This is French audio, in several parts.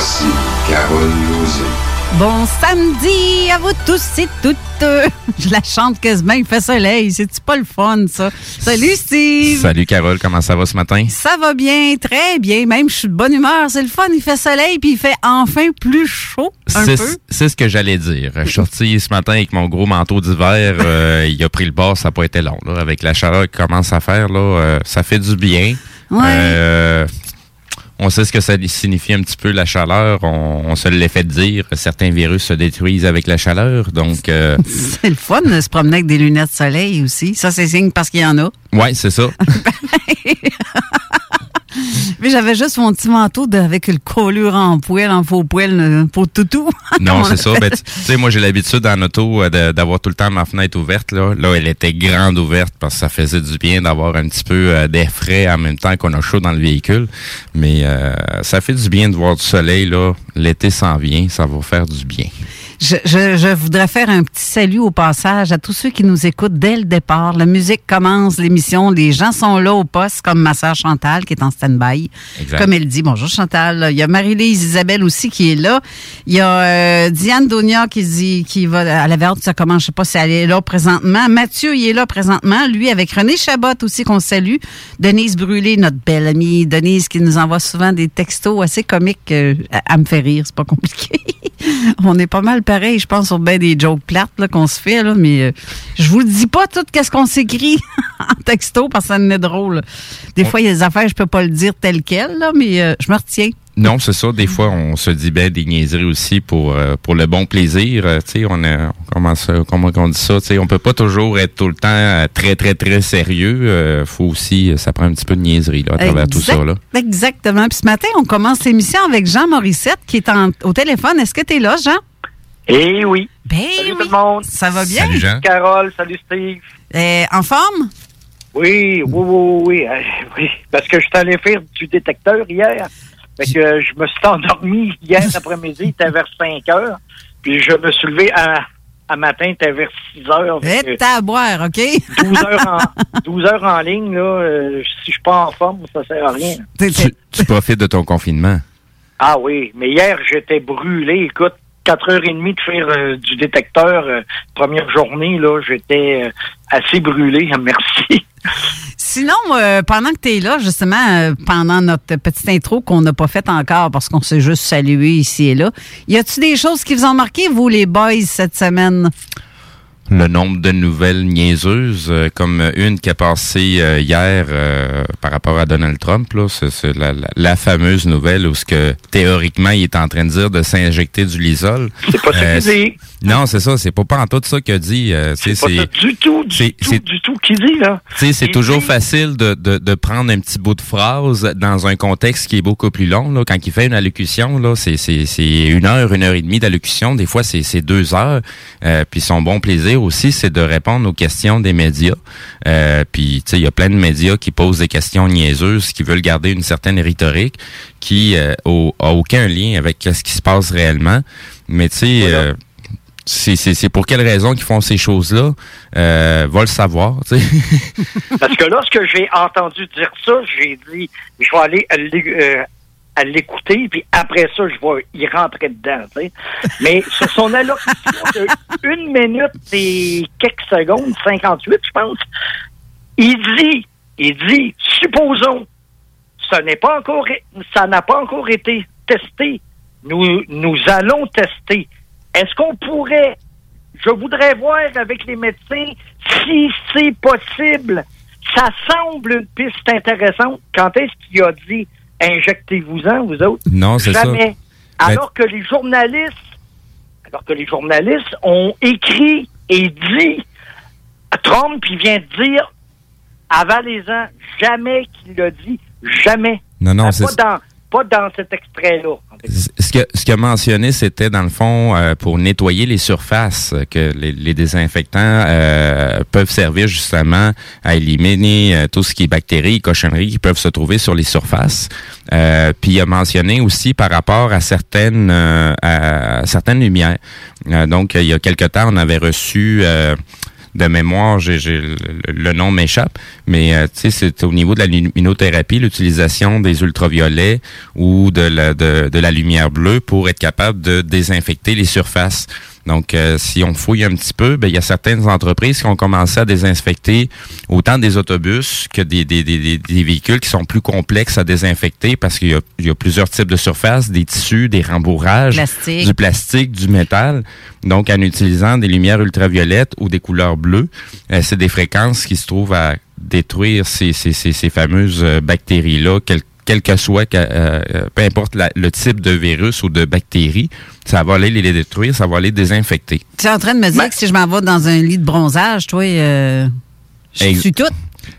Voici Carole Lozé. Bon samedi à vous tous et toutes. Je la chante quasiment, il fait soleil. C'est-tu pas le fun, ça? Salut, Steve! Salut, Carole. Comment ça va ce matin? Ça va bien, très bien. Même, je suis de bonne humeur. C'est le fun. Il fait soleil, puis il fait enfin plus chaud, C'est ce que j'allais dire. Je suis sorti ce matin avec mon gros manteau d'hiver. euh, il a pris le bord, ça n'a pas été long. là. Avec la chaleur qui commence à faire, là, euh, ça fait du bien. Ouais. Euh, on sait ce que ça signifie un petit peu la chaleur. On, on se l'est fait dire. Certains virus se détruisent avec la chaleur. Donc, euh, C'est le fun de se promener avec des lunettes de soleil aussi. Ça, c'est signe parce qu'il y en a. ouais, c'est ça. Mais j'avais juste mon petit manteau de- avec le collure en poêle, en faux poêle, euh, pour toutou. Non, c'est ça. Ben, tu sais, moi, j'ai l'habitude en auto euh, d'avoir tout le temps ma fenêtre ouverte. Là. là, elle était grande ouverte parce que ça faisait du bien d'avoir un petit peu euh, d'air frais en même temps qu'on a chaud dans le véhicule. Mais euh, ça fait du bien de voir du soleil. là. L'été s'en vient, ça va faire du bien. Je, je, je voudrais faire un petit salut au passage à tous ceux qui nous écoutent dès le départ. La musique commence, l'émission, les gens sont là au poste, comme ma sœur Chantal qui est en stand-by. Comme elle dit, bonjour Chantal. Il y a Marie-Lise Isabelle aussi qui est là. Il y a euh, Diane Donia qui dit qui va à la verte, ça commence, je sais pas si elle est là présentement. Mathieu, il est là présentement. Lui avec René Chabot aussi qu'on salue. Denise Brûlé, notre belle amie. Denise qui nous envoie souvent des textos assez comiques. euh, à, à me faire rire, c'est pas compliqué. On est pas mal pareil, je pense, sur bien des jokes plates qu'on se fait, là, mais euh, je vous le dis pas tout qu'est-ce qu'on s'écrit en texto parce que ça est drôle. Des fois, il y a des affaires, je peux pas le dire tel quel, là, mais euh, je me retiens. Non, c'est ça. Des fois, on se dit ben des niaiseries aussi pour euh, pour le bon plaisir. Euh, tu sais, on est comment on dit ça. Tu sais, on peut pas toujours être tout le temps très très très sérieux. Faut aussi, ça prend un petit peu de niaiserie là à travers tout ça là. Exactement. Puis ce matin, on commence l'émission avec Jean Morissette qui est en- au téléphone. Est-ce que tu es là, Jean? Eh oui. Ben Salut oui. tout le monde. Ça va bien? Salut Jean. Carole, salut Steve. Euh, en forme? Oui, oui, oui, oui, euh, oui. Parce que je suis allé faire du détecteur hier. Fait que je me suis endormi hier après-midi, il était vers 5 heures. Puis je me suis levé à, à matin, il était vers 6 heures. Et à boire, OK? 12 heures en, 12 heures en ligne, là, euh, si je suis pas en forme, ça sert à rien. Tu, tu profites de ton confinement. Ah oui, mais hier, j'étais brûlé. Écoute, 4h30 de faire euh, du détecteur, euh, première journée, là, j'étais euh, assez brûlé. Merci. Sinon, pendant que tu es là, justement, pendant notre petite intro qu'on n'a pas faite encore parce qu'on s'est juste salué ici et là, y a-tu des choses qui vous ont marqué, vous, les boys, cette semaine? Le nombre de nouvelles niaiseuses, euh, comme une qui a passé euh, hier euh, par rapport à Donald Trump. Là, c'est, la, la- la fameuse nouvelle où ce que théoriquement il est en train de dire de s'injecter du lisol. C'est pas ce qu'il dit. Non, c'est ça. C'est pas, pas en tout ça qu'il a dit. Euh, c'est du tout, du tout, du tout qu'il dit, là. c'est toujours facile de, de, de, prendre un petit bout de phrase dans un contexte qui est beaucoup plus long. Là. Quand il fait une allocution, là, c'est, c'est, c'est une heure, une heure et demie d'allocution. Des fois, c'est, c'est deux heures. Euh, puis son bon plaisir aussi, c'est de répondre aux questions des médias. Euh, puis, tu sais, il y a plein de médias qui posent des questions niaiseuses, qui veulent garder une certaine rhétorique qui euh, a aucun lien avec ce qui se passe réellement. Mais tu sais... Euh, c'est pour quelle raison qu'ils font ces choses-là, euh, va le savoir. Parce que lorsque j'ai entendu dire ça, j'ai dit, je vais aller euh, à l'écouter, puis après ça, je vais y rentrer dedans. Mais sur son allocution de une minute et quelques secondes, 58, je pense, il dit, il dit, supposons, ça n'est pas encore, ça n'a pas encore été testé. Nous, nous allons tester. Est-ce qu'on pourrait, je voudrais voir avec les médecins si c'est possible. Ça semble une piste intéressante. Quand est-ce qu'il a dit injectez-vous-en, vous autres? Non, c'est ça. Jamais. Alors que les journalistes, alors que les journalistes ont écrit et dit, Trump, il vient de dire, avalez-en, jamais qu'il l'a dit, jamais. Non, non, c'est ça pas dans cet extrait-là. Ce que ce a mentionné, c'était dans le fond euh, pour nettoyer les surfaces que les, désinfectants euh, peuvent servir justement à éliminer euh, tout ce qui est bactéries, cochonneries qui peuvent se trouver sur les surfaces. puis il a mentionné aussi par rapport à certaines à certaines lumières. donc il y a quelque temps, on avait reçu de mémoire, j'ai, le, nom m'échappe, mais euh, c'est au niveau de la luminothérapie, l'utilisation des ultraviolets ou de la, de, la lumière bleue pour être capable de désinfecter les surfaces. Donc, euh, si on fouille un petit peu, ben, il y a certaines entreprises qui ont commencé à désinfecter autant des autobus que des, des, des, des véhicules qui sont plus complexes à désinfecter parce qu'il y, y a, plusieurs types de surfaces, des tissus, des rembourrages, du plastique, du métal. Donc, en utilisant des lumières ultraviolettes ou des couleurs bleues, euh, c'est des fréquences qui se trouvent à détruire ces, ces, ces, ces fameuses euh, bactéries-là, quel que soit, euh, peu importe le type de virus ou de bactérie, ça va aller les détruire, ça va aller les désinfecter. Tu es en train de me dire ben que si je m'en vais dans un lit de bronzage, toi, euh, je suis toute?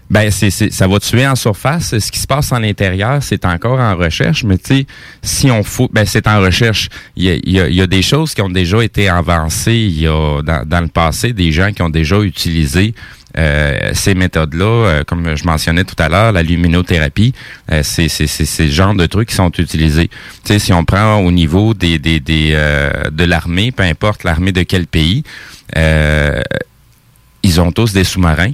Ben, c'est, ça va tuer en surface. Ce qui se passe en l'intérieur, c'est encore en recherche. Mais tu sais, si on fout, ben c'est en recherche. Il y a, y a, des choses qui ont déjà été avancées il y a dans, dans le passé, des gens qui ont déjà utilisé euh, ces méthodes-là, euh, comme je mentionnais tout à l'heure, la luminothérapie, euh, c'est ce genre de trucs qui sont utilisés. Tu sais, si on prend au niveau des, des, des de l'armée, peu importe l'armée de quel pays, ils ont tous des sous-marins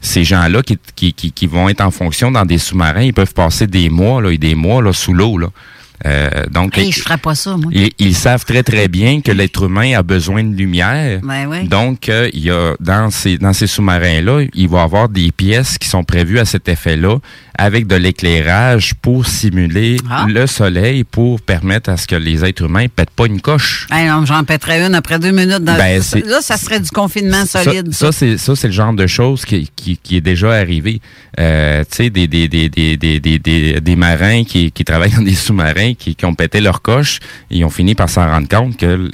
ces gens-là qui, qui, qui, vont être en fonction dans des sous-marins, ils peuvent passer des mois là, et des mois là, sous l'eau. Là. Euh, donc, je ferais pas ça, moi. Ils, savent très très bien que l'être humain a besoin de lumière. Ben donc, euh, il y a dans ces dans ces sous-marins là, il va y avoir des pièces qui sont prévues à cet effet-là avec de l'éclairage pour simuler ah. le soleil pour permettre à ce que les êtres humains pètent pas une coche. j'en pèterais une après deux minutes. Dans ben, là, ça serait du confinement solide. Ça, c'est ça c'est le genre de choses qui, qui, qui est déjà arrivé. Euh, tu sais, des, des, des, des, des, des, des marins qui, qui travaillent dans des sous-marins qui, ont pété leur coche, ils ont fini par s'en rendre compte que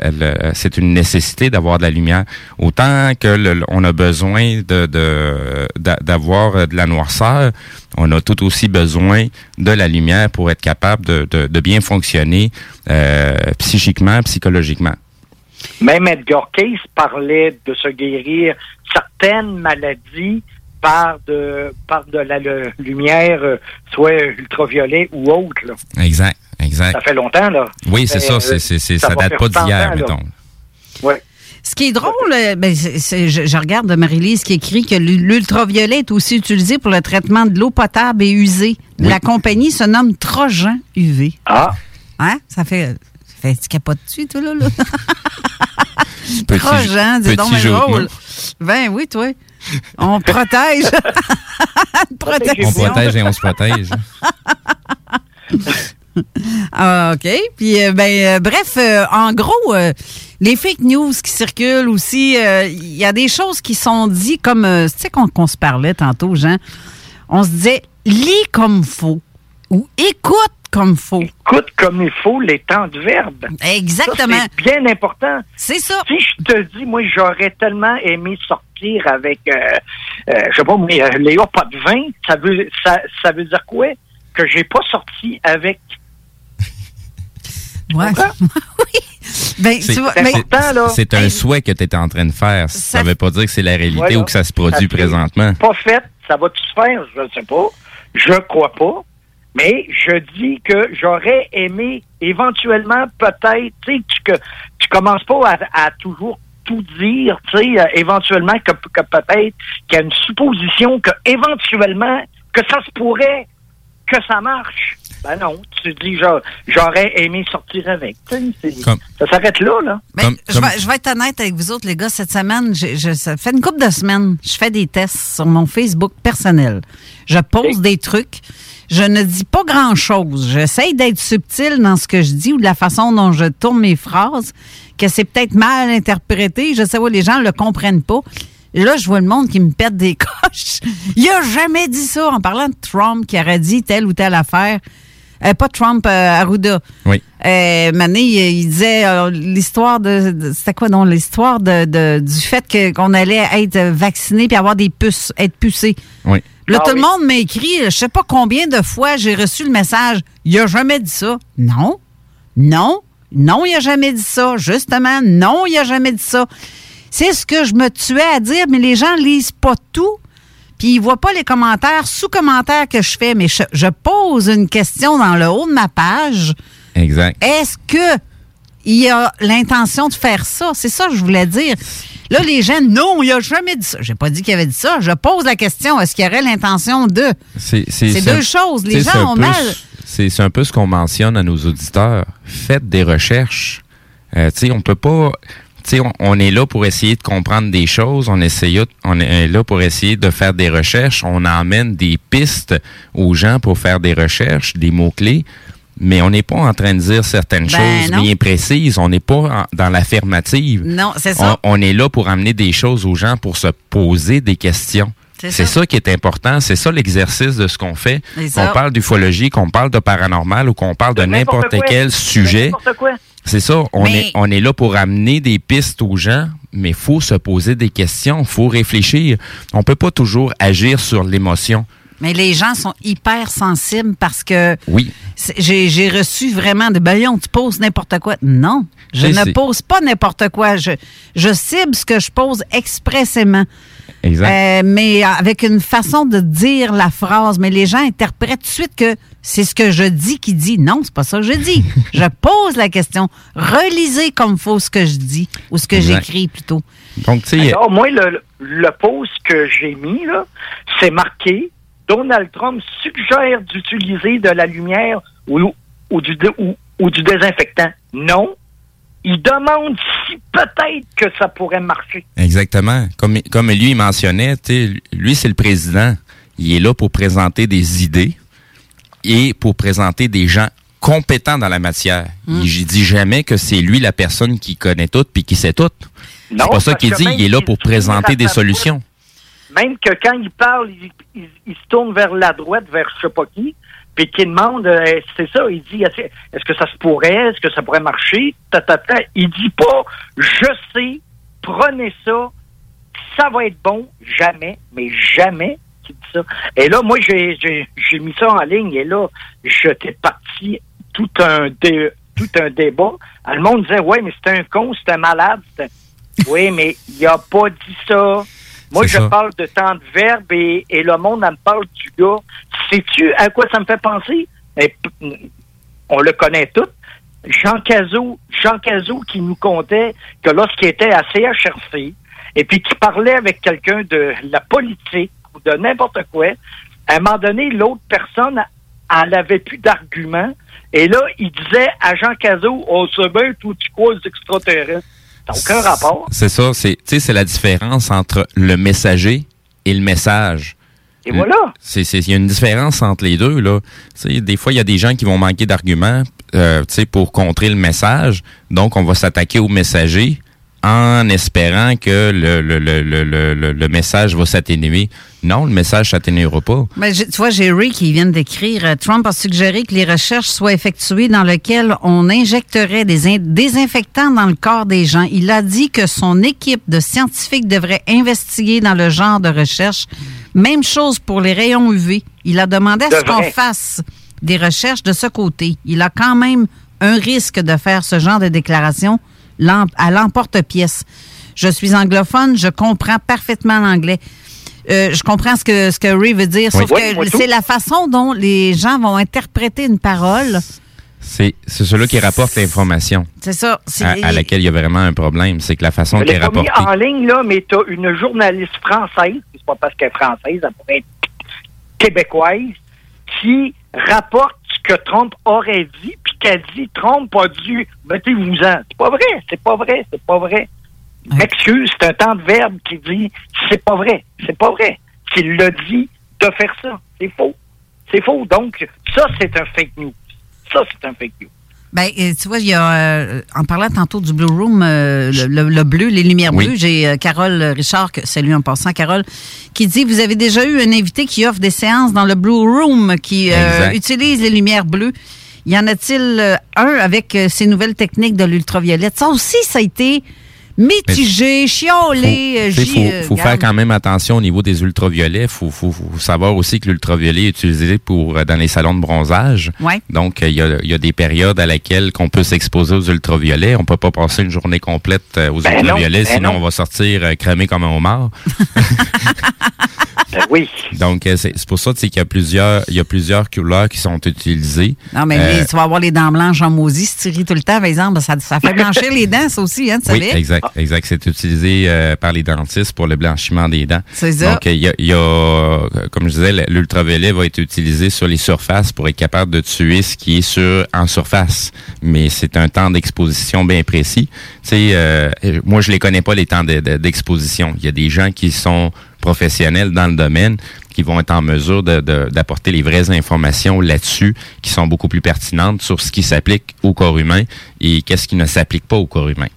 c'est une nécessité d'avoir de la lumière. Autant que on a besoin d'avoir de la noirceur, on a tout aussi besoin de la lumière pour être capable de, de, bien fonctionner euh, psychiquement, psychologiquement. Même Edgar Case parlait de se guérir certaines maladies par de par de la lumière, euh, soit ultraviolet ou autre. Exact, exact. Ça fait longtemps, là. Oui, c'est ça. C'est, c'est, ça, date pas d'hier, mettons. Oui. Ce qui est drôle, euh, ben, je, regarde Marie-Lise qui écrit que l'ultraviolet est aussi utilisé pour le traitement de l'eau potable et usée. La compagnie se nomme Trojan UV. Ah. Hein? Ça fait. Ça fait tu capotes dessus, toi, là? là? Trojan, dis donc, drôle. Ben oui, toi. On protège. on protège et on se protège. ah, OK. Puis, euh, ben, euh, bref, euh, en gros, les fake news qui circulent aussi, il y a des choses qui sont dites comme, tu sais, qu'on se parlait tantôt, Jean. On se disait, lis comme faut ou écoute comme faut. Écoute comme il faut les temps de verbe. Exactement. C'est bien important. C'est ça. Si je te dis, moi, j'aurais tellement aimé sortir avec, euh, euh, je sais pas, mais euh, Léa pas de vin, ça veut, ça, ça veut dire quoi? Que j'ai pas sorti avec. Ouais. oui. Ben, C'est un Hey. souhait que tu étais en train de faire. Ça Ça- ne veut pas dire que c'est la réalité Voilà. ou que ça se produit Ça présentement. Pas fait, ça va-tu se faire? Je ne sais pas. Je crois pas. Mais je dis que j'aurais aimé éventuellement peut-être, tu sais, que tu commences pas à, toujours tout dire, tu sais, euh, éventuellement que peut-être qu'il y a une supposition que éventuellement que ça se pourrait que ça marche. Ben non, tu dis genre, j'aurais aimé sortir avec. Comme- Ça s'arrête là, là. Mais Comme- je, comme- vais, je vais être honnête avec vous autres, les gars. Cette semaine, je, je- ça fait une couple de semaines, je fais des tests sur mon Facebook personnel. Je pose des trucs. Je ne dis pas grand-chose. J'essaye d'être subtil dans ce que je dis ou de la façon dont je tourne mes phrases, que c'est peut-être mal interprété. Je sais pas, les gens le comprennent pas. Là, je vois le monde qui me pète des coches. Il a jamais dit ça en parlant de Trump qui aurait dit telle ou telle affaire. Euh, pas Trump, euh, Arruda. Oui. Euh, Mané, il, il disait euh, l'histoire de, de- c'était quoi donc l'histoire de, de- du fait que qu'on allait être vacciné puis avoir des puces, être pucé. Oui. Là, Ah tout oui. le monde m'a écrit, je sais pas combien de fois j'ai reçu le message. Il a jamais dit ça. Non, non, non, il a jamais dit ça. Justement, non, il a jamais dit ça. C'est ce que je me tuais à dire, mais les gens lisent pas tout. Puis ils voient pas les commentaires, sous-commentaires que je fais, mais je, je pose une question dans le haut de ma page. Exact. Est-ce que il a l'intention de faire ça? C'est ça que je voulais dire. Là, les gens, non, il a jamais dit ça. J'ai pas dit qu'il avait dit ça. Je pose la question, est-ce qu'il y aurait l'intention de? C'est deux choses. Les gens ont peu mal. ce- C'est c'est un peu ce qu'on mentionne à nos auditeurs. Faites des recherches. Euh, tu sais, on peut pas. On, on est là pour essayer de comprendre des choses. On essaye, on est là pour essayer de faire des recherches. On emmène des pistes aux gens pour faire des recherches, des mots clés. Mais on n'est pas en train de dire certaines Ben, choses non. bien précises. On n'est pas en- dans l'affirmative. Non, c'est ça. On, on est là pour amener des choses aux gens, pour se poser des questions. C'est ça. ça. qui est important. C'est ça l'exercice de ce qu'on fait. Qu'on parle d'ufologie, qu'on parle de paranormal ou qu'on parle de n'importe quel sujet. N'importe quoi. C'est ça. On, Mais- est, on est là pour amener des pistes aux gens, mais il faut se poser des questions. Il faut réfléchir. On peut pas toujours agir sur l'émotion. Mais les gens sont hyper sensibles parce que Oui. j'ai reçu vraiment de baillons, tu poses n'importe quoi. Non, je ne pose pas n'importe quoi. Je, je cible ce que je pose expressément. Exact. Euh, mais avec une façon de dire la phrase. Mais les gens interprètent tout de suite que c'est ce que je dis qui dit. Non, c'est pas ça que je dis. je pose la question. Relisez comme faut ce que je dis ou ce que j'écris plutôt. Donc, tu sais, Alors, moi, le, le post que j'ai mis, là, c'est marqué Donald Trump suggère d'utiliser de la lumière ou, ou, du, dé- ou, ou du désinfectant. Non. Il demande si peut-être que ça pourrait marcher. Exactement. Comme, comme lui il mentionnait, tu sais, lui, c'est le président. Il est là pour présenter des idées et pour présenter des gens compétents dans la matière. Il Je dis jamais que c'est lui la personne qui connaît tout puis qui sait tout. C'est pas ça qu'il dit. Il est là pour présenter des solutions. Même que quand il parle, il, il- il se tourne vers la droite, vers je sais pas qui, puis qu'il demande, euh, c'est ça, il dit, est-ce est-ce que ça se pourrait, est-ce que ça pourrait marcher, ta, ta, ta. Il dit pas, je sais, prenez ça, ça va être bon, jamais, mais jamais qu'il dit ça. Et là, moi, j'ai j'ai- j'ai mis ça en ligne, et là, j'étais parti tout un, dé- tout un débat. Le monde disait, ouais, mais c'est un con, c'est un malade. c'est un- Oui, mais il a pas dit ça. Moi, C'est je ça. parle de temps de verbe et, et le monde elle me parle du gars. Sais-tu à quoi ça me fait penser? Et p- on le connaît tous. Jean Cazot, Jean Cazot qui nous contait que lorsqu'il était à CHRC et puis qui parlait avec quelqu'un de la politique ou de n'importe quoi, à un moment donné, l'autre personne, elle avait plus d'arguments. Et là, il disait à Jean Cazot, on sait bien, tout tu crois aux extraterrestres. N'a aucun rapport. C'est ça. C'est, tu sais, c'est la différence entre le messager et le message. Et voilà. C'est, c'est, il y a une différence entre les deux, là. Des fois, il y a des gens qui vont manquer d'arguments, euh, tu sais, pour contrer le message. Donc, on va s'attaquer au messager en espérant que le, le, le, le, le, le message va s'atténuer. Non, le message s'atténuera pas. J'ai- tu vois, j'ai Ray qui vient d'écrire euh, Trump a suggéré que les recherches soient effectuées dans lesquelles on injecterait des in- désinfectants dans le corps des gens. Il a dit que son équipe de scientifiques devrait investiguer dans le genre de recherche. Même chose pour les rayons UV. Il a demandé à ce qu'on fasse des recherches de ce côté. Il a quand même un risque de faire ce genre de déclaration à l'emporte-pièce. Je suis anglophone, je comprends parfaitement l'anglais. Euh, je comprends ce que, ce que Ray veut dire, sauf Oui, que c'est la façon dont les gens vont interpréter une parole. C'est c'est ceux-là qui rapportent l'information C'est ça. c'est- à, à laquelle il y a vraiment un problème. C'est que la façon mis rapportée. en ligne, là, mais tu as une journaliste française, c'est pas parce qu'elle est française, elle pourrait être québécoise, qui rapporte que Trump aurait dit, puis qu'elle dit Trump a dû, mettez-vous-en. C'est pas vrai, c'est pas vrai, c'est pas vrai. Ouais. M'excuse, c'est un temps de verbe qui dit c'est pas vrai, c'est pas vrai. Qu'il l'a dit de faire ça. C'est faux. C'est faux. Donc, ça, c'est un fake news. Ça, c'est un fake news. Ben, euh, tu vois, il y a, euh, en parlant tantôt du Blue Room, euh, le, le- le bleu, les lumières Oui. bleues, j'ai euh, Carole Richard, que, salut en passant, Carole, qui dit, vous avez déjà eu un invité qui offre des séances dans le Blue Room, qui euh, utilise les lumières bleues. Y en a-t-il euh, un avec euh, ces nouvelles techniques de l'ultraviolette? Ça aussi, ça a été mitigé, chiolé. euh, Il faut, euh, faut faire quand même attention au niveau des ultraviolets. Il faut, faut, faut savoir aussi que l'ultraviolet est utilisé pour euh, dans les salons de bronzage. Ouais. Donc, euh, il y, a, il y a des périodes à laquelle qu'on peut s'exposer aux ultraviolets. On peut pas passer une journée complète euh, aux Ben non, ultraviolets, ben sinon non. on va sortir euh, cramé comme un homard. Ben oui. Donc, euh, c'est pour ça qu'il y a plusieurs, il y a plusieurs couleurs qui sont utilisées. Non, mais Euh, tu vas avoir les dents blanches en maudit si tu ris tout le temps, par exemple. Ça, ça fait blanchir les dents, ça aussi, hein, tu Oui, savais? exact, exact. C'est utilisé euh, par les dentistes pour le blanchiment des dents. C'est ça. Donc, il y a, il y a, euh, comme je disais, l'ultraviolet va être utilisé sur les surfaces pour être capable de tuer ce qui est sur en surface. Mais c'est un temps d'exposition bien précis. Tu sais, euh, moi, je les connais pas les temps de- de- d'exposition. Il y a des gens qui sont professionnels dans le domaine qui vont être en mesure de- de- d'apporter les vraies informations là-dessus qui sont beaucoup plus pertinentes sur ce qui s'applique au corps humain et qu'est-ce qui ne s'applique pas au corps humain.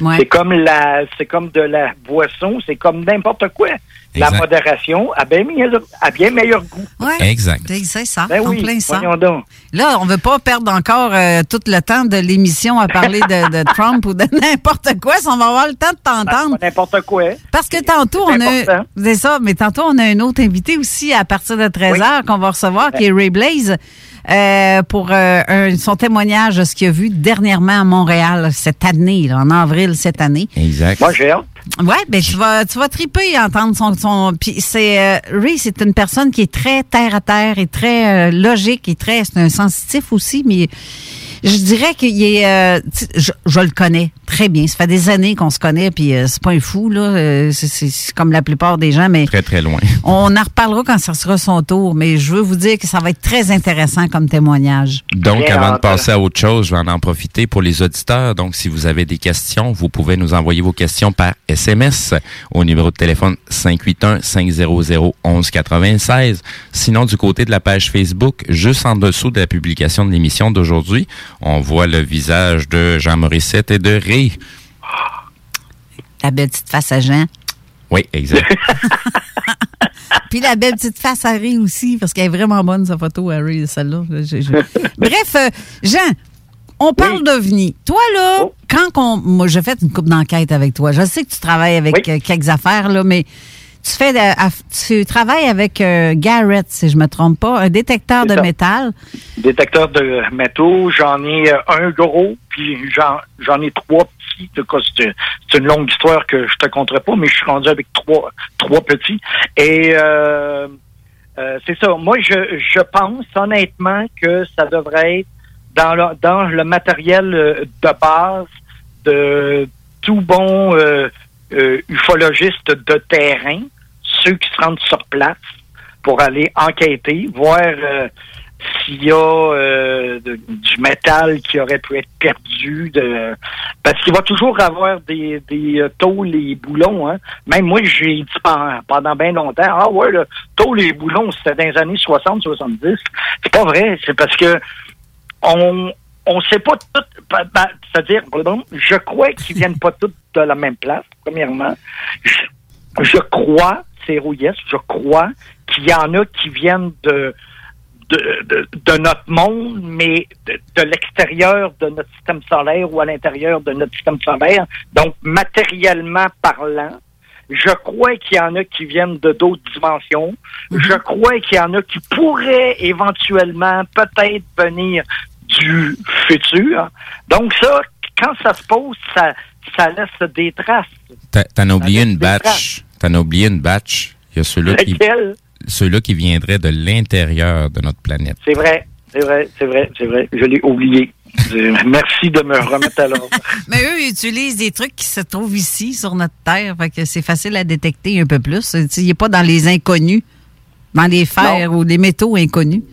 Ouais. C'est comme la, c'est comme de la boisson, c'est comme n'importe quoi. La modération a bien meilleur, a bien meilleur goût. Ouais. Exact. C'est ça, Ben en oui, plein ça. donc. Là, on veut pas perdre encore euh, tout le temps de l'émission à parler de, de Trump ou de n'importe quoi. Si on va avoir le temps de t'entendre. N'importe quoi. Parce que tantôt, on a. C'est ça, mais tantôt, on a un autre invité aussi à partir de 13 h qu'on va recevoir, qui est Ray Blaze, euh, pour euh, un- son témoignage de ce qu'il a vu dernièrement à Montréal cette année, là, en avril cette année. Exact. Moi, j'ai hâte. Ouais, ben tu vas tu vas triper à entendre son son puis c'est euh, Ray, c'est une personne qui est très terre à terre et très euh, logique et très c'est un sensitif aussi mais je dirais qu'il est euh, tu sais, je, je le connais très bien, ça fait des années qu'on se connaît puis euh, c'est pas un fou là, euh, c'est- c'est c'est comme la plupart des gens mais Très, très loin. on en reparlera quand ça sera son tour mais je veux vous dire que ça va être très intéressant comme témoignage. Donc, avant de hâte. passer à autre chose, je vais en profiter pour les auditeurs. Donc, si vous avez des questions, vous pouvez nous envoyer vos questions par SMS au numéro de téléphone 581-500-1196. Sinon, du côté de la page Facebook, juste en dessous de la publication de l'émission d'aujourd'hui, on voit le visage de Jean Morissette et de Ray. La belle petite face à Jean. Oui, exact. Puis la belle petite face à Ray aussi, parce qu'elle est vraiment bonne, sa photo, à celle-là. Bref, euh, Jean, on parle d'OVNI. Toi, là, Oh. quand qu'on. Moi, j'ai fait une coupe d'enquête avec toi. Je sais que tu travailles avec Oui. euh, quelques affaires, là, mais tu fais de- tu travailles avec euh, Garrett, si je me trompe pas, un détecteur de métal. Détecteur de métaux, j'en ai euh, un gros, puis j'en, j'en ai trois petits. De cas, c'est, c'est une longue histoire que je te conterai pas, mais je suis rendu avec trois, trois petits. Et euh, euh, c'est ça. Moi, je, je pense honnêtement que ça devrait être dans le, dans le matériel euh, de base de tout bon euh, euh, ufologiste de terrain, ceux qui se rendent sur place pour aller enquêter, voir euh, s'il y a euh, du métal qui aurait pu être perdu. Parce qu'il va toujours avoir des, des euh, tôles et boulons. Hein. Même moi, j'ai dit pendant, pendant bien longtemps, ah ouais, le tôle et boulons, c'était dans les années 60-70. C'est pas vrai. C'est parce que on on sait pas tout, ben, ben, c'est-à-dire, je crois qu'ils viennent pas tous de la même place, premièrement. Je, je crois, yes, je crois qu'il y en a qui viennent de, de, de, de notre monde, mais de, de l'extérieur de notre système solaire ou à l'intérieur de notre système solaire. Donc, matériellement parlant, je crois qu'il y en a qui viennent de d'autres dimensions. Je crois qu'il y en a qui pourraient éventuellement peut-être venir du futur. Donc ça, quand ça se pose, ça, ça laisse des traces. T'as- T'en as oublié une batch. T'en as oublié une batch. Il y a ceux-là qui, ceux-là qui viendraient de l'intérieur de notre planète. C'est vrai, c'est vrai, c'est vrai, c'est vrai. Je l'ai oublié. Merci de me remettre à l'ordre. Mais eux, ils utilisent des trucs qui se trouvent ici, sur notre Terre. Fait que c'est facile à détecter un peu plus. Il n'est pas dans les inconnus, dans les fers ou les métaux inconnus.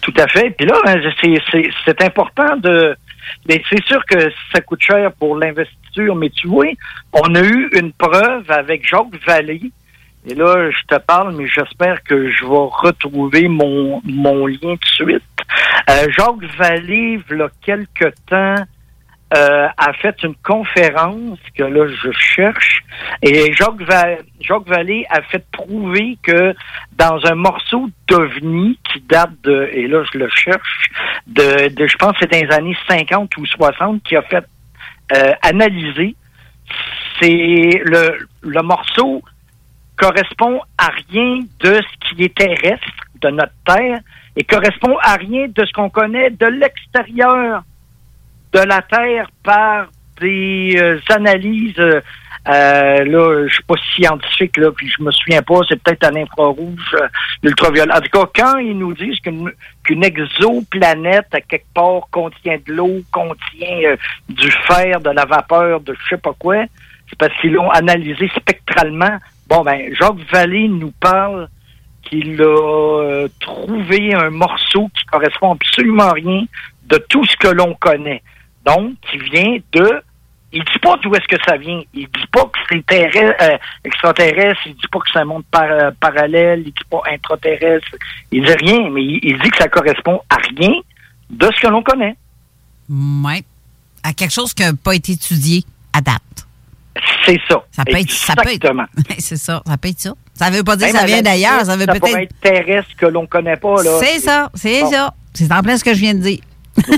Tout à fait. Puis là, ben, c'est- important de. Mais c'est sûr que ça coûte cher pour mais tu vois, on a eu une preuve avec Jacques Vallée. Et là, je te parle, mais j'espère que je vais retrouver mon, mon lien tout de suite. Euh, Jacques Vallée, il y a quelque temps, euh, a fait une conférence que là, je cherche. Et Jacques, Va- Jacques Vallée a fait prouver que dans un morceau d'OVNI qui date de, et là, je le cherche, de, de je pense que c'est dans les années 50 ou 60, qui a fait euh, analyser, c'est le, le morceau correspond à rien de ce qui est terrestre de notre Terre et correspond à rien de ce qu'on connaît de l'extérieur de la Terre par des euh, analyses. euh, euh, là, je suis pas scientifique, là, puis je me souviens pas, c'est peut-être à l'infrarouge, euh, l'ultraviolet. En tout cas, quand ils nous disent qu'une exoplanète, à quelque part, contient de l'eau, contient euh, du fer, de la vapeur, de je sais pas quoi, c'est parce qu'ils l'ont analysé spectralement. Bon, ben, Jacques Vallée nous parle qu'il a trouvé un morceau qui correspond absolument rien de tout ce que l'on connaît. Donc, qui vient de... Il dit pas d'où est-ce que ça vient. Il dit pas que c'est euh, extraterrestre. Il dit pas que c'est un monde par- euh, parallèle. Il dit pas intraterrestre. Il dit rien, mais il, il dit que ça correspond à rien de ce que l'on connaît. Oui. À quelque chose qui n'a pas été étudié à date. C'est ça. Ça peut être. Ça peut être Exactement. c'est ça. Ça peut être ça. Ça veut pas dire que ça vient d'ailleurs. Ça veut peut-être. être terrestre que l'on connaît pas. là. C'est ça. C'est Bon. ça. C'est en plein ce que je viens de dire.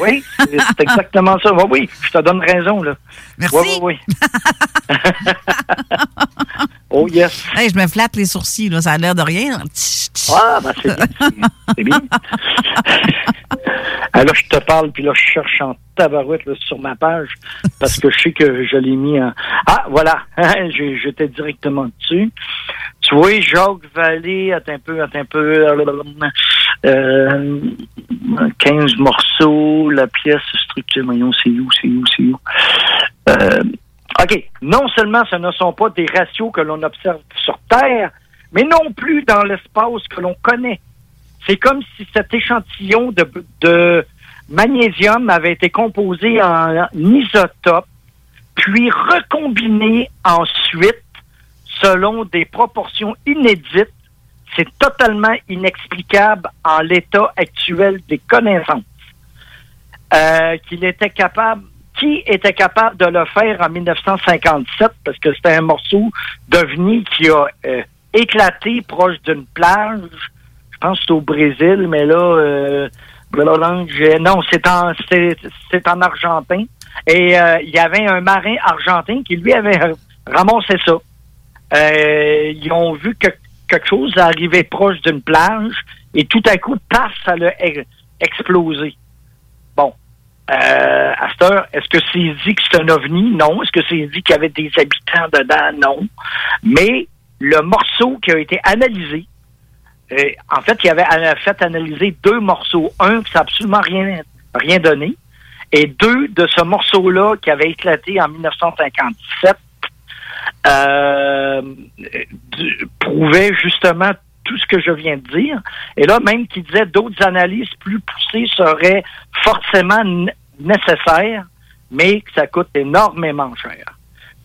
Oui, c'est exactement ça. Oui, oui, je te donne raison, là. Merci. Oui, oui, oui. oh, yes. Hey, je me flatte les sourcils, là. Ça a l'air de rien. Ah, ben c'est bien. c'est- bien. Alors, je te parle, puis là, je cherche en tabarouette là, sur ma page, parce que je sais que je l'ai mis en... Ah, voilà, j'étais directement dessus. Tu vois, Jacques Vallée, attends un peu, attends un peu, euh, 15 morceaux, la pièce structure, voyons, c'est où, c'est où, c'est où? Euh, OK. Non seulement ce ne sont pas des ratios que l'on observe sur Terre, mais non plus dans l'espace que l'on connaît. C'est comme si cet échantillon de, de magnésium avait été composé en isotope, puis recombiné ensuite selon des proportions inédites. C'est totalement inexplicable en l'état actuel des connaissances. Euh, qu'il était capable, qui était capable de le faire en 1957 parce que c'était un morceau d'OVNI qui a euh, éclaté proche d'une plage. Je pense que c'est au Brésil, mais là, euh, non, c'est en c'est en Argentin. Et il y avait un marin argentin qui lui avait ramassé ça. Euh, ils ont vu que quelque chose arriver proche d'une plage et tout à coup, paf, ça l'a explosé. Bon. Euh, à cette heure, est-ce que c'est dit que c'est un ovni? Non. Est-ce que c'est dit qu'il y avait des habitants dedans? Non. Mais le morceau qui a été analysé, euh, en fait, il avait fait analyser deux morceaux. Un qui n'a absolument rien, rien donné. Et deux de ce morceau-là qui avait éclaté en 1957 euh, prouvait justement tout ce que je viens de dire. Et là, même qui disait d'autres analyses plus poussées seraient forcément nécessaires, mais que ça coûte énormément cher.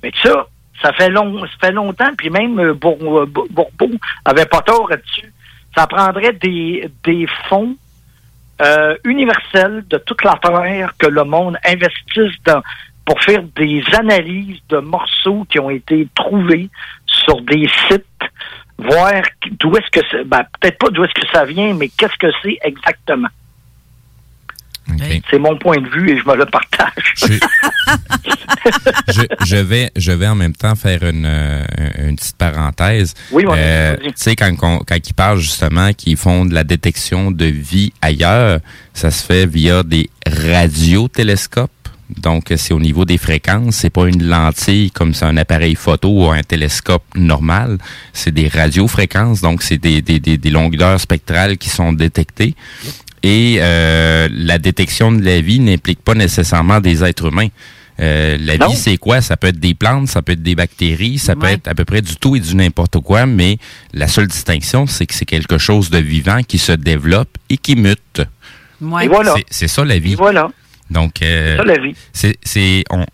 Mais ça, ça fait long, ça fait longtemps, puis même euh, euh, Bour- Bourbeau avait pas tort là-dessus. Ça prendrait des, des fonds universelle de toute la Terre que le monde investisse dans pour faire des analyses de morceaux qui ont été trouvés sur des sites, voir d'où est-ce que c'est, ben, peut-être pas d'où est-ce que ça vient, mais qu'est-ce que c'est exactement. C'est mon point de vue et je me le partage. je, je vais, je vais en même temps faire une, euh, une petite parenthèse. Oui, mon ami, Euh. Tu sais, quand, qu'on- quand ils parlent justement qu'ils font de la détection de vie ailleurs, ça se fait via des radiotélescopes. Donc, c'est au niveau des fréquences. C'est pas une lentille comme c'est un appareil photo ou un télescope normal. C'est des radiofréquences. Donc, c'est des, des, des, des longueurs spectrales qui sont détectées. Et euh, la détection de la vie n'implique pas nécessairement des êtres humains. Euh, la Non. vie, c'est quoi? Ça peut être des plantes, ça peut être des bactéries, ça peut être à peu près du tout et du n'importe quoi, mais la seule distinction, c'est que c'est quelque chose de vivant qui se développe et qui mute. Ouais. Voilà. C'est- ça la Et vie. voilà. Donc, euh, C'est ça la vie. c'est c'est on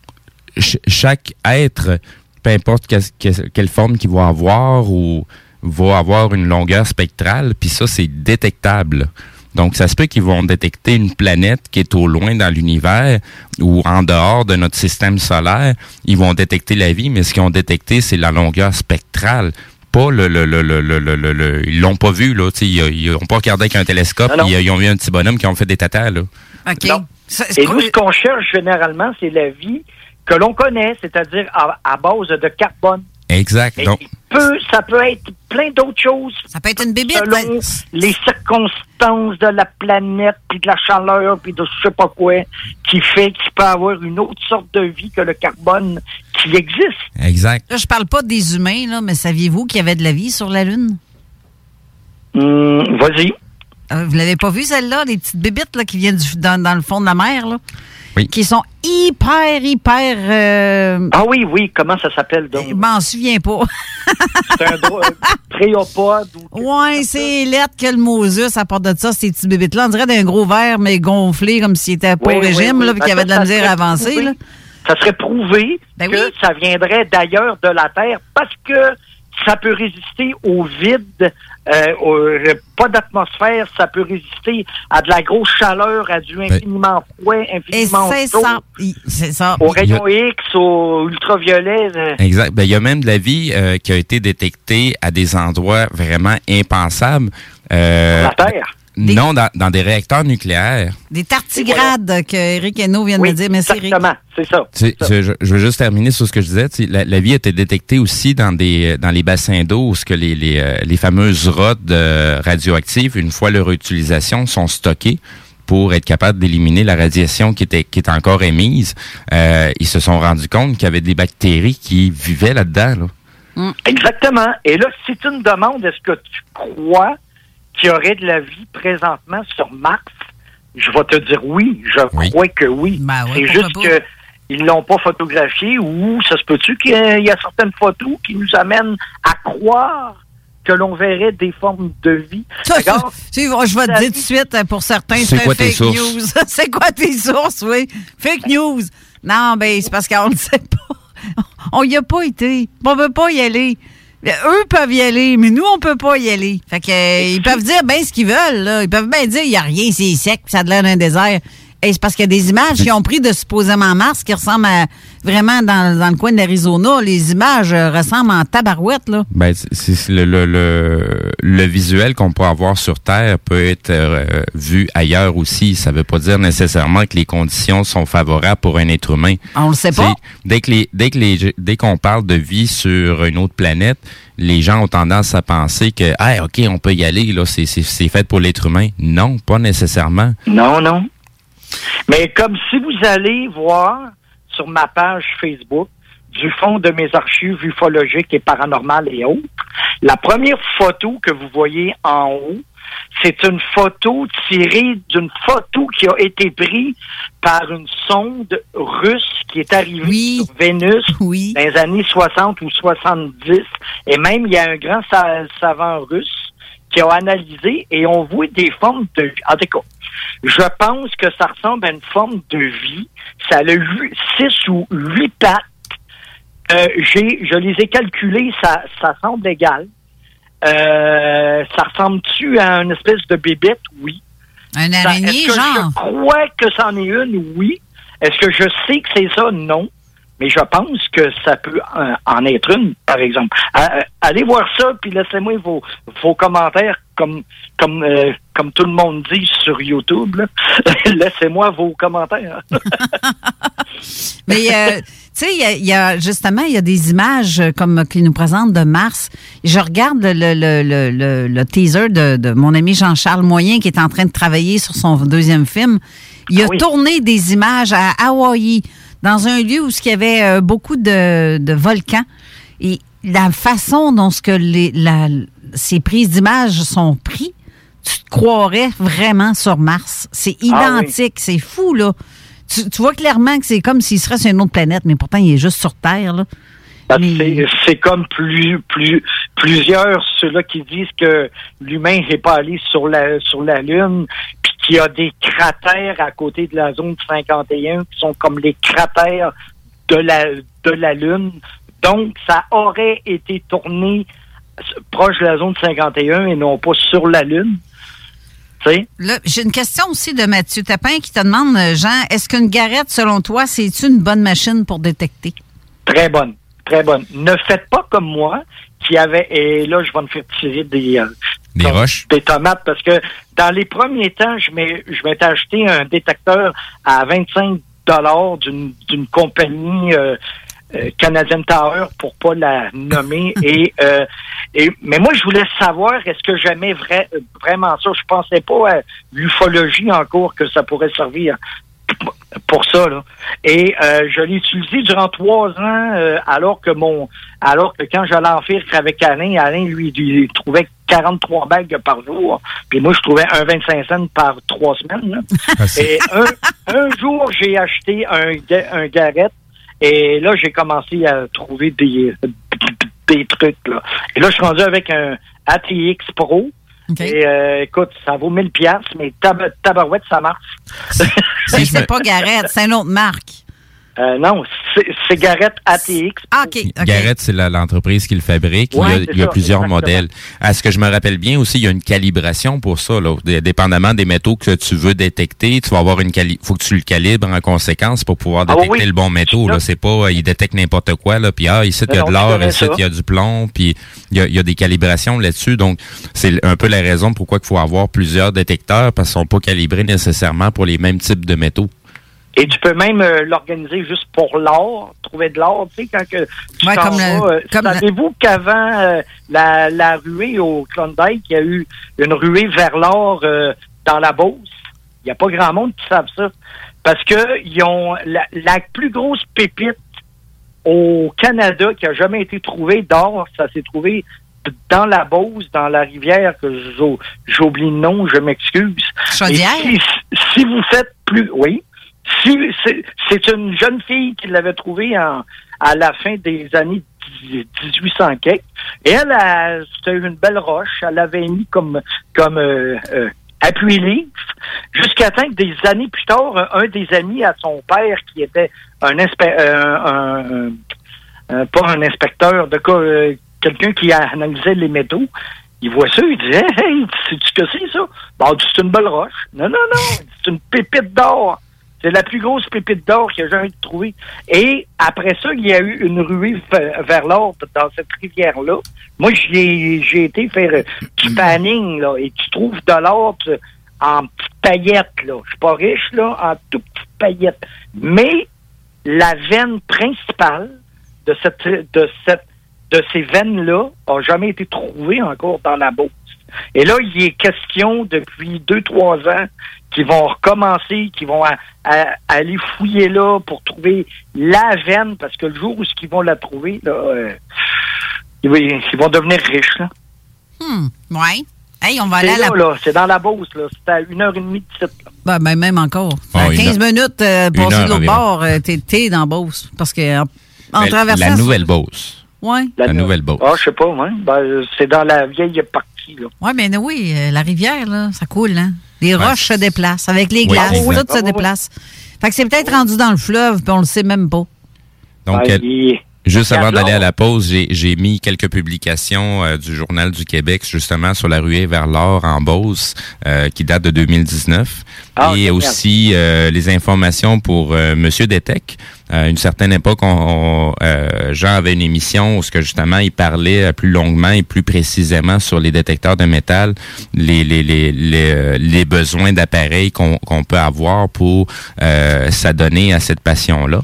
ch- chaque être peu importe que- que- quelle forme qu'il va avoir ou va avoir une longueur spectrale puis ça c'est détectable donc ça se peut qu'ils vont détecter une planète qui est au loin dans l'univers ou en dehors de notre système solaire ils vont détecter la vie mais ce qu'ils ont détecté c'est la longueur spectrale pas le le le le le, le, le- le- ils l'ont pas vu là tu sais ils, ils ont pas regardé avec un télescope Non, non. ils, ils ont vu un petit bonhomme qui ont fait des tatas là OK. Non. Ça- Et nous, ce qu'on cherche généralement, c'est la vie que l'on connaît, c'est-à-dire à, à base de carbone. exact donc peut, ça peut être plein d'autres choses Ça peut être une bébite. selon ben, les circonstances de la planète, puis de la chaleur, puis de je sais pas quoi, qui fait qu'il peut avoir une autre sorte de vie que le carbone qui existe. exact Là, je parle pas des humains, là, mais saviez-vous qu'il y avait de la vie sur la Lune? Hum, Vas-y. Euh, vous l'avez pas vu, celle-là? Les petites bébites là, qui viennent du- dans, dans le fond de la mer, là? Oui. Qui sont hyper, hyper... Euh, Ah oui, oui, comment ça s'appelle donc? je m'en souviens pas. C'est un euh, préopode ou ouais, c'est lettre que le Moses part de ça, ces petits bébites-là. On dirait d'un gros verre, mais gonflé, comme s'il était pas Oui, au oui, régime, oui. là, puis qu'il y avait de la misère à avancer, là. ça serait prouvé Ben que oui. ça viendrait d'ailleurs de la Terre parce que ça peut résister au vide, euh, au- pas d'atmosphère, ça peut résister à de la grosse chaleur, à du infiniment froid, infiniment c'est chaud, ça. Aux rayons X, aux ultraviolets. euh, Exact. Ben, il y a même de la vie euh, qui a été détectée à des endroits vraiment impensables. Euh, la Terre. Non, dans, dans des réacteurs nucléaires. Des tartigrades que Eric Hainaut vient de Oui, me dire. Merci, exactement, c'est ça. Tu sais, je, veux juste terminer sur ce que je disais. Tu sais, La, la vie a été détectée aussi dans des dans les bassins d'eau où ce que les, les, euh, les fameuses rottes euh, radioactives, une fois leur utilisation, sont stockées pour être capable d'éliminer la radiation qui était qui est encore émise. Euh, ils se sont rendus compte qu'il y avait des bactéries qui vivaient là-dedans. Là. Exactement. Et là, si tu me demandes, est-ce que tu crois qu'il y aurait de la vie présentement sur Mars? Je vais te dire oui. Je Oui. crois que oui. Ben C'est ouais, juste pas? que ils l'ont pas photographié ou ça se peut-tu qu'il y a certaines photos qui nous amènent à croire que l'on verrait des formes de vie? Ça, je vais te dire tout de suite, pour certains, C'est tes fake sources? news. c'est quoi tes sources, oui? Fake news. Non, ben, c'est parce qu'on ne sait pas. On y a pas été. On veut pas y aller. Eux peuvent y aller, mais nous, on peut pas y aller. Fait que, euh, ils peuvent dire bien ce qu'ils veulent, là. Ils peuvent bien dire, il y a rien, c'est sec, ça a l'air d'un désert. Et c'est parce qu'il y a des images qu'ils ont pris de supposément Mars qui ressemblent à, vraiment dans, dans le coin de l'Arizona. Les images euh, ressemblent en tabarouette, là. Ben, c'est- c'est le, le, le, le visuel qu'on peut avoir sur Terre peut être euh, vu ailleurs aussi. Ça veut pas dire nécessairement que les conditions sont favorables pour un être humain. On le sait pas. C'est- Dès que les, dès que les, dès qu'on parle de vie sur une autre planète, les gens ont tendance à penser que, ah, ok, on peut y aller, là, c'est, c'est, c'est fait pour l'être humain. Non, pas nécessairement. Non, non. Mais comme si vous allez voir sur ma page Facebook du fond de mes archives ufologiques et paranormales et autres, la première photo que vous voyez en haut, c'est une photo tirée d'une photo qui a été prise par une sonde russe qui est arrivée Oui. sur Vénus Oui. dans les années 60 ou 70. Et même, il y a un grand sa- savant russe qui a analysé et on voit des formes de vie. En tout cas, je pense que ça ressemble à une forme de vie. Ça a huit- six ou huit pattes. Euh, j'ai, je les ai calculées, ça, ça semble égal. Euh, ça ressemble-tu à une espèce de bébête? Oui. Un Ça- araignée, Est-ce que genre? je crois que c'en est une? Oui. Est-ce que je sais que c'est ça? Non. Mais je pense que ça peut euh, en être une, par exemple. Euh, allez voir ça, puis laissez-moi vos, vos commentaires, comme comme euh, comme tout le monde dit sur YouTube. laissez-moi vos commentaires. Mais, euh, tu sais, il y a- y, a justement, il y a des images euh, comme qu'ils nous présentent de Mars. Je regarde le, le, le, le, teaser de, de mon ami Jean-Charles Moyen qui est en train de travailler sur son deuxième film. Il a Ah oui. tourné des images à Hawaï, dans un lieu où il y avait euh, beaucoup de, de volcans. Et la façon dont ce que les, la, ces prises d'images sont prises, tu te croirais vraiment sur Mars. C'est Ah oui. identique, c'est fou, là. Tu, tu vois clairement que c'est comme s'il serait sur une autre planète, mais pourtant, il est juste sur Terre, là. Mais- C'est comme plus, plus, plusieurs ceux-là qui disent que l'humain n'est pas allé sur la, sur la Lune, puis qu'il y a des cratères à côté de la zone 51 qui sont comme les cratères de la, de la Lune. Donc, ça aurait été tourné proche de la zone 51 et non pas sur la Lune. J'ai une question aussi de Mathieu Tapin qui te demande, euh, Jean, est-ce qu'une garette, selon toi, c'est une bonne machine pour détecter? Très bonne, très bonne. Ne faites pas comme moi, qui avait, et là, je vais me faire tirer des, euh, Des roches. Des tomates, parce que dans les premiers temps, je m'étais acheté un détecteur à 25 dollars d'une d'une compagnie euh, euh, Canadian Tower pour pas la nommer et euh, et mais moi je voulais savoir est-ce que j'aimais vrai, vraiment ça? Je pensais pas à l'ufologie encore que ça pourrait servir pour ça là et euh, je l'ai utilisé durant trois ans euh, alors que mon alors que quand j'allais en faire avec Alain Alain lui il trouvait 43 bagues par jour puis moi je trouvais un 25 cents par trois semaines là. Ah, Et un, un jour, j'ai acheté un, un garrette et là, j'ai commencé à trouver des, des trucs. Là. Et là, je suis rendu avec un ATX Pro. Et euh, écoute, ça vaut 1000 piastres, mais tab tabarouette, ça marche. si Mais je me- c'est pas Garrett, c'est une autre marque. Euh, non, c'est c'est Garrett ATX. Ah, OK. OK. Garrett, c'est la- l'entreprise qui le fabrique. il y a, Ouais, c'est il y a ça, plusieurs exactement. modèles. À ce que je me rappelle bien aussi, il y a une calibration pour ça. Là. Dé- Dépendamment des métaux que tu veux détecter, tu vas avoir une cali faut que tu le calibres en conséquence pour pouvoir Ah détecter oui. le bon métaux. Là, c'est pas, euh, il détecte n'importe quoi. Là, puis ah, ici il y a de l'or, ici il y a du plomb, puis il y a, il y a des calibrations là-dessus. Donc c'est un peu la raison pourquoi il faut avoir plusieurs détecteurs parce qu'ils sont pas calibrés nécessairement pour les mêmes types de métaux. Et tu peux même euh, l'organiser juste pour l'or, trouver de l'or, tu sais, quand que tu Ouais, comme vas, euh, comme le- Savez-vous qu'avant euh, la, la ruée au Klondike, il y a eu une ruée vers l'or euh, dans la Beauce? Il n'y a pas grand monde qui savent ça. Parce que ils ont la, la plus grosse pépite au Canada qui a jamais été trouvée d'or, ça s'est trouvé dans la Beauce, dans la rivière, que j'o- j'oublie le nom, je m'excuse. Chaudière? Si, si vous faites plus, oui, c'est une jeune fille qui l'avait trouvée en, à la fin des années 1800 quelques. Et elle, a- c'était une belle roche. Elle l'avait mis comme comme euh, euh, appui-livre jusqu'à temps que des années plus tard, un, des amis à son père qui était un, euh, un- un- pas un inspecteur de euh, quelqu'un qui analysait les métaux. Il voit ça, il dit Hey, sais-tu que c'est ça? Bon, c'est une belle roche. Non, non, non, c'est une pépite d'or. C'est la plus grosse pépite d'or qu'il a jamais été trouvée. Et après ça, il y a eu une ruée ve- vers l'or dans cette rivière-là. Moi, j'ai été faire euh, du panning, là, et tu trouves de l'or en petites paillettes, là. Je suis pas riche, là, en tout petites paillettes. Mais la veine principale de cette de cette de ces veines-là a jamais été trouvée encore dans la Beauce. Et là, il est question depuis deux, trois ans qu'ils vont recommencer, qu'ils vont aller fouiller là pour trouver la veine, parce que le jour où ils vont la trouver, là, euh, ils, vont, ils vont devenir riches. Là. Hmm, ouais. Hey, on va aller C'est à la... là, là, c'est dans la Beauce, là. C'est à une heure et demie de site. là. Ben, ben, même encore. Oh, À une 15 heure. minutes, euh, Une passer heure de l'autre bord, euh, t'es, dans Beauce. Parce que en, en Mais traversant... la nouvelle Beauce. Ouais. La nouvelle Beauce. Ah, je sais pas, ouais. Ben, c'est dans la vieille partie, là. Ouais, mais oui, euh, la rivière, là, ça coule, hein. Les Ouais, roches se déplacent. Avec les glaces, tout se Ah, déplace. Fait que c'est peut-être rendu dans le fleuve, puis on le sait même pas. Donc, Ben, elle- il, Juste avant d'aller à la pause, j'ai- mis quelques publications euh, du Journal du Québec, justement, sur la ruée vers l'or en Beauce, euh, qui date de 2019. Ah, et génial. aussi euh, les informations pour euh, Monsieur Détec. À une certaine époque, on, on, euh, Jean avait une émission où ce que justement il parlait euh, plus longuement et plus précisément sur les détecteurs de métal, les les les les, euh, les besoins d'appareils qu'on peut avoir pour euh, s'adonner à cette passion là.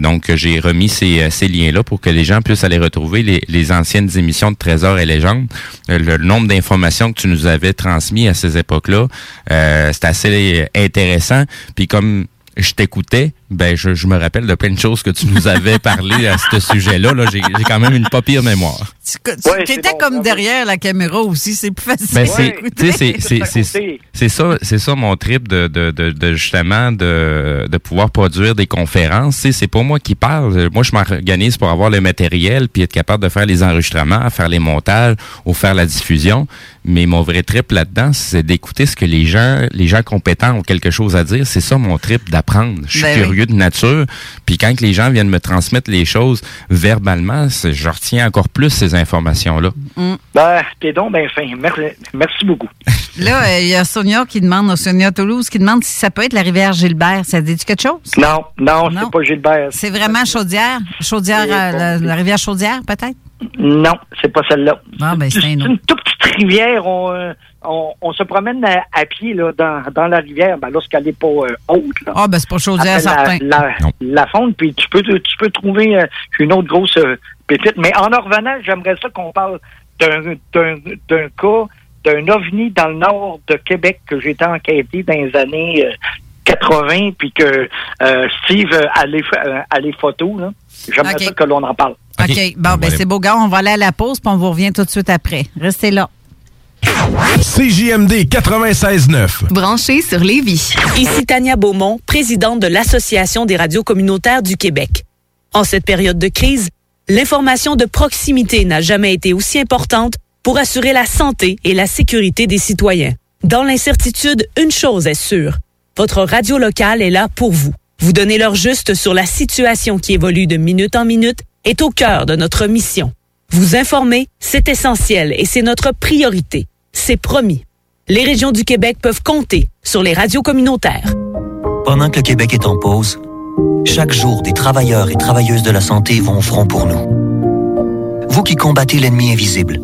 donc j'ai remis ces, ces liens-là pour que les gens puissent aller retrouver les, les anciennes émissions de Trésors et légendes. Euh, le nombre d'informations que tu nous avais transmis à ces époques-là, euh, c'est assez intéressant. Puis comme je t'écoutais, ben je, je me rappelle de plein de choses que tu nous avais parlé à ce sujet-là. Là, j'ai j'ai quand même une pas pire mémoire. Tu, tu Ouais, étais bon, comme derrière la caméra aussi, c'est plus facile. Ben, c'est, écouter. tu sais, c'est, c'est, Tout à c'est, côté. c'est ça, c'est ça mon trip de, de, de, de justement de, de pouvoir produire des conférences. Tu sais, c'est pas moi qui parle. Moi, je m'organise pour avoir le matériel puis être capable de faire les enregistrements, faire les montages ou faire la diffusion. Mais mon vrai trip là-dedans, c'est d'écouter ce que les gens, les gens compétents ont quelque chose à dire. C'est ça mon trip d'apprendre. Je suis Ben oui. Curieux de nature. Puis quand que les gens viennent me transmettre les choses verbalement, je retiens encore plus ces informations-là. Ben, t'es donc bien fin. Merci, merci beaucoup. Là, euh, il y a Sonia qui demande, Sonia Toulouse, qui demande si ça peut être la rivière Gilbert. Ça dit quelque chose? Non, non, Non. c'est pas Gilbert. C'est vraiment Chaudière? Chaudière, euh, la rivière Chaudière, peut-être? Non, c'est pas celle-là. Ah, ben, c'est un une toute petite rivière. On, euh, on, on se promène à, à pied là, dans, dans la rivière, ben, lorsqu'elle n'est pas euh, haute. Là. Ah, ben, c'est pas certain. la, la, la fonte, puis tu peux, tu peux trouver euh, une autre grosse euh, pépite. Mais en en revenant, j'aimerais ça qu'on parle d'un d'un d'un cas, d'un ovni dans le nord de Québec que j'ai été enquêté dans les années euh, 80, puis que euh, Steve a les, a les photos. J'aimerais ça que l'on en parle. OK. Bon, ben, c'est beau, gars. On va aller à la pause, puis on vous revient tout de suite après. Restez là. CJMD 96.9. Branché sur Lévis. Ici Tania Beaumont, présidente de l'Association des radios communautaires du Québec. En cette période de crise, l'information de proximité n'a jamais été aussi importante pour assurer la santé et la sécurité des citoyens. Dans l'incertitude, une chose est sûre. Votre radio locale est là pour vous. Vous donner l'heure juste sur la situation qui évolue de minute en minute est au cœur de notre mission. Vous informer, c'est essentiel et c'est notre priorité. C'est promis. Les régions du Québec peuvent compter sur les radios communautaires. Pendant que le Québec est en pause, chaque jour, des travailleurs et travailleuses de la santé vont au front pour nous. Vous qui combattez l'ennemi invisible,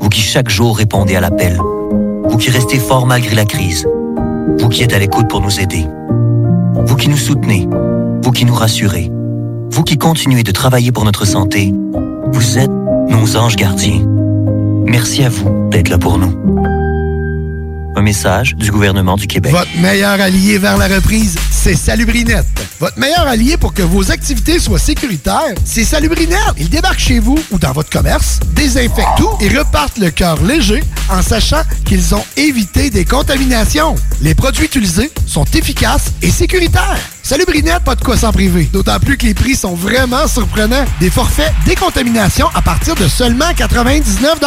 vous qui chaque jour répondez à l'appel, vous qui restez fort malgré la crise, vous qui êtes à l'écoute pour nous aider, vous qui nous soutenez, vous qui nous rassurez, vous qui continuez de travailler pour notre santé, vous êtes nos anges gardiens. Merci à vous d'être là pour nous. Un message du gouvernement du Québec. Votre meilleur allié vers la reprise, c'est Salubrinette. Votre meilleur allié pour que vos activités soient sécuritaires, c'est Salubrinette. Ils débarquent chez vous ou dans votre commerce, désinfectent tout et repartent le cœur léger en sachant qu'ils ont évité des contaminations. Les produits utilisés sont efficaces et sécuritaires. Salubrinette, pas de quoi s'en priver. D'autant plus que les prix sont vraiment surprenants. Des forfaits décontamination à partir de seulement 99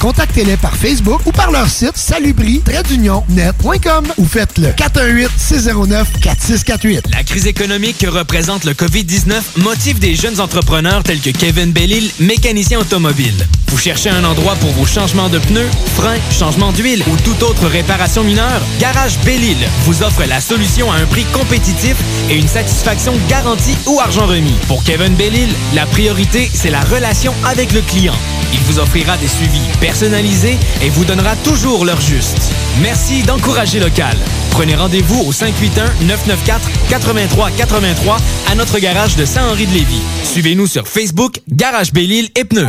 Contactez-les par Facebook ou par leur site salubri-net.com ou faites-le 418-609-4648. La crise économique que représente le COVID-19 motive des jeunes entrepreneurs tels que Kevin Bellil, mécanicien automobile. Vous cherchez un endroit pour vos changements de pneus, freins, changement d'huile ou toute autre réparation mineure? Garage Bellil vous offre la solution à un prix compétitif et une satisfaction garantie ou argent remis. Pour Kevin Bellil, la priorité, c'est la relation avec le client. Il vous offrira des suivis personnalisés et vous donnera toujours l'heure juste. Merci d'encourager local. Prenez rendez-vous au 581-994-8383 à notre garage de Saint-Henri-de-Lévis. Suivez-nous sur Facebook, Garage Bellil et Pneus.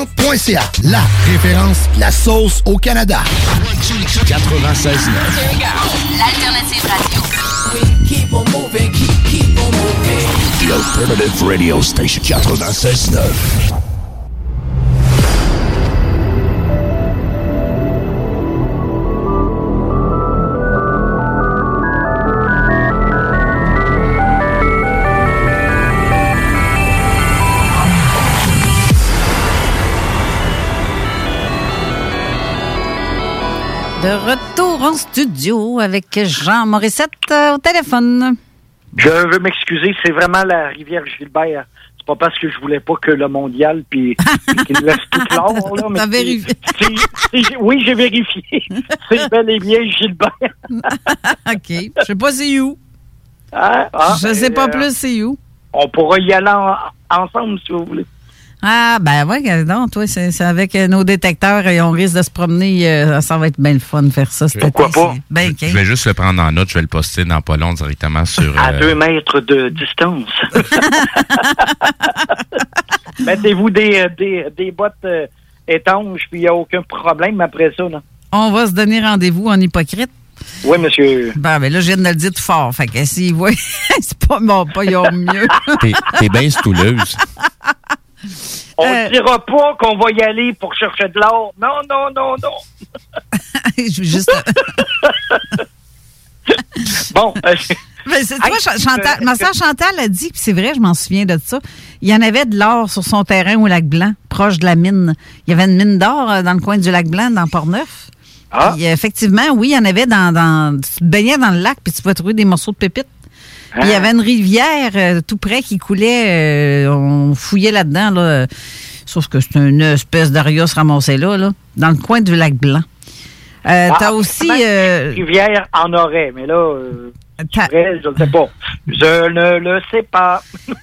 saucepiquante.ca. La référence, la sauce au Canada. 96.9. L'alternative radio. The Alternative Radio Station 96.9. De retour en studio avec Jean Morissette euh, au téléphone. Je veux m'excuser, c'est vraiment la rivière Gilbert. C'est pas parce que je voulais pas que le mondial puis qu'il laisse tout l'or là. mais T'as c'est- vérifié. c'est- c'est- oui, j'ai vérifié. C'est bel et bien Gilbert. OK. Je sais pas c'est où. Hein? Ah, Je sais euh, pas plus c'est où. On pourra y aller en- ensemble si vous voulez. Ah, ben ouais, non, toi, c'est c'est avec euh, nos détecteurs et on risque de se promener. euh, ça va être bien le fun de faire ça cet Pourquoi été. pas? Je vais juste le prendre en note, je vais le poster dans pas long directement sur. À euh, deux mètres de distance. Mettez-vous des, euh, des, des bottes euh, étanches, puis il n'y a aucun problème après ça. Là. On va se donner rendez-vous en hypocrite. Oui, monsieur. Ben, ben là, je viens de le dire tout fort. Fait que s'ils voient, c'est pas bon, pas ils ont mieux. T'es t'es bien stouleuse. On Euh. ne dira pas qu'on va y aller pour chercher de l'or. Non, non, non, non. Je veux juste. bon. euh, Ben, c'est- Ch- Chantal, euh, ma soeur Chantal a dit, puis c'est vrai, je m'en souviens de ça. Il y en avait de l'or sur son terrain au lac Blanc, proche de la mine. Il y avait une mine d'or euh, dans le coin du lac Blanc, dans Port-Neuf. Ah. Euh, effectivement, oui, il y en avait dans, dans. Tu te baignais dans le lac, puis tu pouvais trouver des morceaux de pépites. Puis Il y Ah. avait une rivière euh, tout près qui coulait. euh, on fouillait là-dedans, là. sauf que c'est une espèce d'arios ramassé là, là, dans le coin du lac Blanc. Euh, Ah, T'as aussi. même euh, Rivière en aurait, mais là, euh, t'as- vrai, je ne sais pas. Je ne le sais pas.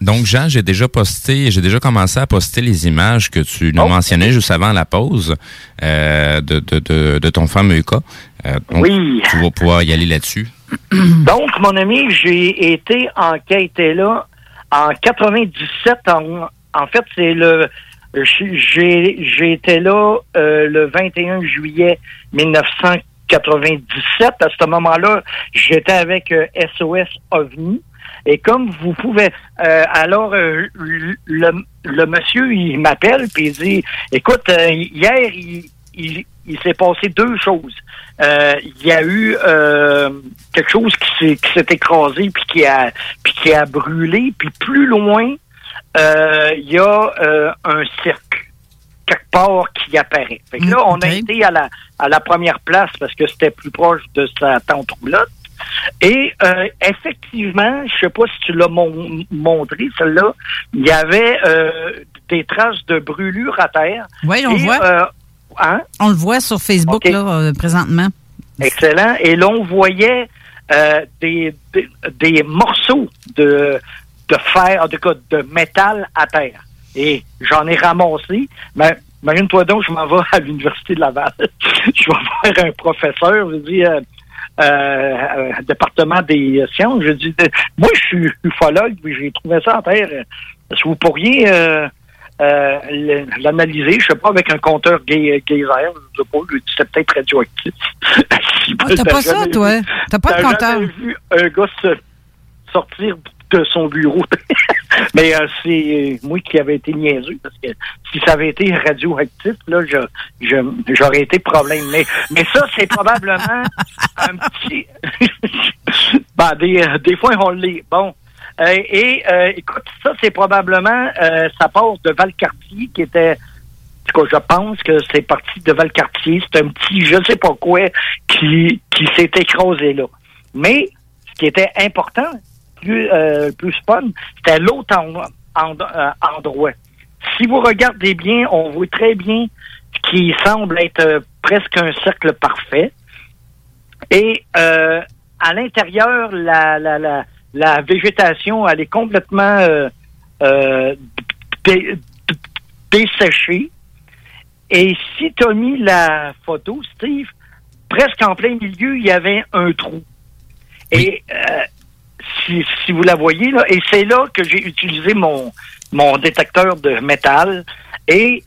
Donc, Jean, j'ai déjà posté, j'ai déjà commencé à poster les images que tu nous Oh. mentionnais juste avant la pause euh, de, de, de, de ton fameux cas. Euh, donc, Oui. Tu vas pouvoir y aller là-dessus. Donc, mon ami, j'ai été en quête là en 97. En, en fait, c'est le. J'ai j'ai été là euh, le 21 juillet 1997. À ce moment-là, j'étais avec euh, SOS OVNI. Et comme vous pouvez, euh, alors euh, le, le monsieur il m'appelle puis il dit, écoute, euh, hier il, il, il s'est passé deux choses. Euh, il y a eu euh, quelque chose qui s'est qui s'est écrasé puis qui a puis qui a brûlé puis plus loin euh, il y a un cirque quelque part qui apparaît. Fait que là, on a été à la à la première place parce que c'était plus proche de sa tante roulotte. Et euh, effectivement, je sais pas si tu l'as mon- montré, celle-là, il y avait euh, des traces de brûlure à terre. Oui, on Et, voit. euh, hein? On le voit sur Facebook, OK. là, euh, présentement. Excellent. Et l'on voyait euh, des, des, des morceaux de, de fer, en tout cas de métal à terre. Et j'en ai ramassé. Mais imagine-toi donc, je m'en vais à l'Université de Laval. je vais voir un professeur, je dis euh, euh, département des sciences. Je dis moi je suis ufologue, puis j'ai trouvé ça à terre. Est-ce que vous pourriez euh, euh, l'analyser, je sais pas, avec un compteur gay, geyser, je sais pas, peut-être radioactif. Si Ah, t'as pas ça, toi? vu- T'as pas de compteur? jamais vu un gars se sortir de son bureau? Mais euh, c'est moi qui avais été niaiseux, parce que si ça avait été radioactif, là, je, je- j'aurais été problème. Mais, mais ça, c'est probablement un petit... ben, des, des fois, on l'est. Bon. Euh, et euh, écoute, ça, c'est probablement, euh, ça part de Valcartier, qui était, en tout cas, je pense que c'est parti de Valcartier. C'est un petit, je sais pas quoi, qui, qui s'est écrasé là. Mais, ce qui était important, plus, euh, plus fun, c'était l'autre euh, endroit. Si vous regardez bien, on voit très bien ce qui semble être presque un cercle parfait. Et à l'intérieur, la, la, la, la végétation, elle est complètement euh, euh, dé- dé- desséchée. Et si tu as mis la photo, Steve, presque en plein milieu, il y avait un trou. Et euh, si, si vous la voyez, là, et c'est là que j'ai utilisé mon, mon détecteur de métal. Et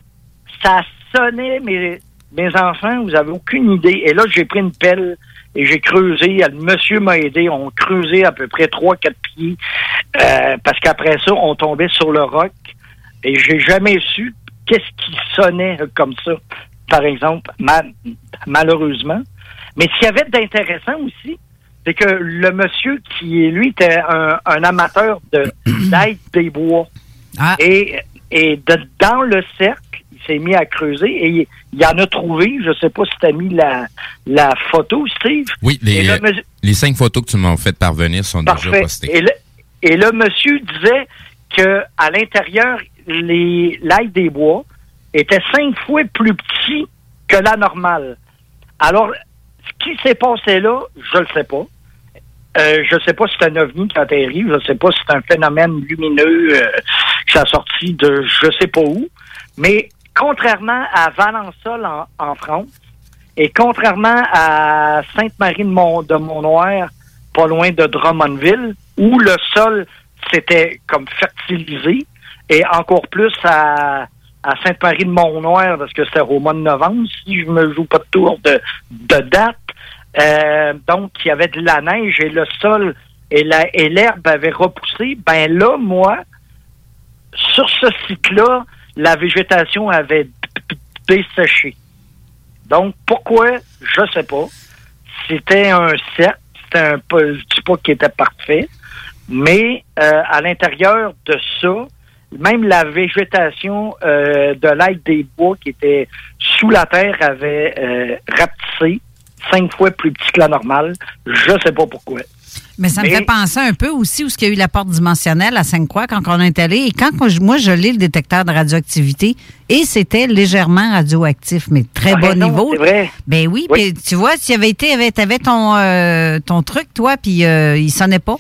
ça sonnait, mes, mes enfants, vous avez aucune idée. Et là, j'ai pris une pelle et j'ai creusé. Le monsieur m'a aidé. On creusé à peu près 3-4 pieds euh, parce qu'après ça, on tombait sur le roc et j'ai jamais su qu'est-ce qui sonnait comme ça, par exemple, mal- malheureusement. Mais ce qu'il y avait d'intéressant aussi, c'est que le monsieur qui, lui, était un, un amateur de d'aide des bois. Et, et de- dans le cercle, s'est mis à creuser et il, il en a trouvé, je sais pas si tu as mis la, la photo, Steve. Oui, les, euh, cinq photos que tu m'as fait parvenir sont déjà postées. Et le, et le monsieur disait que à l'intérieur, l'ail des bois était cinq fois plus petit que la normale. Alors, ce qui s'est passé là, je le sais pas. Euh, je sais pas si c'est un ovni qui a atterri, je sais pas si c'est un phénomène lumineux euh, qui a sorti de je sais pas où. Mais contrairement à Valençol en, en France, et contrairement à Sainte-Marie de, Mont, de Mont-Noir, pas loin de Drummondville, où le sol s'était comme fertilisé, et encore plus à, à Sainte-Marie de Mont-Noir, parce que c'était au mois de novembre, si je me joue pas de tour de, de date. Euh, donc, il y avait de la neige et le sol et la et l'herbe avait repoussé. Ben là, moi, sur ce site-là, la végétation avait desséché. Donc, pourquoi? Je sais pas. C'était un cercle, c'était un je dis pas qu'il était parfait, mais euh, à l'intérieur de ça, même la végétation euh, de l'aide des bois qui était sous la terre avait euh, rapetissé, cinq fois plus petit que la normale. Je sais pas pourquoi. Mais ça me fait penser un peu aussi où il y a eu la porte dimensionnelle à Sainte-Croix quand on est allé. Et quand moi, je- lis le détecteur de radioactivité, et c'était légèrement radioactif, mais très Ah, bas non, niveau. c'est vrai. Ben oui, Oui. puis tu vois, s'il avait été, avait, t'avais ton, euh, ton truc, toi, puis euh, il sonnait pas.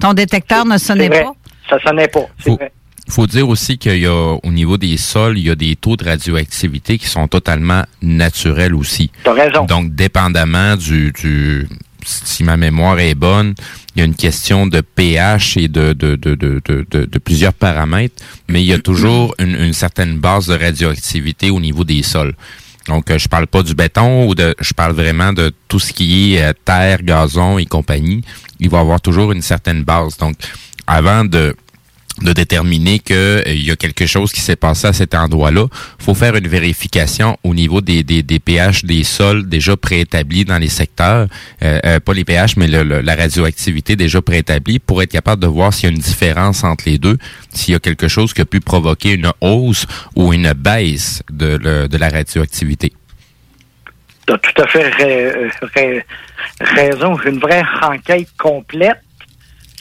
Ton détecteur ne sonnait C'est vrai. pas. Ça sonnait pas. C'est vrai. faut dire aussi qu'il y a, au niveau des sols, il y a des taux de radioactivité qui sont totalement naturels aussi. T'as raison. Donc, dépendamment du, du, si ma mémoire est bonne, il y a une question de pH et de, de, de, de, de, plusieurs paramètres, mais il y a toujours une, une certaine base de radioactivité au niveau des sols. Donc, euh, je parle pas du béton ou de, je parle vraiment de tout ce qui est euh, terre, gazon et compagnie. Il va y avoir toujours une certaine base. Donc, avant de, de déterminer que euh, il y a quelque chose qui s'est passé à cet endroit-là, faut faire une vérification au niveau des, des, des pH des sols déjà préétablis dans les secteurs, euh, euh, pas les pH, mais le- le- la radioactivité déjà préétablie pour être capable de voir s'il y a une différence entre les deux, s'il y a quelque chose qui a pu provoquer une hausse ou une baisse de, le- de la radioactivité. T'as tout à fait ra- ra- raison. Une vraie enquête complète,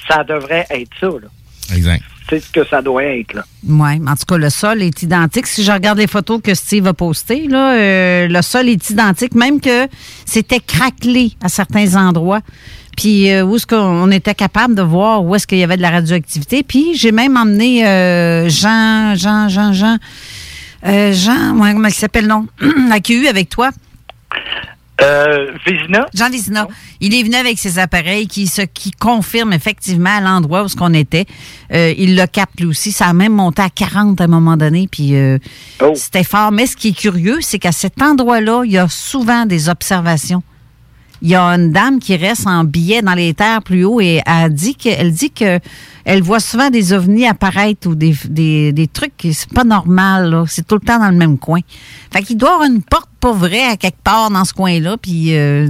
ça devrait être ça. là. Exact. C'est ce que ça doit être. Oui, en tout cas, le sol est identique. Si je regarde les photos que Steve a postées, là, euh, le sol est identique, même que c'était craquelé à certains endroits. Puis euh, où est-ce qu'on était capable de voir où est-ce qu'il y avait de la radioactivité. Puis j'ai même emmené euh, Jean, Jean, Jean, Jean, Jean, ouais, comment il s'appelle, non? la QU avec toi. Euh, Vézina? Jean Vézina. Il est venu avec ses appareils qui, se, qui confirment effectivement à l'endroit où ce qu'on était. Euh, il le capte lui aussi. Ça a même monté à 40 à un moment donné. Puis euh, c'était fort. Mais ce qui est curieux, c'est qu'à cet endroit-là, il y a souvent des observations. Il y a une dame qui reste en billet dans les terres plus haut et elle dit que, elle dit que elle voit souvent des ovnis apparaître ou des, des, des trucs qui c'est pas normal. là. C'est tout le temps dans le même coin. Fait qu'il doit y avoir une porte pas vraie à quelque part dans ce coin-là. Puis euh,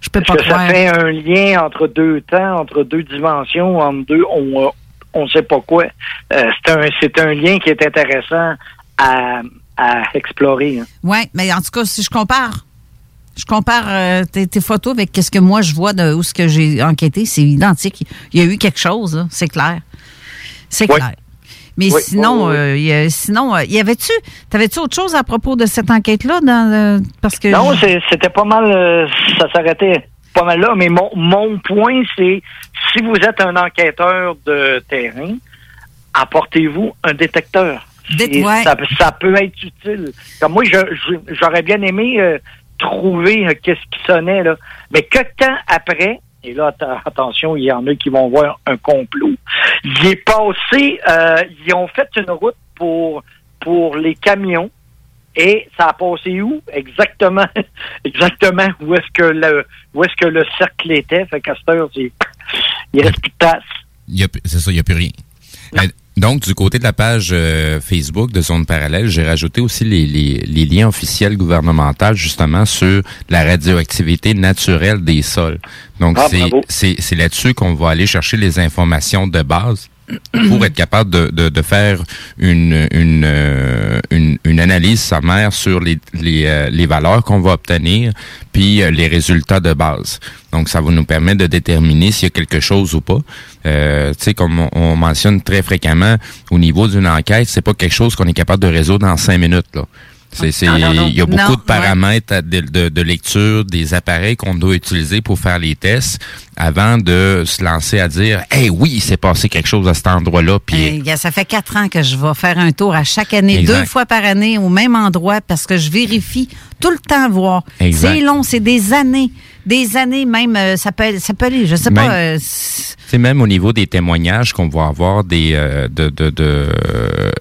je peux pas que ça fait un lien entre deux temps, entre deux dimensions, entre deux, on on sait pas quoi. Euh, c'est un c'est un lien qui est intéressant à, à explorer. hein. Oui, mais en tout cas, si je compare, je compare euh, tes, tes photos avec ce que moi je vois de où ce que j'ai enquêté, c'est identique. Il y a eu quelque chose, c'est clair. C'est Oui. clair. Mais Oui, sinon, oui. euh, il y a- sinon, euh, y avait-tu, t'avais-tu autre chose à propos de cette enquête-là dans le- parce que Non, c'était pas mal, euh, ça s'arrêtait pas mal là, mais mon, mon point, c'est si vous êtes un enquêteur de terrain, apportez-vous un détecteur. Ouais. ça, ça peut être utile. Comme moi, j'aurais bien aimé euh, trouver euh, qu'est-ce qui sonnait, là. Mais que temps après, et là, attention, il y en a qui vont voir un complot, il est passé, euh, ils ont fait une route pour, pour les camions Et ça a passé où? Exactement, exactement où est-ce que le où est-ce que le cercle était. Fait qu'à cette heure, il reste plus de place. C'est ça, il n'y a plus rien. Euh, Donc, du côté de la page euh, Facebook de Zone Parallèle, j'ai rajouté aussi les, les- les liens officiels gouvernementaux justement sur la radioactivité naturelle des sols. Donc, Ah, c'est là-dessus qu'on va aller chercher les informations de base pour être capable de, de, de faire une, une, euh, une, une analyse sommaire sur les, les, euh, les valeurs qu'on va obtenir, puis euh, les résultats de base. Donc, ça va nous permettre de déterminer s'il y a quelque chose ou pas. Euh, tu sais, comme on, on mentionne très fréquemment, au niveau d'une enquête, c'est pas quelque chose qu'on est capable de résoudre en cinq minutes. Là. Il y a beaucoup Non, de paramètres de, de, de lecture des appareils qu'on doit utiliser pour faire les tests avant de se lancer à dire, hey, oui, il s'est passé quelque chose à cet endroit-là. Puis ça fait quatre ans que je vais faire un tour à chaque année, Exact. deux fois par année, au même endroit, parce que je vérifie tout le temps voir. C'est long, c'est des années. Des années même, euh, ça peut, ça peut aller, je sais Même- pas. euh, C'est même au niveau des témoignages qu'on va avoir des euh, de, de, de,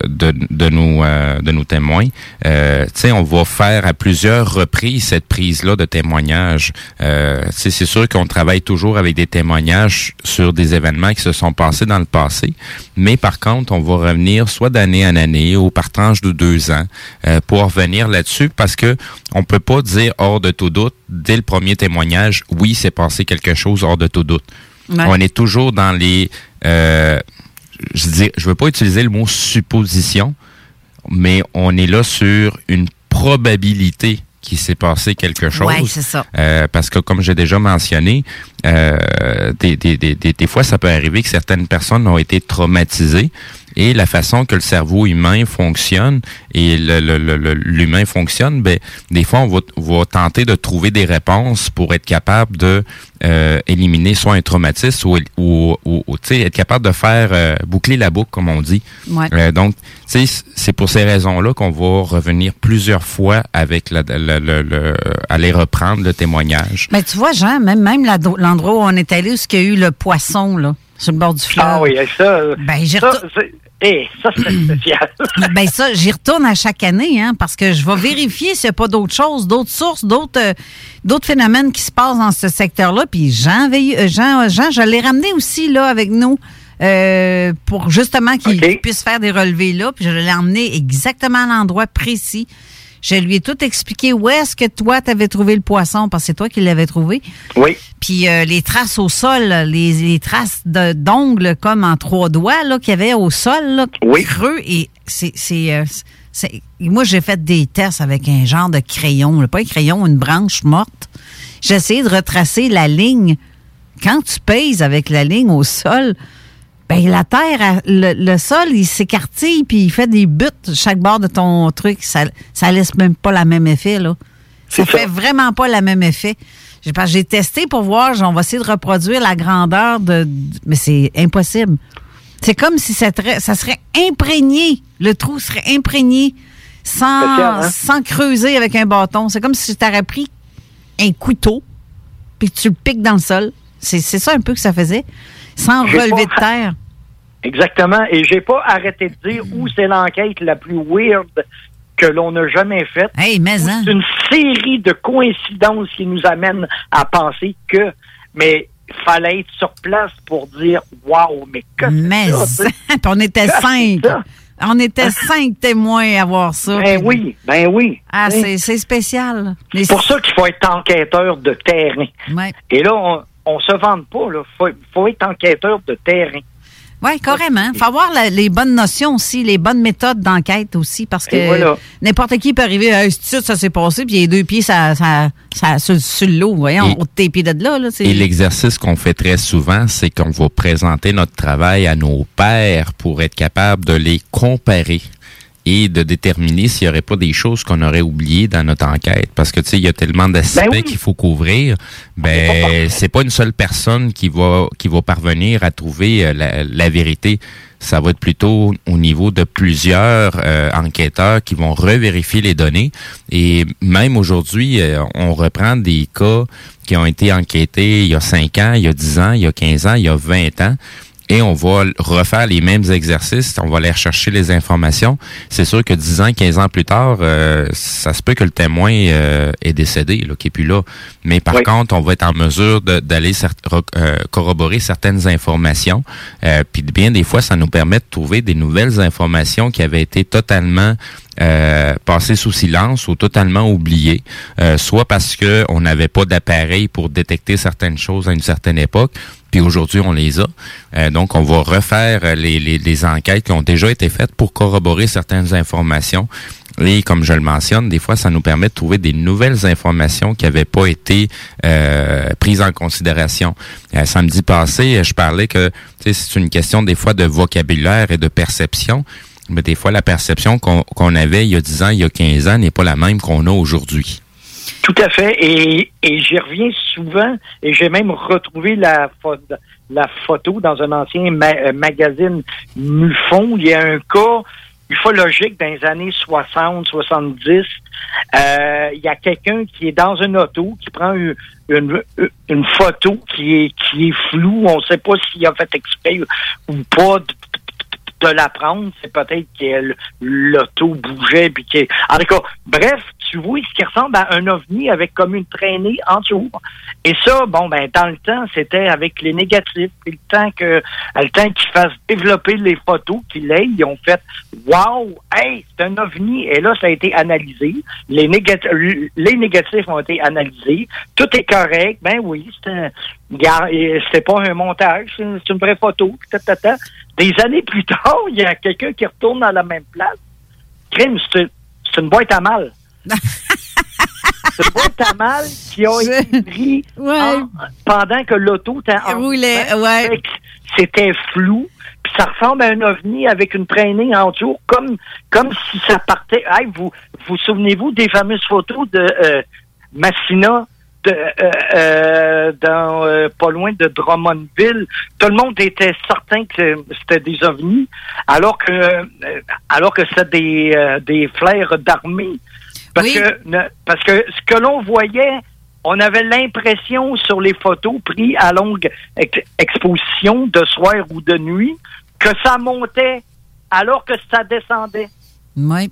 de, de nos euh, de nos témoins. Euh, tu sais, on va faire à plusieurs reprises cette prise-là de témoignages. Euh, c'est sûr qu'on travaille toujours avec des témoignages sur des événements qui se sont passés dans le passé, mais par contre, on va revenir soit d'année en année ou par tranche de deux ans euh, pour revenir là-dessus parce que on peut pas dire hors de tout doute dès le premier témoignage, oui, c'est passé quelque chose hors de tout doute. Ouais. On est toujours dans les. euh, je je veux pas utiliser le mot supposition, mais on est là sur une probabilité qu'il s'est passé quelque chose. Ouais, c'est ça. Euh, parce que comme j'ai déjà mentionné, euh, des, des, des, des, des fois, ça peut arriver que certaines personnes ont été traumatisées et la façon que le cerveau humain fonctionne et l'humain fonctionne, ben, des fois, on va, va tenter de trouver des réponses pour être capable de euh, éliminer soit un traumatisme ou, ou, ou- ou, tu sais, être capable de faire euh, boucler la boucle, comme on dit. Ouais. Euh, donc, c'est pour ces raisons-là qu'on va revenir plusieurs fois avec la, le- aller reprendre le témoignage. Mais tu vois, Jean, même, même la- l'endroit où on est allé, où il y a eu le poisson, là, sur le bord du fleuve. Ah oui, ça, euh, Ben, j'y ça, retourne- eh, ça c'est spécial. Ben ça, j'y retourne à chaque année, hein, parce que je vais vérifier s'il n'y a pas d'autres choses, d'autres sources, d'autres euh, d'autres phénomènes qui se passent dans ce secteur-là. Puis Jean, euh, Jean, Jean, je l'ai ramené aussi là avec nous euh, pour justement qu'il qu'il puisse faire des relevés là. Puis je l'ai emmené exactement à l'endroit précis. Je lui ai tout expliqué où est-ce que toi, tu avais trouvé le poisson, parce que c'est toi qui l'avais trouvé. Oui. Puis euh, les traces au sol, les, les traces de- d'ongles comme en trois doigts là, qu'il y avait au sol, là, creux. Et c'est, c'est, euh, c'est- moi, j'ai fait des tests avec un genre de crayon, là, pas un crayon, une branche morte. J'ai essayé de retracer la ligne. Quand tu pèses avec la ligne au sol, ben la terre, le, le sol, il s'écartille puis il fait des buts chaque bord de ton truc. Ça, ça laisse même pas la même effet, là. Ça fait vraiment pas le même effet. J'ai, testé pour voir, on va essayer de reproduire la grandeur de. Mais c'est impossible. C'est comme si ça, serait- ça serait imprégné. Le trou serait imprégné sans, hein? sans creuser avec un bâton. C'est comme si tu aurais pris un couteau puis que tu le piques dans le sol. C'est ça un peu que ça faisait. Sans relever pas- de terre. Exactement. Et j'ai pas arrêté de dire où c'est l'enquête la plus weird que l'on n'a jamais faite. Hey, mais hein. C'est une série de coïncidences qui nous amènent à penser que, mais fallait être sur place pour dire, waouh, mais que Mais ça? Puis on était Que cinq. On était cinq témoins à voir ça. Ben oui, ben oui. Ah, Hein? c'est, spécial. C'est pour ça qu'il faut être enquêteur de terrain. Ouais. Et là, on, on se vante pas, là. Faut, faut être enquêteur de terrain. Oui, carrément. Il faut avoir la- les bonnes notions aussi, les bonnes méthodes d'enquête aussi, parce que voilà. n'importe qui peut arriver à ça, ça s'est passé, puis les deux pieds ça, ça, ça, sur, sur l'eau. Voyons, Et- on tes pieds de là. là Et l'exercice qu'on fait très souvent, c'est qu'on va présenter notre travail à nos pairs pour être capable de les comparer et de déterminer s'il n'y aurait pas des choses qu'on aurait oubliées dans notre enquête. Parce que, tu sais, il y a tellement d'aspects Ben oui. qu'il faut couvrir. Ben, c'est pas une seule personne qui va, qui va parvenir à trouver euh, la, la vérité. Ça va être plutôt au niveau de plusieurs euh, enquêteurs qui vont revérifier les données. Et même aujourd'hui, euh, on reprend des cas qui ont été enquêtés il y a 5 ans, il y a 10 ans, il y a 15 ans, il y a 20 ans. Et on va refaire les mêmes exercices, on va aller rechercher les informations. C'est sûr que 10 ans, 15 ans plus tard, euh, ça se peut que le témoin euh, est décédé, là, qui est plus là. Mais par contre, on va être en mesure d'aller euh, corroborer certaines informations. puis bien des fois, ça nous permet de trouver des nouvelles informations qui avaient été totalement euh, passées sous silence ou totalement oubliées, soit parce que on n'avait pas d'appareil pour détecter certaines choses à une certaine époque, puis aujourd'hui, on les a. Euh, donc, on va refaire les, les, enquêtes qui ont déjà été faites pour corroborer certaines informations. Et comme je le mentionne, des fois, ça nous permet de trouver des nouvelles informations qui n'avaient pas été euh, prises en considération. Euh, samedi passé, je parlais que c'est une question des fois de vocabulaire et de perception. Mais des fois, la perception qu'on avait il y a 10 ans, il y a 15 ans n'est pas la même qu'on a aujourd'hui. Tout à fait. Et, et j'y reviens souvent et j'ai même retrouvé la, la photo dans un ancien euh, magazine Mufon. Il y a un cas ufologique dans les années 60, 70. Euh, il y a quelqu'un qui est dans une auto, qui prend une, une, photo qui est, qui est floue. On ne sait pas s'il a fait exprès ou pas de la prendre, c'est peut-être que l'auto bougeait puis que en tout cas, bref, tu vois ce qui ressemble à un ovni avec comme une traînée en dessous. Et ça, bon ben dans le temps, c'était avec les négatifs. Et le temps que le qu'ils fassent développer les photos qu'ils l'aient, ils ont fait Wow, hey, c'est un ovni et là ça a été analysé. Les négatifs les négatifs ont été analysés. Tout est correct. Ben oui, c'était pas un montage, c'est une vraie photo. Des années plus tard, il y a quelqu'un qui retourne dans la même place. Crime, c'est une boîte à mal. c'est une boîte à mal qui a été pris pendant que l'auto était en ouais. C'était flou. Puis ça ressemble à un ovni avec une traînée en dessous, comme, comme si ça partait. vous vous souvenez-vous des fameuses photos de euh, Massina? De, euh, euh, dans euh, pas loin de Drummondville, tout le monde était certain que c'était des ovnis, alors que alors que c'était des des flares d'armée. Parce que parce que ce que l'on voyait, on avait l'impression sur les photos prises à longue exposition de soir ou de nuit que ça montait alors que ça descendait. Oui.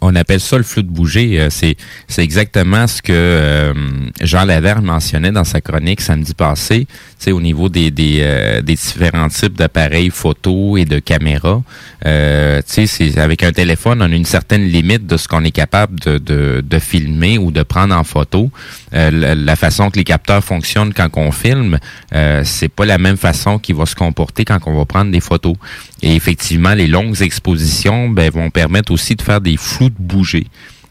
On, appelle ça le flou de bouger. Euh, c'est, c'est exactement ce que euh, Jean Laverne mentionnait dans sa chronique samedi passé. C'est au niveau des, des, euh, des, différents types d'appareils photo et de caméras. Euh, c'est avec un téléphone, on a une certaine limite de ce qu'on est capable de, de, de, filmer ou de prendre en photo. la, façon que les capteurs fonctionnent quand on filme, c'est pas la même façon qu'il va se comporter quand on va prendre des photos. Et effectivement, les longues expositions ben, vont permettre aussi de faire des flous de bouger.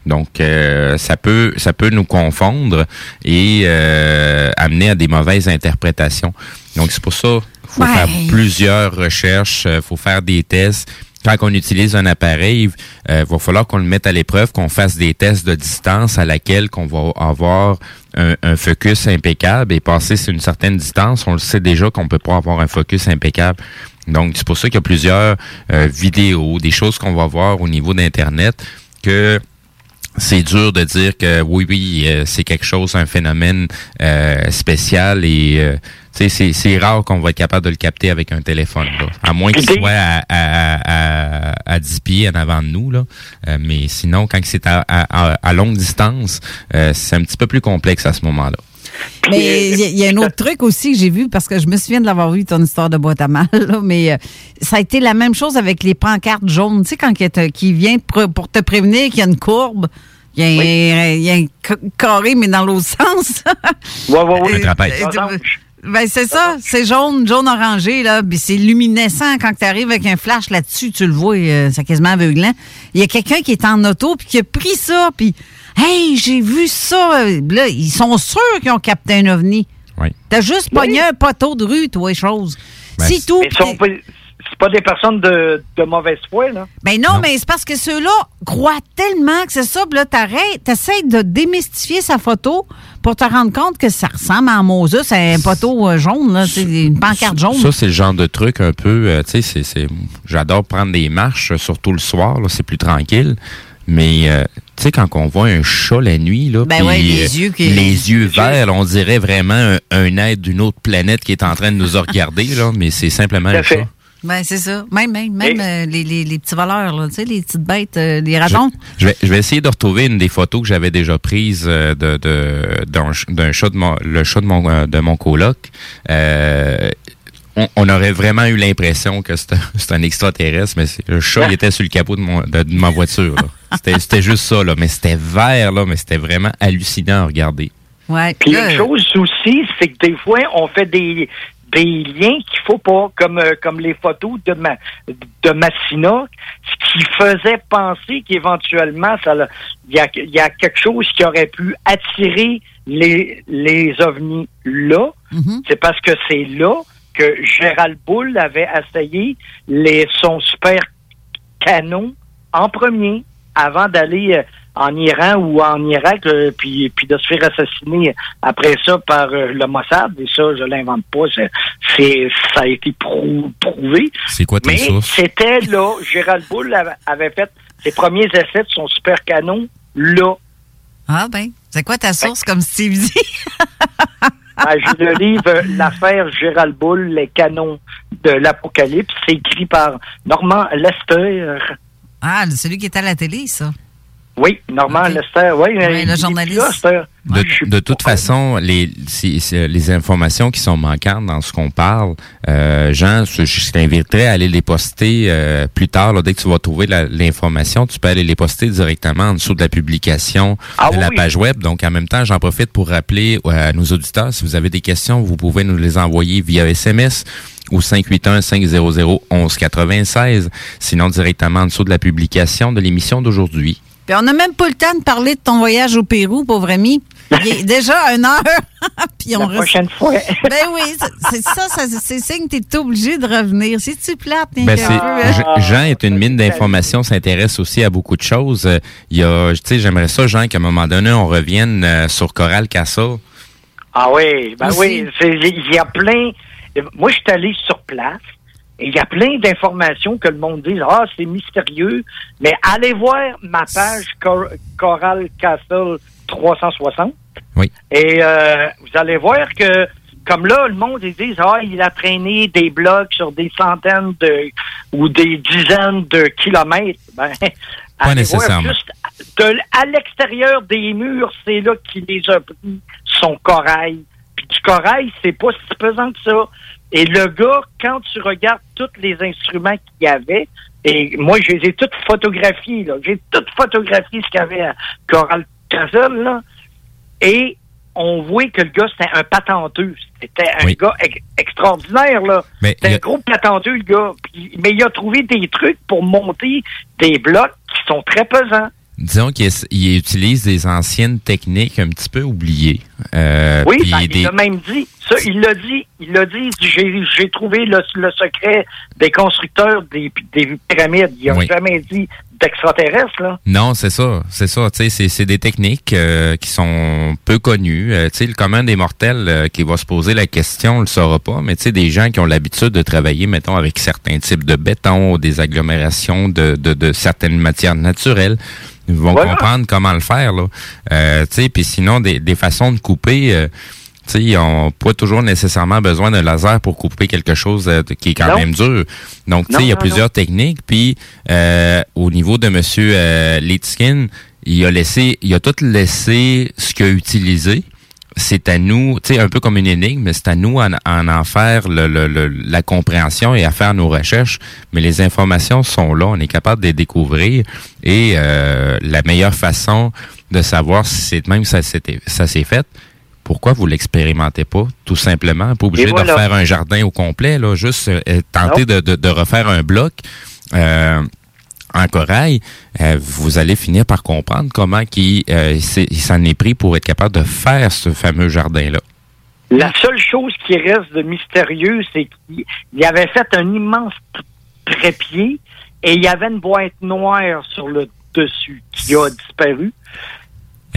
Donc, euh, ça peut ça peut nous confondre et euh, amener à des mauvaises interprétations. Donc, c'est pour ça qu'il faut faire plusieurs recherches, il euh, faut faire des tests. Quand on utilise un appareil, il va falloir qu'on le mette à l'épreuve, qu'on fasse des tests de distance à laquelle qu'on va avoir un, un, focus impeccable et passer sur une certaine distance, on le sait déjà qu'on peut pas avoir un focus impeccable. Donc, c'est pour ça qu'il y a plusieurs euh, vidéos, des choses qu'on va voir au niveau d'Internet que c'est dur de dire que oui, oui, euh, c'est quelque chose, un phénomène euh, spécial et c'est rare qu'on va être capable de le capter avec un téléphone. À moins qu'il soit à, à, à, 10 pieds en avant de nous. Là. mais sinon, quand c'est à, à, longue distance, c'est un petit peu plus complexe à ce moment-là. Mais il y, a un autre truc aussi que j'ai vu, parce que je me souviens de l'avoir vu, ton histoire de boîte à mal, mais euh, ça a été la même chose avec les pancartes jaunes. Tu sais, quand qui vient pour te prévenir qu'il y a une courbe, il y, a un carré, mais dans l'autre sens. Oui, oui, oui. Euh, ben, c'est ça, c'est jaune, jaune orangé, là. Puis c'est luminescent. Quand tu arrives avec un flash là-dessus, tu le vois, euh, c'est quasiment aveuglant. Il y a quelqu'un qui est en auto, puis qui a pris ça, puis Hey, j'ai vu ça. Là, ils sont sûrs qu'ils ont capté un ovni. Oui. T'as juste pogné un poteau de rue, toi, chose. Ben, c'est tout. C'est pas des personnes de, mauvaise foi, là. Ben non, mais c'est parce que ceux-là croient tellement que c'est ça. Puis là, t'essaies de démystifier sa photo pour te rendre compte que ça ressemble à un Moses, c'est un poteau euh, jaune, là, c'est une pancarte jaune. Ça, c'est le genre de truc un peu, euh, tu sais, j'adore prendre des marches, surtout le soir, c'est plus tranquille. Mais euh, tu sais, quand on voit un chat la nuit, là, Ben puis, ouais, les euh, yeux qui- les yeux verts, on dirait vraiment un, un être d'une autre planète qui est en train de nous regarder, là, mais c'est simplement un chat. Ben, c'est ça. Même, même, même euh, les, les, les petits voleurs, là, tu sais, les petites bêtes, euh, les ratons. Je vais, je vais essayer de retrouver une des photos que j'avais déjà prises euh, de, de, d'un, ch- d'un chat de mon, le chat de mon, de mon coloc. Euh, on, on aurait vraiment eu l'impression que c'était, c'était un extraterrestre, mais c'est- le chat, il était sur le capot de, mon, de, de ma voiture. là. C'était, c'était juste ça, là. Mais c'était vert, là, mais c'était vraiment hallucinant à regarder. Ouais. Puis une chose aussi, c'est que des fois, on fait des, des liens qu'il faut pas, comme, euh, comme les photos de, ma, de Massina, ce qui faisait penser qu'éventuellement, il y a, il y a quelque chose qui aurait pu attirer les, les ovnis là. C'est parce que c'est là que Gérald Bull avait essayé les, son super canon en premier avant d'aller euh, en Iran ou en Irak, euh, puis, puis de se faire assassiner après ça par euh, le Mossad. Et ça, je l'invente pas. c'est- ça a été prou- prouvé. C'est quoi tes Mais c'était là. Gérald Bull avait, fait ses premiers essais de son super canon là. Ah, ben, c'est quoi ta source, comme Steve dit? Ah, J'ai le livre euh, L'affaire Gérald Bull, les canons de l'Apocalypse. C'est écrit par Normand Lester. Ah, celui qui est à la télé, ça. Oui, Normand Lester. Oui, Ouais, le journaliste. De, de toute façon, les, informations qui sont manquantes dans ce qu'on parle, euh, Jean, je je t'inviterais à aller les poster euh, plus tard. là, dès que tu vas trouver l'information, tu peux aller les poster directement en dessous de la publication Ah de oui, la oui. page web. Donc, en même temps, j'en profite pour rappeler euh, à nos auditeurs, si vous avez des questions, vous pouvez nous les envoyer via SMS ou 581-500-1196, sinon directement en dessous de la publication de l'émission d'aujourd'hui. Puis on n'a même pas le temps de parler de ton voyage au Pérou, pauvre ami. Il est déjà une heure. Puis on La reste- prochaine fois. Ben oui, c'est- c'est ça, ça c'est signe que tu es obligé de revenir. Si tu plates, rien Ben, qu'un c'est- peu, hein? Jean- est une mine d'informations, s'intéresse aussi à beaucoup de choses. Euh, Il y a, tu sais, j'aimerais ça, Jean, qu'à un moment donné, on revienne euh, sur Coral Cassa. Ah oui, ben Aussi. oui, c'est- il y a plein. Moi, je suis allé sur place et il y a plein d'informations que le monde dit ah c'est mystérieux, mais allez voir ma page Cor- Coral Castle 360 Oui. et euh, vous allez voir que comme là le monde ils disent ah il a traîné des blocs sur des centaines de ou des dizaines de kilomètres. Ben, Pas nécessairement. juste de- à l'extérieur des murs, c'est là qu'il les a pris son corail. Puis du corail, c'est pas si pesant que ça. Et le gars, quand tu regardes tous les instruments qu'il y avait, et moi, je les ai toutes photographiés, là. J'ai toutes photographié ce qu'il y avait à Coral Castle, là. Et on voit que le gars, c'était un patenteux. C'était un gars ex- extraordinaire, là. C'était un gros patenteux, le gars. Puis- mais il a trouvé des trucs pour monter des blocs qui sont très pesants. Disons qu'il utilise des anciennes techniques un petit peu oubliées. Euh, Oui, ben, des- il l'a même dit. Ça, il l'a dit. Il l'a dit. J'ai, j'ai trouvé le, le secret des constructeurs des, des pyramides. Il n'a Oui. jamais dit d'extraterrestres, là. Non, c'est ça, c'est ça. Tu sais, c'est- des techniques euh, qui sont peu connues. Euh, tu sais, le commun des mortels euh, qui va se poser la question, on le saura pas. Mais tu sais, des gens qui ont l'habitude de travailler, mettons, avec certains types de béton, ou des agglomérations de, de, de certaines matières naturelles, vont Voilà. comprendre comment le faire là. Euh, tu sais, puis sinon des, des façons de couper. Euh, tu sais, on n'a pas toujours nécessairement besoin d'un laser pour couper quelque chose euh, qui est quand Non. même dur. Donc, il y a non, plusieurs techniques. Puis, euh, au niveau de Monsieur euh, Litskin, il a laissé, il a tout laissé ce qu'il a utilisé. C'est à nous, tu sais, un peu comme une énigme, mais c'est à nous en, en en faire le, le- le- la compréhension et à faire nos recherches. Mais les informations sont là, on est capable de les découvrir. Et euh, la meilleure façon de savoir si c'est même ça ça s'est fait, pourquoi vous l'expérimentez pas, tout simplement? Pas obligé voilà. de refaire un jardin au complet, là, juste euh, tenter de, de- de refaire un bloc. Euh, en corail, euh, vous allez finir par comprendre comment qu'il euh, s'en est pris pour être capable de faire ce fameux jardin-là. La seule chose qui reste de mystérieux, c'est qu'il il avait fait un immense trépied et il y avait une boîte noire sur le dessus qui a disparu.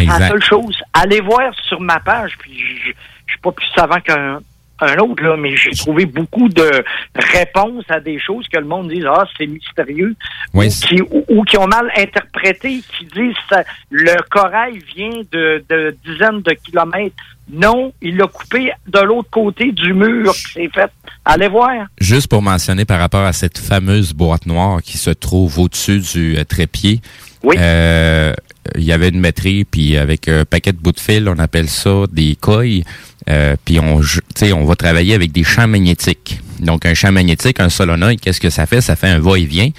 La seule chose, allez voir sur ma page, puis je, je suis pas plus savant qu'un un autre, là, mais j'ai trouvé beaucoup de réponses à des choses que le monde dit Ah, c'est mystérieux. Oui, ou, qui, ou, ou qui ont mal interprété, qui disent ça, le corail vient de, de dizaines de kilomètres. Non, il l'a coupé de l'autre côté du mur qui s'est fait. Allez voir. Juste pour mentionner par rapport à cette fameuse boîte noire qui se trouve au-dessus du euh, trépied. Oui. Euh, il y avait une maîtrise, puis avec un paquet de bouts de fil, on appelle ça des coils. Euh, puis on, ju- tu sais, on va travailler avec des champs magnétiques. Donc un champ magnétique, un solénoïde, qu'est-ce que ça fait? Ça fait un va-et-vient.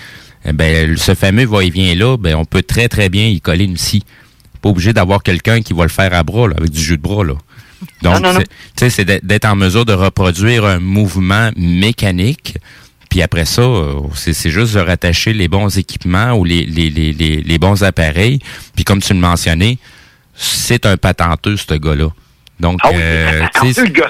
Eh ben, ce fameux va-et-vient là, ben on peut très très bien y coller une scie. Pas obligé d'avoir quelqu'un qui va le faire à bras là, avec du jus de bras là. Donc, c'est- tu sais, c'est d'être- d'être en mesure de reproduire un mouvement mécanique. Puis après ça, euh, c'est juste de rattacher les bons équipements ou les, les, les, les, bons appareils. Puis comme tu le mentionnais, c'est un patenteux, ce gars-là. Donc, Ah oui, euh, le gars,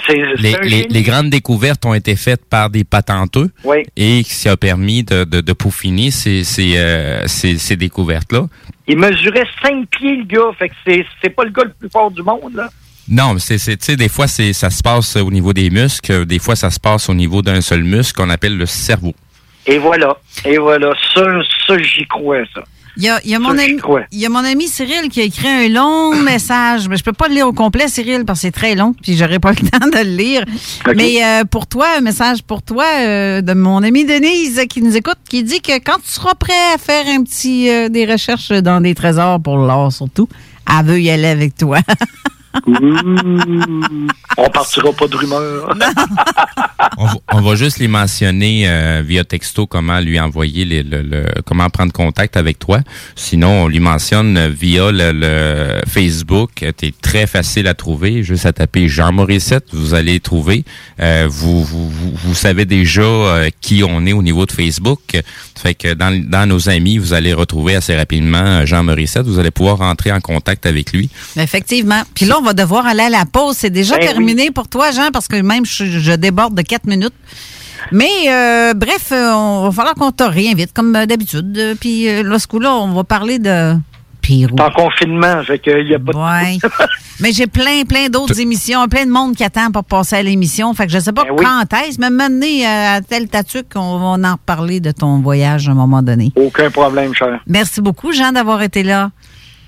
les, les, grandes découvertes ont été faites par des patenteux Oui. et qui a permis de, de, de peaufiner ces, ces, euh, ces, ces découvertes-là. Il mesurait 5 pieds, le gars. Fait que c'est pas le gars le plus fort du monde, là. Non, mais c'est, c'est, tu sais, des fois, c'est, ça se passe au niveau des muscles, des fois, ça se passe au niveau d'un seul muscle qu'on appelle le cerveau. Et voilà. Et voilà. Ça, ça j'y crois, ça. Il y a, il y a Ça, mon ami, il y a mon ami Cyril qui a écrit un long message, mais je peux pas le lire au complet, Cyril, parce que c'est très long, puis j'aurais pas le temps de le lire. Mais euh, pour toi, un message pour toi euh, de mon ami Denise qui nous écoute, qui dit que quand tu seras prêt à faire un petit euh, des recherches dans des trésors pour l'or surtout, elle veut y aller avec toi. Mmh. On partira pas de rumeurs. On va, on va juste les mentionner euh, via texto comment lui envoyer les, le, le- comment prendre contact avec toi. Sinon, on lui mentionne via le, le Facebook. T'es très facile à trouver. Juste à taper Jean Morissette, vous allez trouver. Euh, vous, vous, vous, vous savez déjà euh, qui on est au niveau de Facebook. Fait que dans, dans nos amis, vous allez retrouver assez rapidement Jean Morissette. Vous allez pouvoir rentrer en contact avec lui. Effectivement. Puis là, on va devoir aller à la pause. C'est déjà Ben terminé pour toi, Jean, parce que même je, je déborde de quatre minutes. Mais euh, bref, euh, on va falloir qu'on te réinvite comme euh, d'habitude. Puis là, ce coup-là, on va parler de Pirou. en confinement, fait qu'il y a pas de... Ouais. Mais j'ai plein, plein d'autres émissions, plein de monde qui attend pour passer à l'émission. Fait que je sais pas Ben oui. quand est-ce, mais euh, à tel tatuc, on va en reparler de ton voyage à un moment donné. Aucun problème, cher. Merci beaucoup, Jean, d'avoir été là.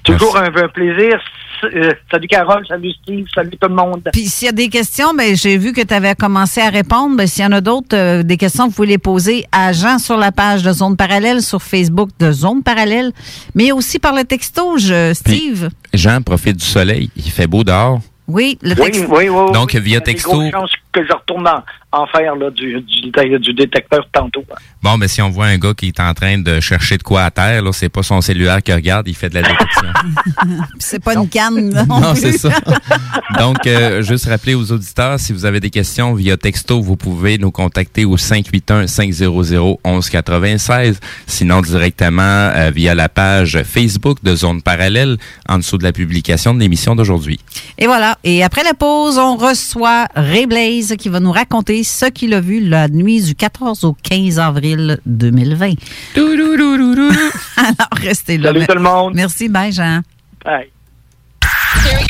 Toujours un, un plaisir. Euh, salut Carole, salut Steve, salut tout le monde. Puis s'il y a des questions, ben j'ai vu que tu avais commencé à répondre. Ben, s'il y en a d'autres, euh, des questions, vous pouvez les poser à Jean sur la page de Zone Parallèle sur Facebook de Zone Parallèle, mais aussi par le texto, je, Steve. Jean profite du soleil. Il fait beau dehors. oui, le Oui, texto. oui, oui. Donc, oui. via Il y a des texto- que je retourne en, en faire là, du, du, du détecteur tantôt. Bon, mais si on voit un gars qui est en train de chercher de quoi à terre, là, c'est pas son cellulaire qui regarde, il fait de la détection. C'est pas une canne. Non, non, c'est ça. Donc, euh, juste rappeler aux auditeurs, si vous avez des questions via texto, vous pouvez nous contacter au 581-500-1196. Sinon, directement euh, via la page Facebook de Zone Parallèle, en dessous de la publication de l'émission d'aujourd'hui. Et voilà. Et après la pause, on reçoit Ray Blaze qui va nous raconter ce qu'il a vu la nuit du 14 au 15 avril 2020. Alors, restez là. Salut tout le monde. Merci, bye, Jean. Bye.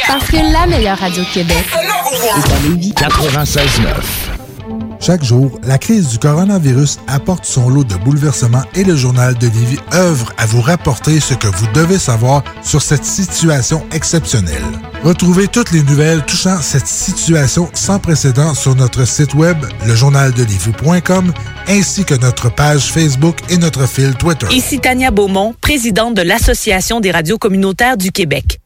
Parce que la meilleure radio de Québec est à Lévis. 96.9. Chaque jour, la crise du coronavirus apporte son lot de bouleversements et le journal de Lévis œuvre à vous rapporter ce que vous devez savoir sur cette situation exceptionnelle. Retrouvez toutes les nouvelles touchant cette situation sans précédent sur notre site web, lejournaldelévis.com, ainsi que notre page Facebook et notre fil Twitter. Ici Tania Beaumont, présidente de l'Association des radios communautaires du Québec.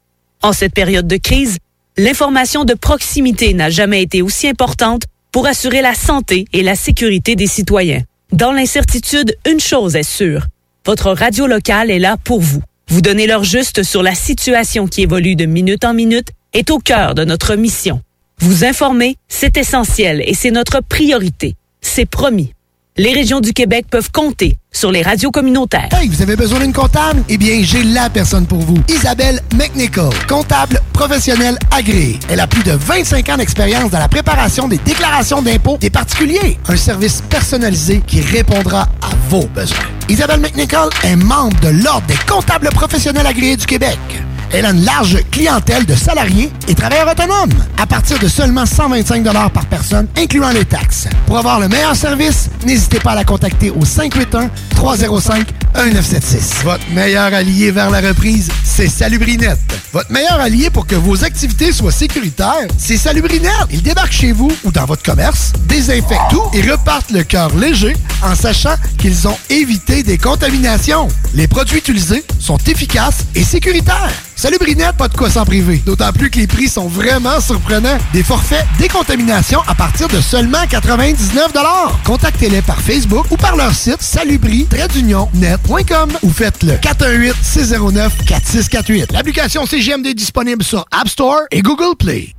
En cette période de crise, l'information de proximité n'a jamais été aussi importante pour assurer la santé et la sécurité des citoyens. Dans l'incertitude, une chose est sûre. Votre radio locale est là pour vous. Vous donner l'heure juste sur la situation qui évolue de minute en minute est au cœur de notre mission. Vous informer, c'est essentiel et c'est notre priorité. C'est promis. Les régions du Québec peuvent compter sur les radios communautaires. Hey, vous avez besoin d'une comptable? Eh bien, j'ai la personne pour vous. Isabelle McNichol, comptable professionnelle agréée. Elle a plus de 25 ans d'expérience dans la préparation des déclarations d'impôts des particuliers. Un service personnalisé qui répondra à vos besoins. Isabelle McNichol est membre de l'Ordre des comptables professionnels agréés du Québec. Elle a une large clientèle de salariés et travailleurs autonomes à partir de seulement 125 par personne, incluant les taxes. Pour avoir le meilleur service, n'hésitez pas à la contacter au 581-305-1976. Votre meilleur allié vers la reprise, c'est Salubrinet. Votre meilleur allié pour que vos activités soient sécuritaires, c'est Salubrinet. Ils débarquent chez vous ou dans votre commerce, désinfectent tout et repartent le cœur léger en sachant qu'ils ont évité des contaminations. Les produits utilisés sont efficaces et sécuritaires. Salut Brinette, pas de quoi s'en priver. D'autant plus que les prix sont vraiment surprenants. Des forfaits décontamination à partir de seulement 99 Contactez-les par Facebook ou par leur site salubri-net.com ou faites le 418-609-4648. L'application CGMD est disponible sur App Store et Google Play.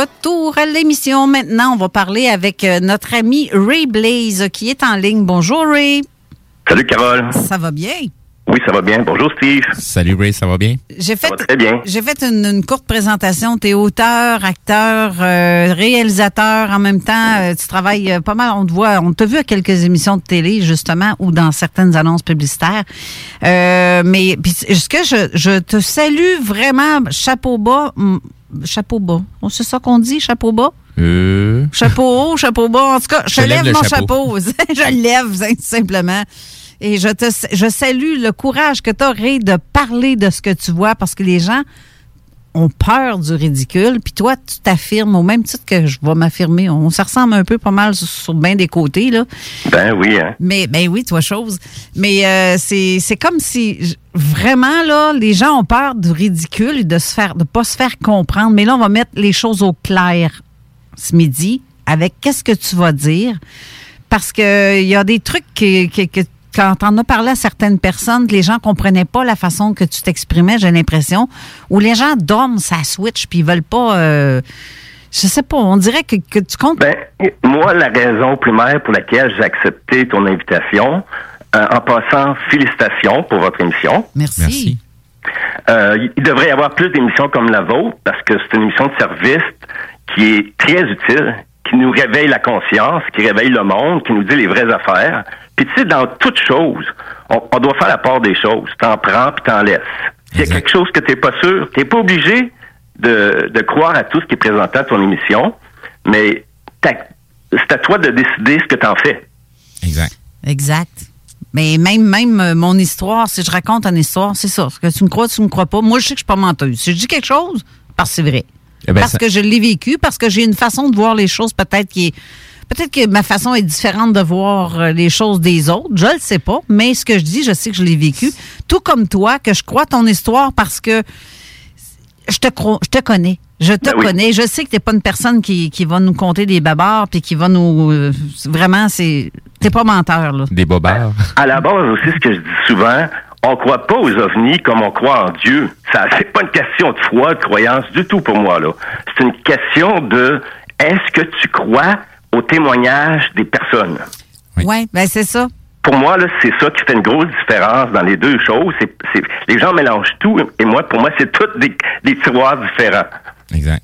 Retour à l'émission. Maintenant, on va parler avec euh, notre ami Ray Blaze qui est en ligne. Bonjour Ray. Salut Carole. Ça va bien? Oui, ça va bien. Bonjour Steve. Salut Ray, ça va bien? J'ai fait, Ça va très bien. J'ai fait une, une courte présentation. Tu es auteur, acteur, euh, réalisateur en même temps. Euh, tu travailles euh, pas mal. On te voit, on t'a vu à quelques émissions de télé, justement, ou dans certaines annonces publicitaires. Euh, mais puis, est-ce que je, je te salue vraiment, chapeau bas, chapeau bas. C'est ça qu'on dit, chapeau bas? Euh... Chapeau haut, chapeau bas. En tout cas, je, Je lève mon chapeau. chapeau. je lève, tout simplement. Et je te je salue le courage que tu as, Ray, de parler de ce que tu vois parce que les gens ont peur du ridicule. Puis toi, tu t'affirmes au même titre que je vais m'affirmer. On se ressemble un peu pas mal sur, sur bien des côtés, là. Ben oui, hein. Mais ben oui, toi chose. Mais euh, c'est c'est comme si vraiment là, les gens ont peur du ridicule et de se faire de pas se faire comprendre. Mais là, on va mettre les choses au clair ce midi avec qu'est-ce que tu vas dire parce que il y a des trucs que, que, que quand on a parlé à certaines personnes, les gens comprenaient pas la façon que tu t'exprimais, j'ai l'impression, ou les gens dorment sa switch puis ils veulent pas euh, je sais pas, on dirait que, que tu comptes Ben, moi, la raison primaire pour laquelle j'ai accepté ton invitation, euh, en passant, félicitations pour votre émission. Merci. Euh, il devrait y avoir plus d'émissions comme la vôtre parce que c'est une émission de service qui est très utile, qui nous réveille la conscience, qui réveille le monde, qui nous dit les vraies affaires. Puis tu sais, dans toute chose, on, on doit faire la part des choses. T'en prends puis t'en laisses. S'il y a quelque chose que t'es pas sûr, t'es pas obligé de, de croire à tout ce qui est présenté à ton émission, mais c'est à toi de décider ce que t'en fais. Exact. Exact. Mais même, même euh, mon histoire, si je raconte une histoire, c'est ça. Que tu me crois, tu me crois pas. Moi, je sais que je suis pas menteuse. Si je dis quelque chose, parce que c'est vrai. Eh ben, parce ça- que je l'ai vécu, parce que j'ai une façon de voir les choses peut-être qui est. Peut-être que ma façon est différente de voir euh, les choses des autres. Je le sais pas. Mais ce que je dis, je sais que je l'ai vécu. Tout comme toi, que je crois ton histoire parce que je te crois, je te connais. Je te Ben oui. connais. Je sais que t'es pas une personne qui, qui va nous compter des babards puis qui va nous. euh, vraiment, c'est. T'es pas menteur, là. Des bobards. À la base aussi, ce que je dis souvent, on croit pas aux ovnis comme on croit en Dieu. Ça, c'est pas une question de foi, de croyance du tout pour moi, là. C'est une question de est-ce que tu crois au témoignage des personnes? Oui, ben c'est ça. Pour moi, là, c'est ça qui fait une grosse différence dans les deux choses. C'est, c'est- les gens mélangent tout, et moi, pour moi, c'est tous des, des tiroirs différents. Exact.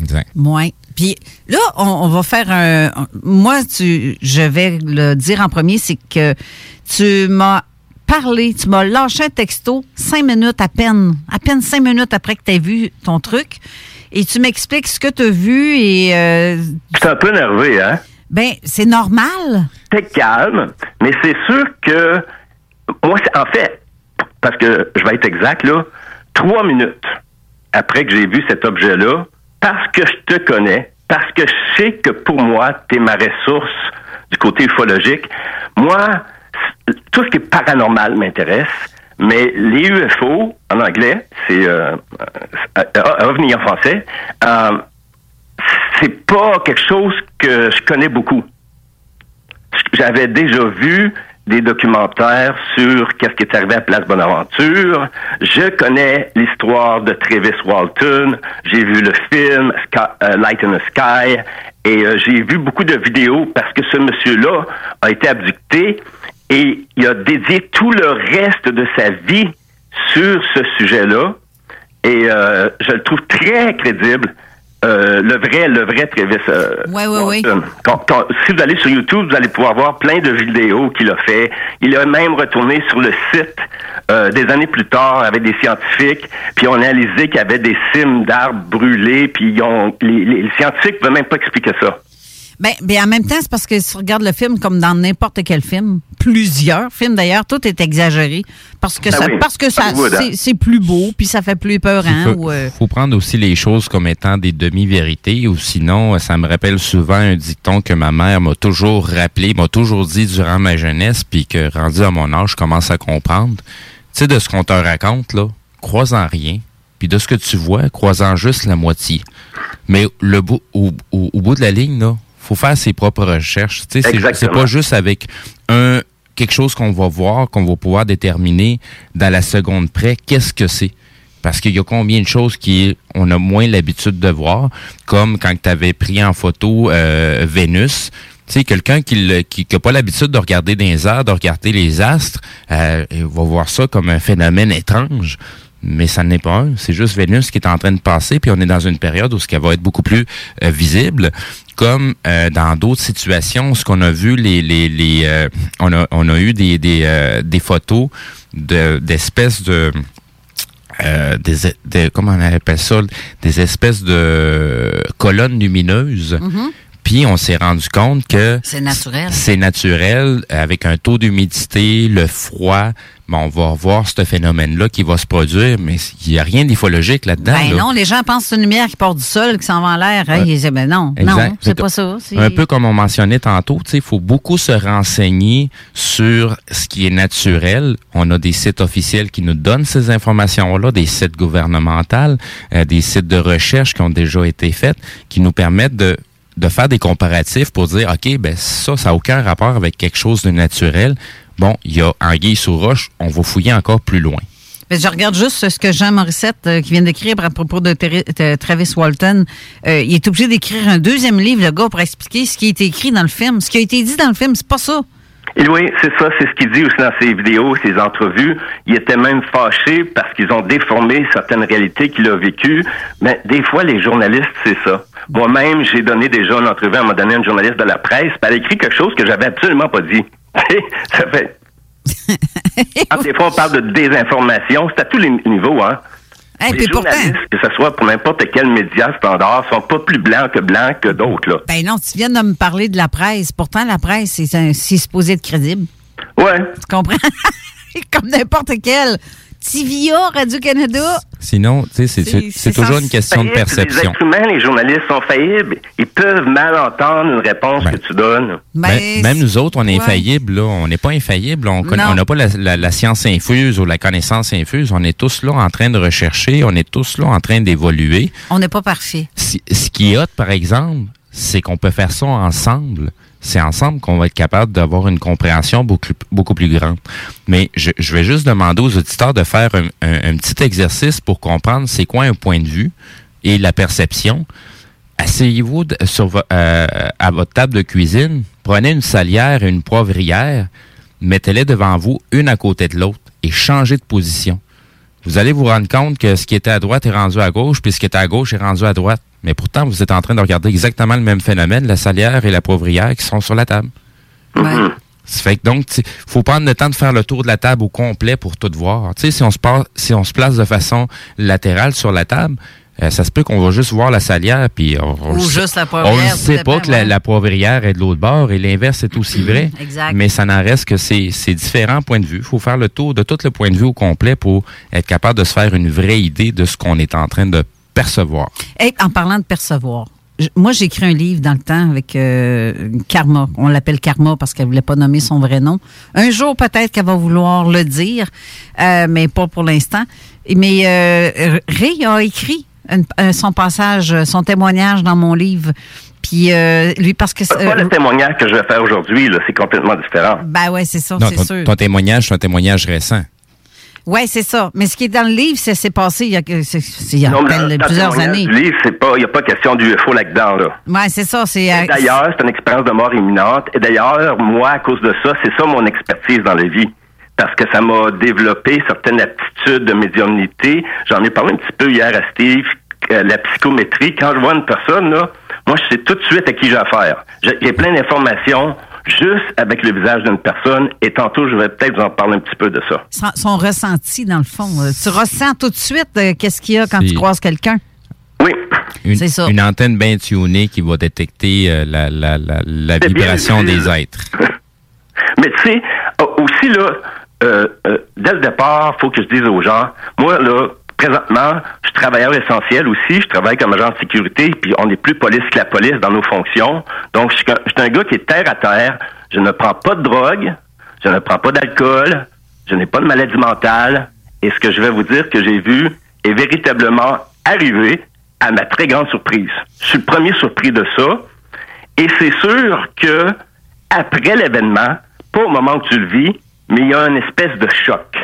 Exact. Oui. Puis là, on, on va faire un. Moi, tu, je vais le dire en premier, c'est que tu m'as parlé, tu m'as lâché un texto cinq minutes à peine, à peine cinq minutes après que tu as vu ton truc, et tu m'expliques ce que tu as vu et euh, suis un peu nerveux, hein? ben c'est normal. T'es calme, mais c'est sûr que moi, c'est- en fait, parce que je vais être exact, là, trois minutes après que j'ai vu cet objet-là, parce que je te connais, parce que je sais que pour moi, tu es ma ressource du côté ufologique, moi, tout ce qui est paranormal m'intéresse, mais les UFO, en anglais, c'est euh, euh, euh, ovni en français, euh, c'est pas quelque chose que je connais beaucoup j'avais déjà vu des documentaires sur qu'est-ce qui est arrivé à Place Bonaventure. Je connais l'histoire de Travis Walton. J'ai vu le film Sky- euh, Light in the Sky. Et euh, j'ai vu beaucoup de vidéos parce que ce monsieur-là a été abducté et il a dédié tout le reste de sa vie sur ce sujet-là. Et euh, je le trouve très crédible. Euh, le vrai, le vrai Travis euh, Ouais, ouais, ouais. Walton. Quand- quand- si vous allez sur YouTube, vous allez pouvoir voir plein de vidéos qu'il a fait. Il a même retourné sur le site euh, des années plus tard avec des scientifiques, puis on a analysé qu'il y avait des cimes d'arbres brûlés, puis ils ont, les, les- les scientifiques ne veulent même pas expliquer ça. Ben, ben, en même temps, c'est parce que si tu regardes le film comme dans n'importe quel film, plusieurs films d'ailleurs, tout est exagéré parce que Ben ça, oui, parce que ça, hein. c'est, plus beau puis ça fait plus peur, Il hein. faut, ou, euh, faut prendre aussi les choses comme étant des demi-vérités ou sinon, euh, ça me rappelle souvent un dicton que ma mère m'a toujours rappelé, m'a toujours dit durant ma jeunesse, puis que rendu à mon âge, je commence à comprendre. Tu sais, de ce qu'on te raconte, là, crois-en rien, puis de ce que tu vois, crois-en juste la moitié. Mais le bout, au, au- au bout de la ligne, là, faut faire ses propres recherches. Tu sais, c'est- c'est pas juste avec un quelque chose qu'on va voir, qu'on va pouvoir déterminer dans la seconde près, qu'est-ce que c'est. Parce qu'il y a combien de choses qui on a moins l'habitude de voir, comme quand tu avais pris en photo euh, Vénus. Tu sais, quelqu'un qui n'a qui, pas l'habitude de regarder les airs, de regarder les astres, euh, il va voir ça comme un phénomène étrange. Mais ça n'est pas un. C'est juste Vénus qui est en train de passer, puis on est dans une période où ce qu'elle va être beaucoup plus euh, visible. Comme euh, dans d'autres situations, ce qu'on a vu, les, les, les euh, on a on a eu des des, euh, des photos de d'espèces de euh, des, des- comment on appelle ça des espèces de colonnes lumineuses Mhm. Puis on s'est rendu compte que c'est naturel. c'est naturel avec un taux d'humidité le froid bon, on va voir ce phénomène là qui va se produire mais il y a rien d'ufologique là-dedans Ben là. non, les gens pensent que c'est une lumière qui part du sol, qui s'en va en l'air. hein. Ils disent, ben non, Exact. non, c'est pas ça. Un peu comme on mentionnait tantôt, tu sais, il faut beaucoup se renseigner sur ce qui est naturel. On a des sites officiels qui nous donnent ces informations-là, des sites gouvernementaux, euh, des sites de recherche qui ont déjà été faits, qui nous permettent de de faire des comparatifs pour dire, OK, ben ça, ça n'a aucun rapport avec quelque chose de naturel. Bon, il y a Anguille sous roche, on va fouiller encore plus loin. Ben, je regarde juste ce que Jean Morissette, euh, qui vient d'écrire à propos de Travis Walton. Euh, il est obligé d'écrire un deuxième livre, le gars, pour expliquer ce qui a été écrit dans le film. Ce qui a été dit dans le film, c'est pas ça. Et oui, c'est ça, c'est ce qu'il dit aussi dans ses vidéos, ses entrevues. Il était même fâché parce qu'ils ont déformé certaines réalités qu'il a vécues. Mais des fois, les journalistes, c'est ça. Moi-même, j'ai donné déjà une entrevue, à m'a donné une journaliste de la presse, puis elle a écrit quelque chose que j'avais absolument pas dit. ça fait... Quand des fois, on parle de désinformation, c'est à tous les niveaux, hein. Hey, les puis pourtant- journalistes, que ce soit pour n'importe quel média standard, sont pas plus blancs que blancs que d'autres, là. Ben non, tu viens de me parler de la presse. Pourtant, la presse, c'est un- c'est supposé être crédible. Ouais. Tu comprends? Comme n'importe quel. TVA, Radio-Canada. Sinon, tu sais, c'est- toujours une question de perception. Les humains, les journalistes sont faillibles. Ils peuvent mal entendre une réponse que tu donnes. Ben, même nous autres, on est ouais. infaillibles, là. On n'est pas infaillibles. On n'a pas la, la- la science infuse ou la connaissance infuse. On est tous là en train de rechercher. On est tous là en train d'évoluer. On n'est pas parfait. Si- ce qui est hot, par exemple, c'est qu'on peut faire ça ensemble. C'est ensemble qu'on va être capable d'avoir une compréhension beaucoup, plus grande. Mais je, vais juste demander aux auditeurs de faire un, petit exercice pour comprendre c'est quoi un point de vue et la perception. Asseyez-vous euh, à votre table de cuisine, prenez une salière et une poivrière, mettez-les devant vous, une à côté de l'autre, et changez de position. Vous allez vous rendre compte que ce qui était à droite est rendu à gauche, puis ce qui était à gauche est rendu à droite. Mais pourtant, vous êtes en train de regarder exactement le même phénomène, la salière et la poivrière qui sont sur la table. Ça fait que donc, il faut prendre le temps de faire le tour de la table au complet pour tout voir. On se si on se place de façon latérale sur la table, euh, ça se peut qu'on va juste voir la salière, puis on, on Ou juste la On poivrière, ne sait pas que la, poivrière est de l'autre bord et l'inverse est aussi vrai. Exact. Mais ça n'en reste que c'est c'est différents points de vue. Il faut faire le tour de tout le point de vue au complet pour être capable de se faire une vraie idée de ce qu'on est en train de percevoir. Hey, en parlant de percevoir, moi, j'ai écrit un livre dans le temps avec euh, Karma. On l'appelle Karma parce qu'elle voulait pas nommer son vrai nom. Un jour, peut-être qu'elle va vouloir le dire, euh, mais pas pour l'instant. Et- Mais euh, Ray a écrit une- euh, son passage, euh, son témoignage dans mon livre. Puis euh, lui, parce que... Pas le témoignage que je vais faire aujourd'hui, là, c'est complètement différent. ben ouais, c'est ça, c'est sûr. ton témoignage, c'est un témoignage récent. Oui, c'est ça. Mais ce qui est dans le livre, c'est c'est passé il y a, c'est- c'est il y a Non, mais à peine dans- dans plusieurs le années. du livre, c'est pas, il n'y a pas question d'UFO là-dedans, là. Oui, c'est ça. C'est Et euh, D'ailleurs, c'est une expérience de mort imminente. Et d'ailleurs, moi, à cause de ça, c'est ça mon expertise dans la vie. Parce que ça m'a développé certaines aptitudes de médiumnité. J'en ai parlé un petit peu hier à Steve, euh, la psychométrie. Quand je vois une personne, là, moi, je sais tout de suite à qui j'ai affaire. J'ai j'ai plein d'informations juste avec le visage d'une personne. Et tantôt, je vais peut-être vous en parler un petit peu de ça. son, son ressenti, dans le fond. Euh, Tu ressens tout de suite euh, qu'est-ce qu'il y a quand tu croises quelqu'un? Oui. Une, C'est ça. une antenne bien tunée qui va détecter euh, la, la, la, la C'est bien vibration des êtres. Mais tu sais, aussi là, euh, euh, dès le départ, faut que je dise aux gens, moi là, présentement, je suis travailleur essentiel aussi, je travaille comme agent de sécurité, puis on n'est plus police que la police dans nos fonctions. Donc, je suis un- un gars qui est terre à terre. Je ne prends pas de drogue, je ne prends pas d'alcool, je n'ai pas de maladie mentale. Et ce que je vais vous dire que j'ai vu est véritablement arrivé à ma très grande surprise. Je suis le premier surpris de ça. Et c'est sûr que après l'événement, pas au moment où tu le vis, mais il y a une espèce de choc.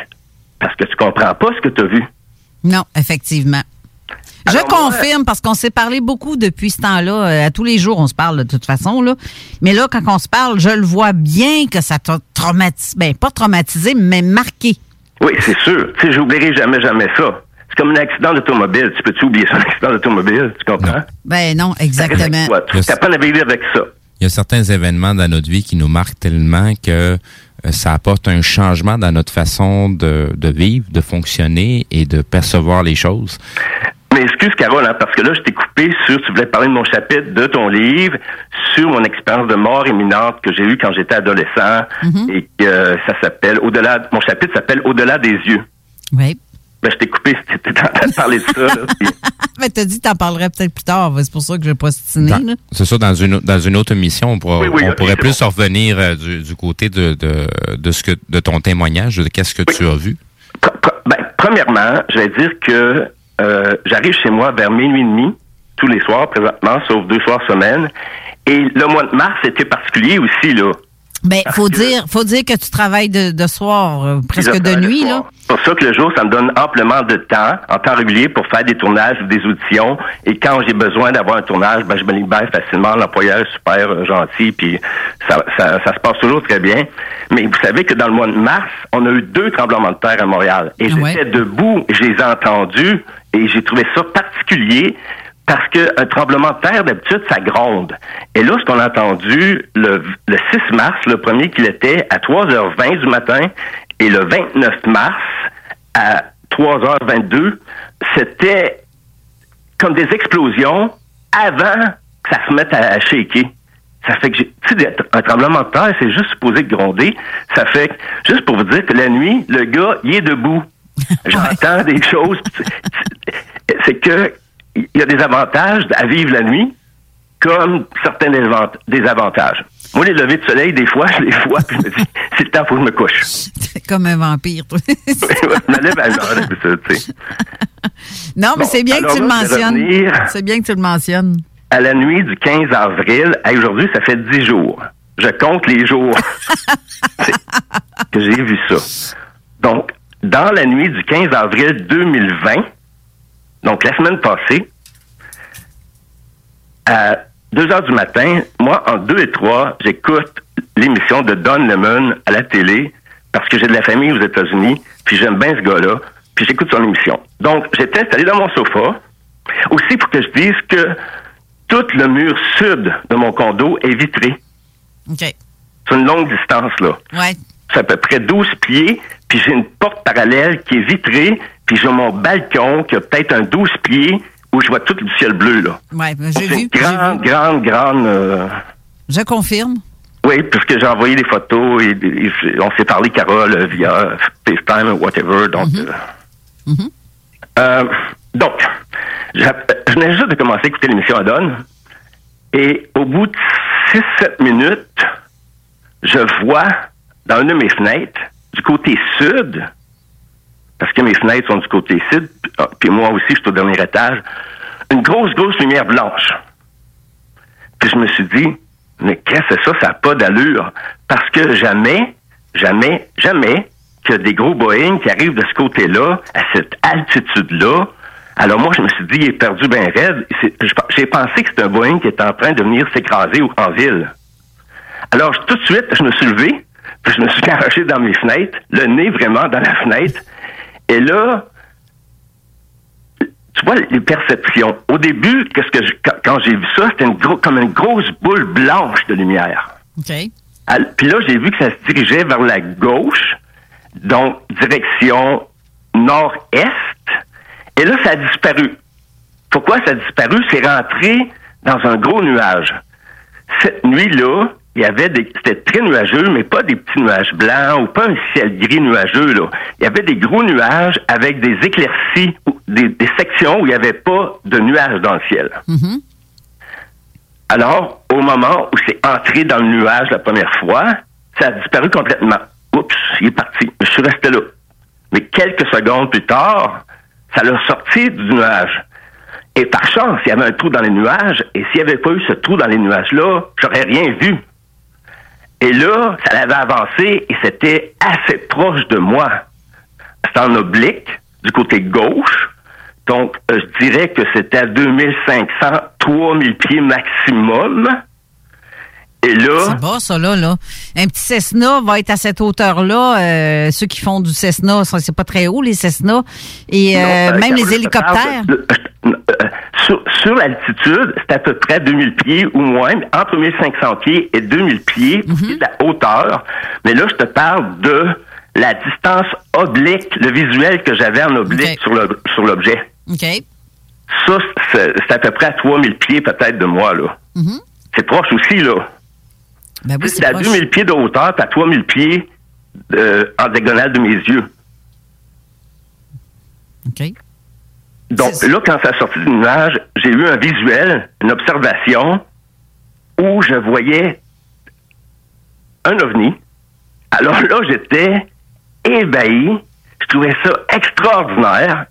Parce que tu comprends pas ce que tu as vu. Non, effectivement. Je confirme parce qu'on s'est parlé beaucoup depuis ce temps-là. Euh, à tous les jours, on se parle de toute façon. Là. Mais là, quand on se parle, je le vois bien que ça t'a traumatisé. Ben, pas traumatisé, mais marqué. Oui, c'est sûr. Tu sais, j'oublierai jamais, jamais ça. C'est comme un accident d'automobile. Tu peux-tu oublier ça, un accident d'automobile? Tu comprends? Ben non, exactement. Tu apprends à vivre avec ça. Il y a certains événements dans notre vie qui nous marquent tellement que euh, ça apporte un changement dans notre façon de, de vivre, de fonctionner et de percevoir les choses. Mais excuse, Carole, hein, parce que là, je t'ai coupé sur, tu voulais parler de mon chapitre de ton livre, sur mon expérience de mort imminente que j'ai eue quand j'étais adolescent, et que euh, ça s'appelle, au-delà, mon chapitre s'appelle Au-delà des yeux. Oui. Ben, je t'ai coupé, c'était en train de parler de ça, là, puis- Mais t'as dit que t'en parlerais peut-être plus tard. C'est pour ça que je vais pas stiné. C'est ça, dans une, dans une autre émission, on, pourra- Oui, oui, on pourrait plus revenir euh, du, du côté de, de, de, ce que, de ton témoignage, de qu'est-ce que tu as vu? Ben, premièrement, je vais dire que euh, j'arrive chez moi vers minuit et demi, tous les soirs présentement, sauf deux soirs semaine. Et le mois de mars était particulier aussi, là. Ben, faut dire, faut dire que tu travailles de, de soir, euh, presque de nuit, là. C'est pour ça que le jour, ça me donne amplement de temps, en temps régulier, pour faire des tournages ou des auditions. Et quand j'ai besoin d'avoir un tournage, ben, je me libère facilement. L'employeur est super euh, gentil, puis ça, ça, ça se passe toujours très bien. Mais vous savez que dans le mois de mars, on a eu deux tremblements de terre à Montréal. Et Ah j'étais debout, je les ai entendus, et j'ai trouvé ça particulier. Parce qu'un tremblement de terre, d'habitude, ça gronde. Et là, ce qu'on a entendu le, le 6 mars, le premier qu'il était, à 3h20 du matin, et le 29 mars, à 3h22, c'était comme des explosions avant que ça se mette à, shaker. Ça fait que j'ai, tu sais, un tremblement de terre, c'est juste supposé gronder. Ça fait que, juste pour vous dire que la nuit, le gars, il est debout. J'entends des choses. C'est que, il y a des avantages à vivre la nuit, comme certains désavantages. Moi, les levées de soleil, des fois, je les vois, puis je me dis, c'est le temps, faut que je me couche. Comme un vampire, toi. je me lève à tu sais. non, mais Bon, c'est bien que tu le mentionnes. C'est bien que tu le mentionnes. à la nuit du 15 avril, à aujourd'hui, ça fait 10 jours. Je compte les jours que j'ai vu ça. Donc, dans la nuit du 15 avril 2020, donc la semaine passée, à 2 heures du matin, moi, en 2 et 3, j'écoute l'émission de Don Lemon à la télé parce que j'ai de la famille aux États-Unis, puis j'aime bien ce gars-là, puis j'écoute son émission. Donc, j'étais installé dans mon sofa. Aussi, pour que je dise que tout le mur sud de mon condo est vitré. OK. C'est une longue distance, là. Ouais. C'est à peu près 12 pieds, puis j'ai une porte parallèle qui est vitrée, puis j'ai mon balcon qui a peut-être un 12 pieds où je vois tout du ciel bleu, là. Ouais, ben, j'ai vu. grande, grande, grande... euh, Je confirme. Oui, puisque j'ai envoyé des photos et, et on s'est parlé, Carole, euh, via FaceTime ou whatever. Donc, euh, euh, donc je venais juste de commencer à écouter l'émission à Donne. Et au bout de 6-7 minutes, je vois dans une de mes fenêtres, du côté sud, parce que mes fenêtres sont du côté sud, puis- ah, puis moi aussi, je suis au dernier étage, une grosse, grosse lumière blanche. Puis je me suis dit, mais qu'est-ce que c'est ça? Ça n'a pas d'allure? Parce que jamais, jamais, jamais, que des gros Boeing qui arrivent de ce côté-là, à cette altitude-là. Alors moi, je me suis dit, il est perdu bien raide. J'ai pensé que c'était un Boeing qui était en train de venir s'écraser en ville. Alors, tout de suite, je me suis levé, puis je me suis arraché dans mes fenêtres, le nez vraiment dans la fenêtre. Et là, tu vois les perceptions. Au début, qu'est-ce que je- quand, j'ai vu ça, c'était une gros- comme une grosse boule blanche de lumière. OK. Puis là, j'ai vu que ça se dirigeait vers la gauche, donc direction nord-est. Et là, ça a disparu. Pourquoi ça a disparu? C'est rentré dans un gros nuage. Cette nuit-là, il y avait des, c'était très nuageux, mais pas des petits nuages blancs ou pas un ciel gris nuageux, là. Il y avait des gros nuages avec des éclaircies, ou des, des sections où il n'y avait pas de nuages dans le ciel. Mhm. Alors, au moment où c'est entré dans le nuage la première fois, ça a disparu complètement. Oups, il est parti. Je suis resté là. Mais quelques secondes plus tard, ça l'a sorti du nuage. Et par chance, il y avait un trou dans les nuages, et s'il n'y avait pas eu ce trou dans les nuages-là, j'aurais rien vu. Et là, ça avait avancé et c'était assez proche de moi. C'était en oblique, du côté gauche. Donc, euh, je dirais que c'était à 2500, 3000 pieds maximum. Et là, C'est bas, ça, là, là. Un petit Cessna va être à cette hauteur-là. euh, ceux qui font du Cessna, c'est pas très haut, les Cessna. Et euh, Non, euh, même les hélicoptères. parle euh, sur sur l'altitude, c'est à peu près 2000 pieds ou moins, entre 1500 pieds et 2000 pieds, de la hauteur. Mais là, je te parle de la distance oblique, le visuel que j'avais en oblique sur l'objet. OK. Ça, c'est c'est à peu près à 3000 pieds peut-être de moi, là. Mhm. C'est proche aussi, là. Ben oui, c'est à proche. 2000 pieds de hauteur, puis à 3000 pieds euh, en diagonale de mes yeux. OK. Donc là, quand ça a sorti du nuage, j'ai eu un visuel, une observation où je voyais un ovni. Alors là, j'étais ébahi. Je trouvais ça extraordinaire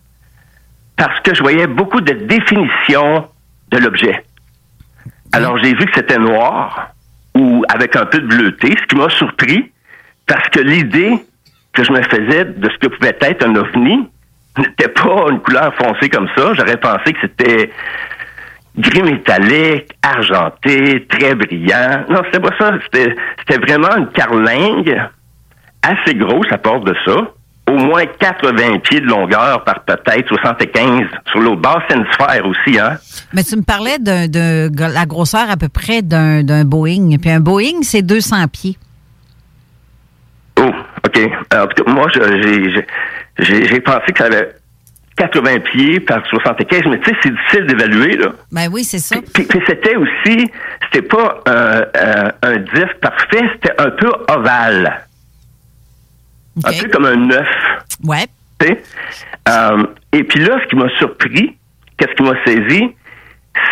parce que je voyais beaucoup de définitions de l'objet. Alors j'ai vu que c'était noir avec un peu de bleuté, ce qui m'a surpris parce que l'idée que je me faisais de ce que pouvait être un ovni n'était pas une couleur foncée comme ça. J'aurais pensé que c'était gris métallique, argenté, très brillant. Non, c'était pas ça. C'était, vraiment une carlingue assez grosse à part de ça. Au moins 80 pieds de longueur par peut-être 75 sur l'autre base. C'est une sphère aussi, hein. Mais tu me parlais d'un- de la grosseur à peu près d'un Boeing. Puis un Boeing, c'est 200 pieds. Oh, OK. Cas, moi, j'ai, pensé que ça avait 80 pieds par 75, mais tu sais, c'est difficile d'évaluer, là. Ben oui, c'est ça. Puis, puis c'était aussi, c'était pas un, un, un disque parfait, c'était un peu ovale. Un peu comme un œuf? Ouais. Euh, et puis là, ce qui m'a surpris, qu'est-ce qui m'a saisi,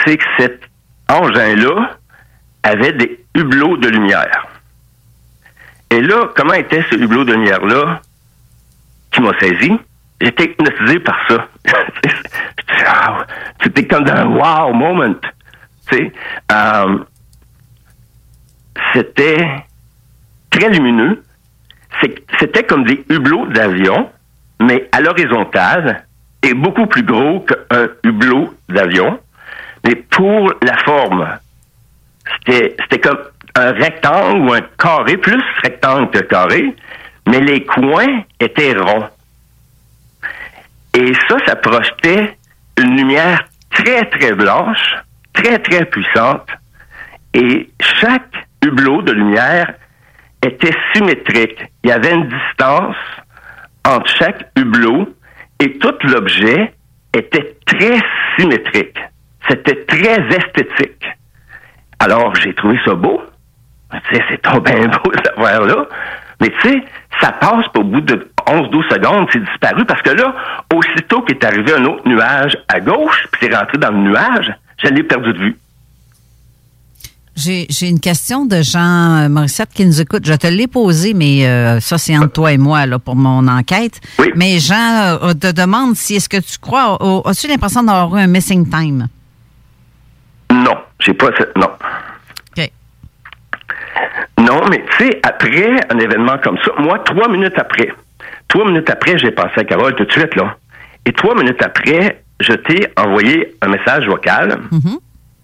c'est que cet engin-là avait des hublots de lumière. Et là, comment était ce hublot de lumière-là qui m'a saisi? J'étais hypnotisé par ça. Ah, C'était comme un wow moment. Euh, c'était très lumineux. C'était comme des hublots d'avion, mais à l'horizontale et beaucoup plus gros qu'un hublot d'avion. Mais pour la forme, c'était comme un rectangle ou un carré, plus rectangle que carré, mais les coins étaient ronds. Et ça, ça projetait une lumière très, très blanche, très, très puissante. Et chaque hublot de lumière était symétrique. Il y avait une distance entre chaque hublot et tout l'objet était très symétrique. C'était très esthétique. Alors, j'ai trouvé ça beau. Tu sais, c'est trop bien beau, cette affaire-là. Mais tu sais, ça passe pas au bout de 11-12 secondes, c'est disparu parce que là, aussitôt qu'est arrivé un autre nuage à gauche, puis c'est rentré dans le nuage, je l'ai perdu de vue. J'ai une question de Jean euh, Morissette qui nous écoute. Je te l'ai posée, mais euh, ça, c'est entre toi et moi là, pour mon enquête. Mais Jean euh, te demande si est-ce que tu crois, as-tu l'impression d'avoir eu un missing time? Non, j'ai pas. Non. OK. Non, mais tu sais, après un événement comme ça, moi, trois minutes après, trois minutes après, j'ai pensé à Carole tout de suite, là. Et trois minutes après, je t'ai envoyé un message vocal.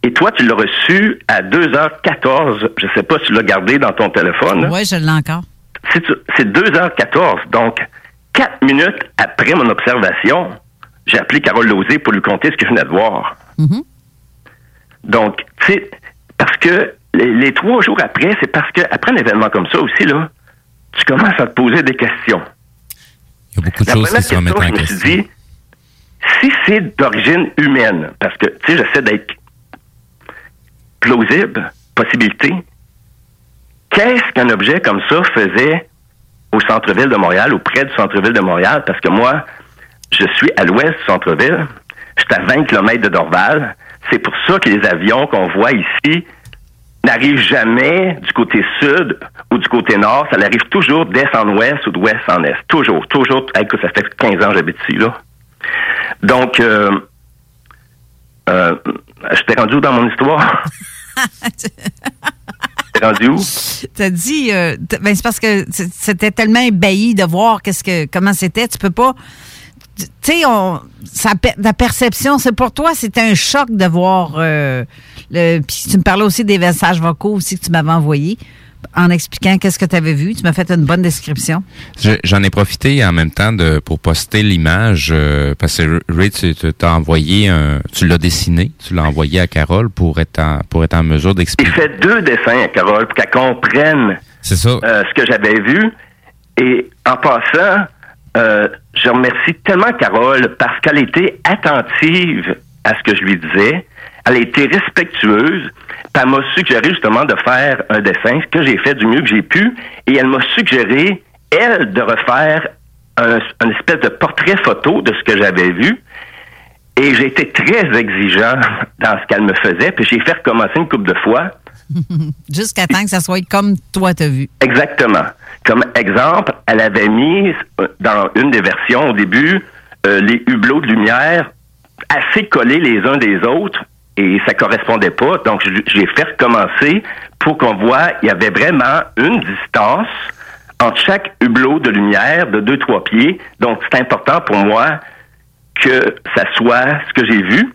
Et toi, tu l'as reçu à 2h14. Je sais pas si tu l'as gardé dans ton téléphone. Oui, je l'ai encore. C'est c'est 2h14. Donc, quatre minutes après mon observation, j'ai appelé Carole Lozé pour lui conter ce que je venais de voir. Mhm. Donc, tu sais, parce que les, les trois jours après, c'est parce que après un événement comme ça aussi, là, tu commences à te poser des questions. Il y a beaucoup de La choses qui première se remettent question, en je me suis question. dit, si c'est d'origine humaine, parce que, tu sais, j'essaie d'être plausible, possibilité, qu'est-ce qu'un objet comme ça faisait au centre-ville de Montréal, ou près du centre-ville de Montréal? Parce que moi, je suis à l'ouest du centre-ville, je suis à 20 km de Dorval. C'est pour ça que les avions qu'on voit ici n'arrivent jamais du côté sud ou du côté nord. Ça arrive toujours d'est en ouest ou d'ouest en est. Toujours, toujours. Écoute, ça fait 15 ans que j'habite ici, là. Donc, euh, euh, je t'ai rendu où dans mon histoire? T'es rendu où? T'as dit, euh, ben c'est parce que c'était tellement ébahi de voir qu'est-ce que comment c'était. Tu peux pas, tu sais, on, ça, per- la perception, c'est pour toi, c'était un choc de voir. euh, le, puis tu me parlais aussi des messages vocaux aussi que tu m'avais envoyés en expliquant qu'est-ce que tu avais vu. Tu m'as fait une bonne description. Je- J'en ai profité en même temps de pour poster l'image euh, parce que Ray, tu t'as envoyé un, tu l'as dessiné, tu l'as envoyé à Carole pour être en, pour être en mesure J'ai d'expliquer. fait deux dessins à Carole pour qu'elle comprenne C'est ça. euh, ce que j'avais vu. Et en passant, euh, je remercie tellement Carole parce qu'elle était attentive à ce que je lui disais. Elle a été respectueuse. Puis elle m'a suggéré justement de faire un dessin, ce que j'ai fait du mieux que j'ai pu. Et elle m'a suggéré, elle, de refaire un, une espèce de portrait photo de ce que j'avais vu. Et j'ai été très exigeant dans ce qu'elle me faisait. Puis j'ai fait recommencer une couple de fois. Jusqu'à temps que ça soit comme toi t'as vu. Exactement. Comme exemple, elle avait mis euh, dans une des versions au début euh, les hublots de lumière assez collés les uns des autres et ça correspondait pas. Donc j'ai fait recommencer pour qu'on voit il y avait vraiment une distance entre chaque hublot de lumière de 2-3 pieds. Donc c'est important pour moi que ça soit ce que j'ai vu.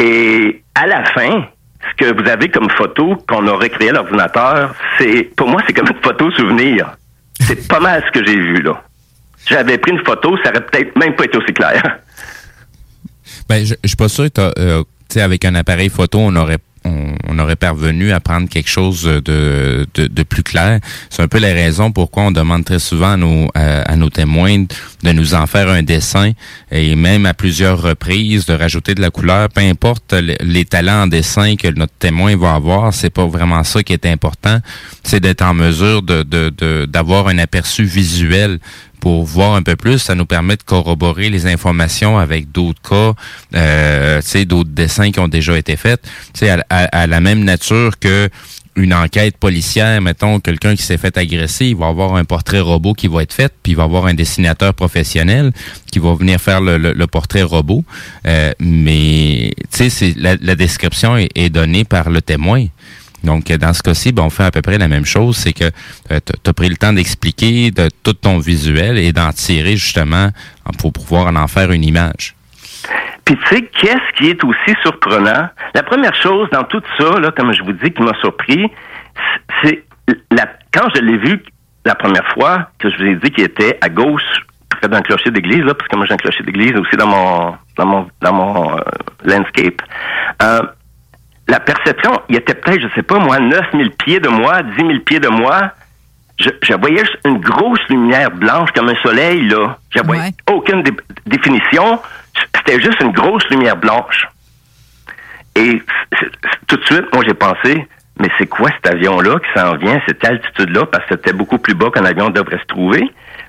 Et à la fin, ce que vous avez comme photo qu'on a recréé à l'ordinateur, c'est pour moi c'est comme une photo souvenir. C'est pas mal ce que j'ai vu là. J'avais pris une photo, ça aurait peut-être même pas été aussi clair. Ben, je, je suis pas sûr que avec un appareil photo, on aurait on, aurait parvenu à prendre quelque chose de, de, plus clair. C'est un peu la raison pourquoi on demande très souvent à nos, témoins de nous en faire un dessin et même à plusieurs reprises de rajouter de la couleur. Peu importe le- les talents en dessin que notre témoin va avoir, c'est pas vraiment ça qui est important. C'est d'être en mesure de- d'avoir un aperçu visuel pour voir un peu plus, ça nous permet de corroborer les informations avec d'autres cas, euh, d'autres dessins qui ont déjà été faits, à, à- à la même nature que une enquête policière, mettons, quelqu'un qui s'est fait agresser, il va avoir un portrait robot qui va être fait, puis il va avoir un dessinateur professionnel qui va venir faire le, le- le portrait robot. Euh, mais, tu sais, la, la description est, est donnée par le témoin. Donc, dans ce cas-ci, ben, on fait à peu près la même chose. C'est que tu as pris le temps d'expliquer de tout ton visuel et d'en tirer justement pour pouvoir en faire une image. Puis tu sais, qu'est-ce qui est aussi surprenant? La première chose dans tout ça, là, comme je vous dis, qui m'a surpris, c'est la, quand je l'ai vu la première fois, que je vous ai dit qu'il était à gauche, près d'un clocher d'église, là, parce que moi j'ai un clocher d'église aussi dans mon dans mon dans mon euh, landscape. Euh, la perception, il était peut-être, je sais pas moi, 9000 pieds de moi, 10 000 pieds de moi. Je, je voyais juste une grosse lumière blanche comme un soleil, là. Je voyais aucune dé- définition. C'était juste une grosse lumière blanche. Et tout de suite, moi, j'ai pensé, mais c'est quoi cet avion-là qui s'en vient, cette altitude-là, parce que c'était beaucoup plus bas qu'un avion devrait se trouver.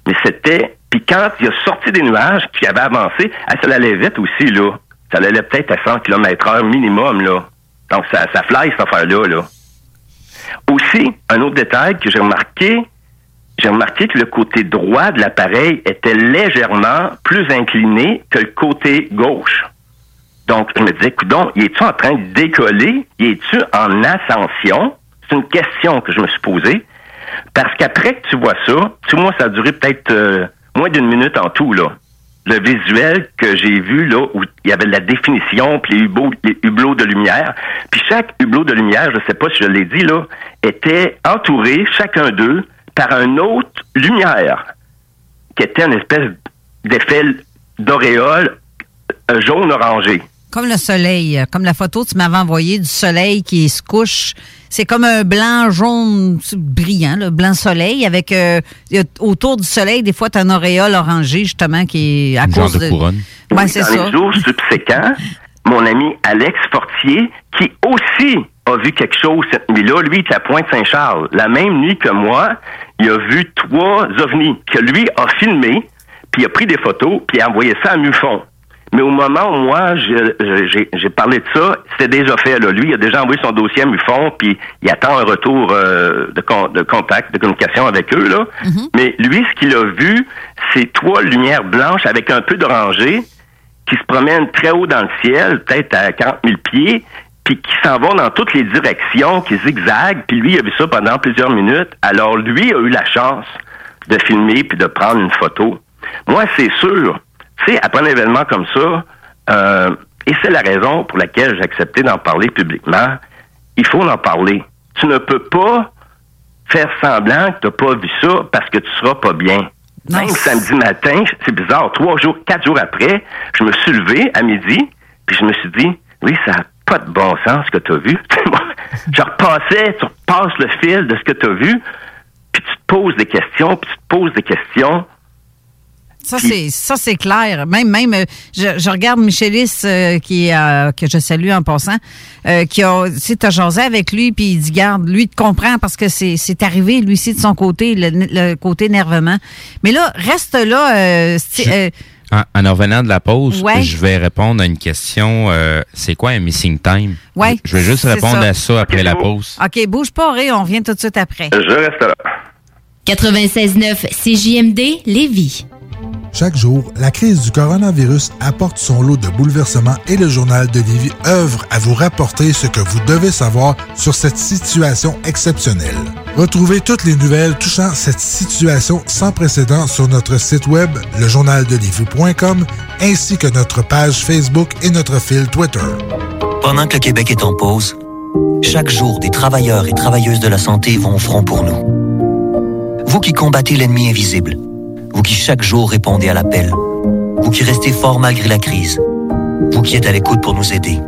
Mais c'était, puis quand il a sorti des nuages, qui avait avancé, ah, ça allait vite aussi, là. Ça allait peut-être à 100 km heure minimum, là. Donc, ça, ça fly, cette affaire-là, là. Aussi, un autre détail que j'ai remarqué, j'ai remarqué que le côté droit de l'appareil était légèrement plus incliné que le côté gauche. Donc, je me disais, coudon, il est-tu en train de décoller? Il est-tu en ascension? C'est une question que je me suis posée. Parce qu'après que tu vois ça, tu vois, ça a duré peut-être euh, moins d'une minute en tout, là. Le visuel que j'ai vu, là, où il y avait la définition, puis les hublots, les hublots de lumière. Puis chaque hublot de lumière, je sais pas si je l'ai dit, là, était entouré, chacun d'eux, par un autre lumière, qui était une espèce d'effet d'auréole euh, jaune-orangé. Comme le soleil, euh, comme la photo que tu m'avais envoyée du soleil qui se couche. C'est comme un blanc jaune brillant, le blanc soleil, avec euh, autour du soleil, des fois, tu as un auréole orangé, justement, qui est à Une genre cause de couronne. Ouais, c'est Dans ça. les jours subséquents, mon ami Alex Fortier, qui aussi a vu quelque chose cette nuit-là, lui, il était à Pointe-Saint-Charles. La même nuit que moi, il a vu trois ovnis que lui a filmé, puis il a pris des photos, puis il a envoyé ça à Mufon. Mais au moment où moi, j'ai parlé de ça, c'était déjà fait. Là. Lui, il a déjà envoyé son dossier à Mufon, puis il attend un retour euh, de, con- de contact, de communication avec eux. Là. Mais lui, ce qu'il a vu, c'est trois lumières blanches avec un peu d'orangé qui se promènent très haut dans le ciel, peut-être à 40 000 pieds, puis qui s'en vont dans toutes les directions, qui zigzaguent, puis lui, il a vu ça pendant plusieurs minutes. Alors, lui a eu la chance de filmer puis de prendre une photo. Moi, c'est sûr, tu sais, après un événement comme ça, euh, et c'est la raison pour laquelle j'ai accepté d'en parler publiquement, il faut en parler. Tu ne peux pas faire semblant que tu n'as pas vu ça parce que tu seras pas bien. Même samedi matin, c'est bizarre, trois jours, quatre jours après, je me suis levé à midi, puis je me suis dit, oui, ça n'a pas de bon sens ce que tu as vu. je repassais, tu repasses le fil de ce que tu as vu, puis tu te poses des questions, puis tu te poses des questions. Ça, c'est ça c'est clair. Même, même euh, je, je regarde Michelis, euh, qui euh, que je salue en passant, euh, qui a, tu sais, t'as jasé avec lui, puis il dit, garde, lui, te comprend parce que c'est c'est arrivé, lui aussi, de son côté, le, le côté énervement. Mais là, reste là, euh, euh, En, en revenant de la pause, Ouais. je vais répondre à une question. euh, c'est quoi un missing time? Ouais, Je vais juste répondre ça. à ça après la pause. OK, bouge pas, Ré, on revient tout de suite après. Je reste là. 96.9 CJMD Lévis. Chaque jour, la crise du coronavirus apporte son lot de bouleversements et le journal de Lévis œuvre à vous rapporter ce que vous devez savoir sur cette situation exceptionnelle. Retrouvez toutes les nouvelles touchant cette situation sans précédent sur notre site web, lejournaldelévis.com, ainsi que notre page Facebook et notre fil Twitter. Pendant que le Québec est en pause, chaque jour, des travailleurs et travailleuses de la santé vont au front pour nous. Vous qui combattez l'ennemi invisible, vous qui chaque jour répondez à l'appel, vous qui restez fort malgré la crise, vous qui êtes à l'écoute pour nous aider,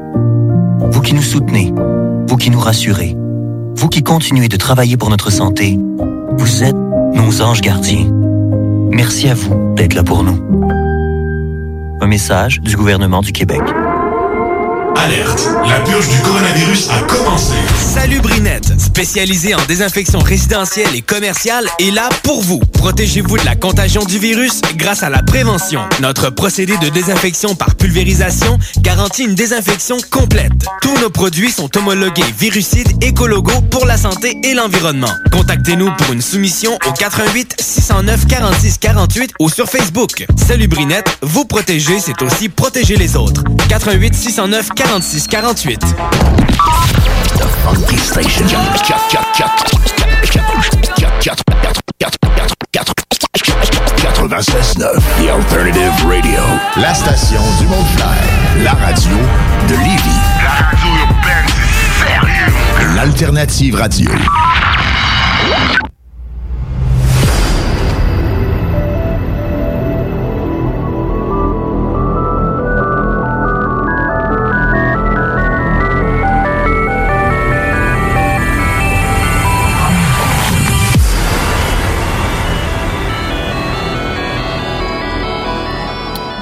vous qui nous soutenez, vous qui nous rassurez, vous qui continuez de travailler pour notre santé, vous êtes nos anges gardiens. Merci à vous d'être là pour nous. Un message du gouvernement du Québec. Alerte, la purge du coronavirus a commencé. Salut Brinette, spécialisée en désinfection résidentielle et commerciale, est là pour vous. Protégez-vous de la contagion du virus grâce à la prévention. Notre procédé de désinfection par pulvérisation garantit une désinfection complète. Tous nos produits sont homologués virucides écologos pour la santé et l'environnement. Contactez-nous pour une soumission au 88 609 46 48 ou sur Facebook. Salut Brinette, vous protéger, c'est aussi protéger les autres. 88 609 46 48. Funky Station. 96.9, The Alternative Radio. La station du monde. La radio de Lévis. L'Alternative Radio.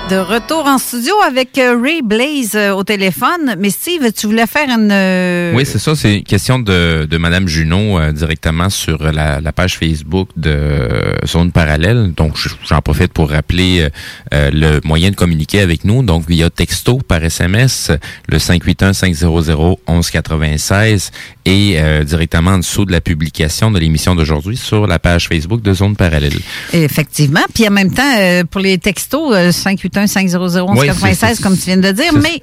De retour en studio avec euh, Ray Blaze euh, au téléphone. Mais Steve, tu voulais faire une... euh, Oui, c'est ça. C'est une question de, de Madame Junot euh, directement sur la, la page Facebook de euh, Zone Parallèle. Donc, je- j'en profite pour rappeler euh, le moyen de communiquer avec nous. Donc, via texto, par SMS, le 581-500-1196 et directement en dessous de la publication de l'émission d'aujourd'hui sur la page Facebook de Zone Parallèle. Effectivement. Puis en même temps, pour les textos, euh, 581 500 Oui, c'est- 96 c'est- comme tu viens de dire. Mais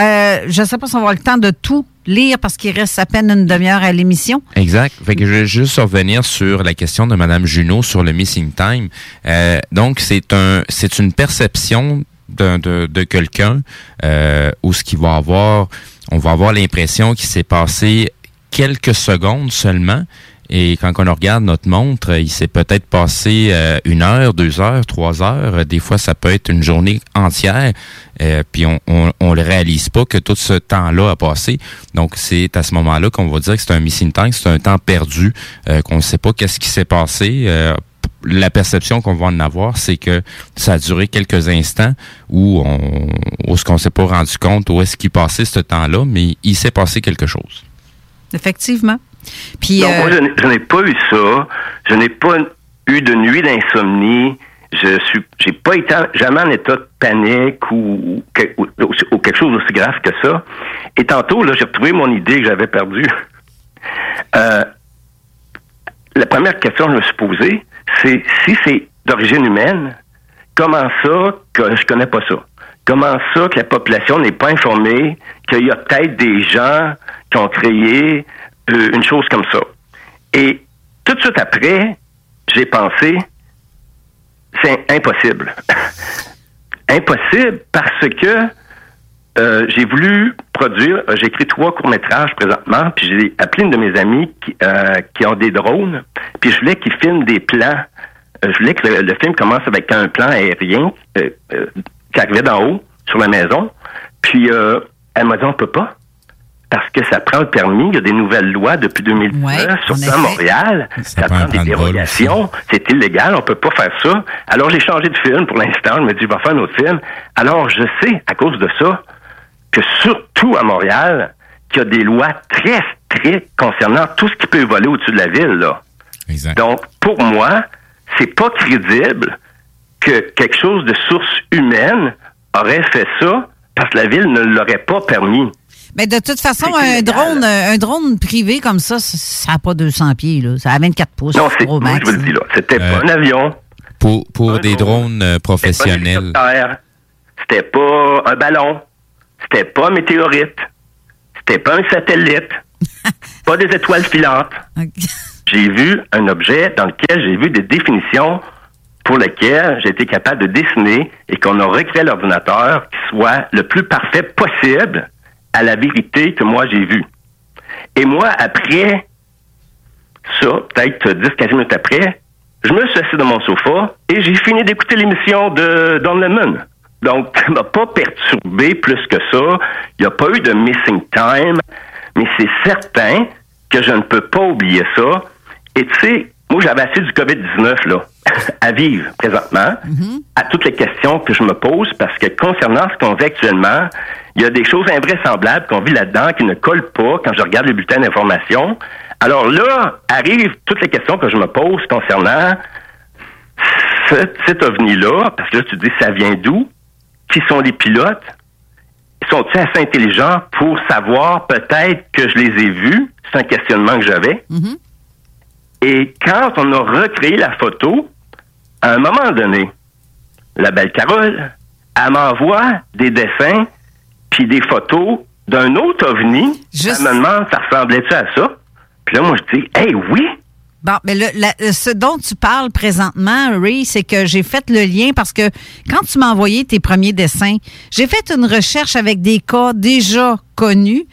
euh, je ne sais pas si on va avoir le temps de tout lire parce qu'il reste à peine une demi-heure à l'émission. Exact. Fait que je vais juste revenir sur la question de Madame Junot sur le missing time. Euh, donc, c'est un, c'est une perception de, de, de quelqu'un euh, où ce qui va avoir, on va avoir l'impression qu'il s'est passé quelques secondes seulement. Et quand on regarde notre montre, il s'est peut-être passé euh, une heure, deux heures, trois heures. Des fois, ça peut être une journée entière. Euh, puis on, on, on le réalise pas que tout ce temps-là a passé. Donc c'est à ce moment-là qu'on va dire que c'est un missing time, c'est un temps perdu, euh, qu'on ne sait pas qu'est-ce qui s'est passé. Euh, la perception qu'on va en avoir, c'est que ça a duré quelques instants où on, où ce qu'on s'est pas rendu compte où est-ce qu'il passait ce temps-là, mais il s'est passé quelque chose. Effectivement. Puis, Donc, euh, moi, je n'ai- je n'ai pas eu ça. Je n'ai pas eu de nuit d'insomnie. Je suis, j'ai pas été jamais en état de panique ou, ou que- ou- ou quelque chose d'aussi grave que ça. Et tantôt, là, j'ai retrouvé mon idée que j'avais perdue. Euh, la première question que je me suis posée, c'est si c'est d'origine humaine, comment ça que je connais pas ça? Comment ça que la population n'est pas informée qu'il y a peut-être des gens qui ont créé euh, une chose comme ça? Et tout de suite après, j'ai pensé, c'est impossible. impossible parce que euh, j'ai voulu produire, euh, j'ai écrit trois courts-métrages présentement, puis j'ai appelé une de mes amies qui, euh, qui ont des drones, puis je voulais qu'ils filment des plans. Je voulais que le, film commence avec un plan aérien euh, qui arrivait d'en haut sur la maison. Puis elle m'a dit on peut pas. Parce que ça prend le permis. Il y a des nouvelles lois depuis 2019, surtout à Montréal. Ça, prend, des dérogations. C'est illégal. On peut pas faire ça. Alors, j'ai changé de film pour l'instant. Je me dis, je vais faire un autre film. Alors, je sais, à cause de ça, que surtout à Montréal, qu'il y a des lois très strictes concernant tout ce qui peut voler au-dessus de la ville, là. Donc, pour moi, c'est pas crédible que quelque chose de source humaine aurait fait ça parce que la ville ne l'aurait pas permis. Mais de toute façon, un drone, un drone privé comme ça, ça n'a pas 200 pieds. Là. Ça a 24 pouces. Non, c'est moi, je vous le dis là. C'était pas un avion. Pour, pour des drones euh, professionnels. C'était pas un ballon. C'était pas un météorite. C'était pas un satellite. pas des étoiles filantes. J'ai vu un objet dans lequel j'ai vu des définitions pour lesquelles j'ai été capable de dessiner et qu'on a recréé l'ordinateur qui soit le plus parfait possible à la vérité que moi j'ai vue. Et moi, après ça, peut-être 10-15 minutes après, je me suis assis dans mon sofa et j'ai fini d'écouter l'émission de Don Lemon. Donc, ça m'a pas perturbé plus que ça. Il n'y a pas eu de missing time, mais c'est certain que je ne peux pas oublier ça. Et tu sais, moi, j'avais assez du COVID-19, là, à vivre présentement, à toutes les questions que je me pose, parce que concernant ce qu'on vit actuellement, il y a des choses invraisemblables qu'on vit là-dedans qui ne collent pas quand je regarde les bulletins d'information. Alors là, arrivent toutes les questions que je me pose concernant cet, cet ovni-là, parce que là, tu dis, ça vient d'où? Qui sont les pilotes? Sont-ils assez intelligents pour savoir peut-être que je les ai vus? C'est un questionnement que j'avais. Et quand on a recréé la photo, à un moment donné, la belle Carole, elle m'envoie des dessins puis des photos d'un autre ovni. Elle me demande, ça ressemblait-tu à ça? Puis là, moi, je dis, hey, oui! Bon, mais le, la- ce dont tu parles présentement, Ray, c'est que j'ai fait le lien parce que quand tu m'as envoyé tes premiers dessins, j'ai fait une recherche avec des cas déjà connus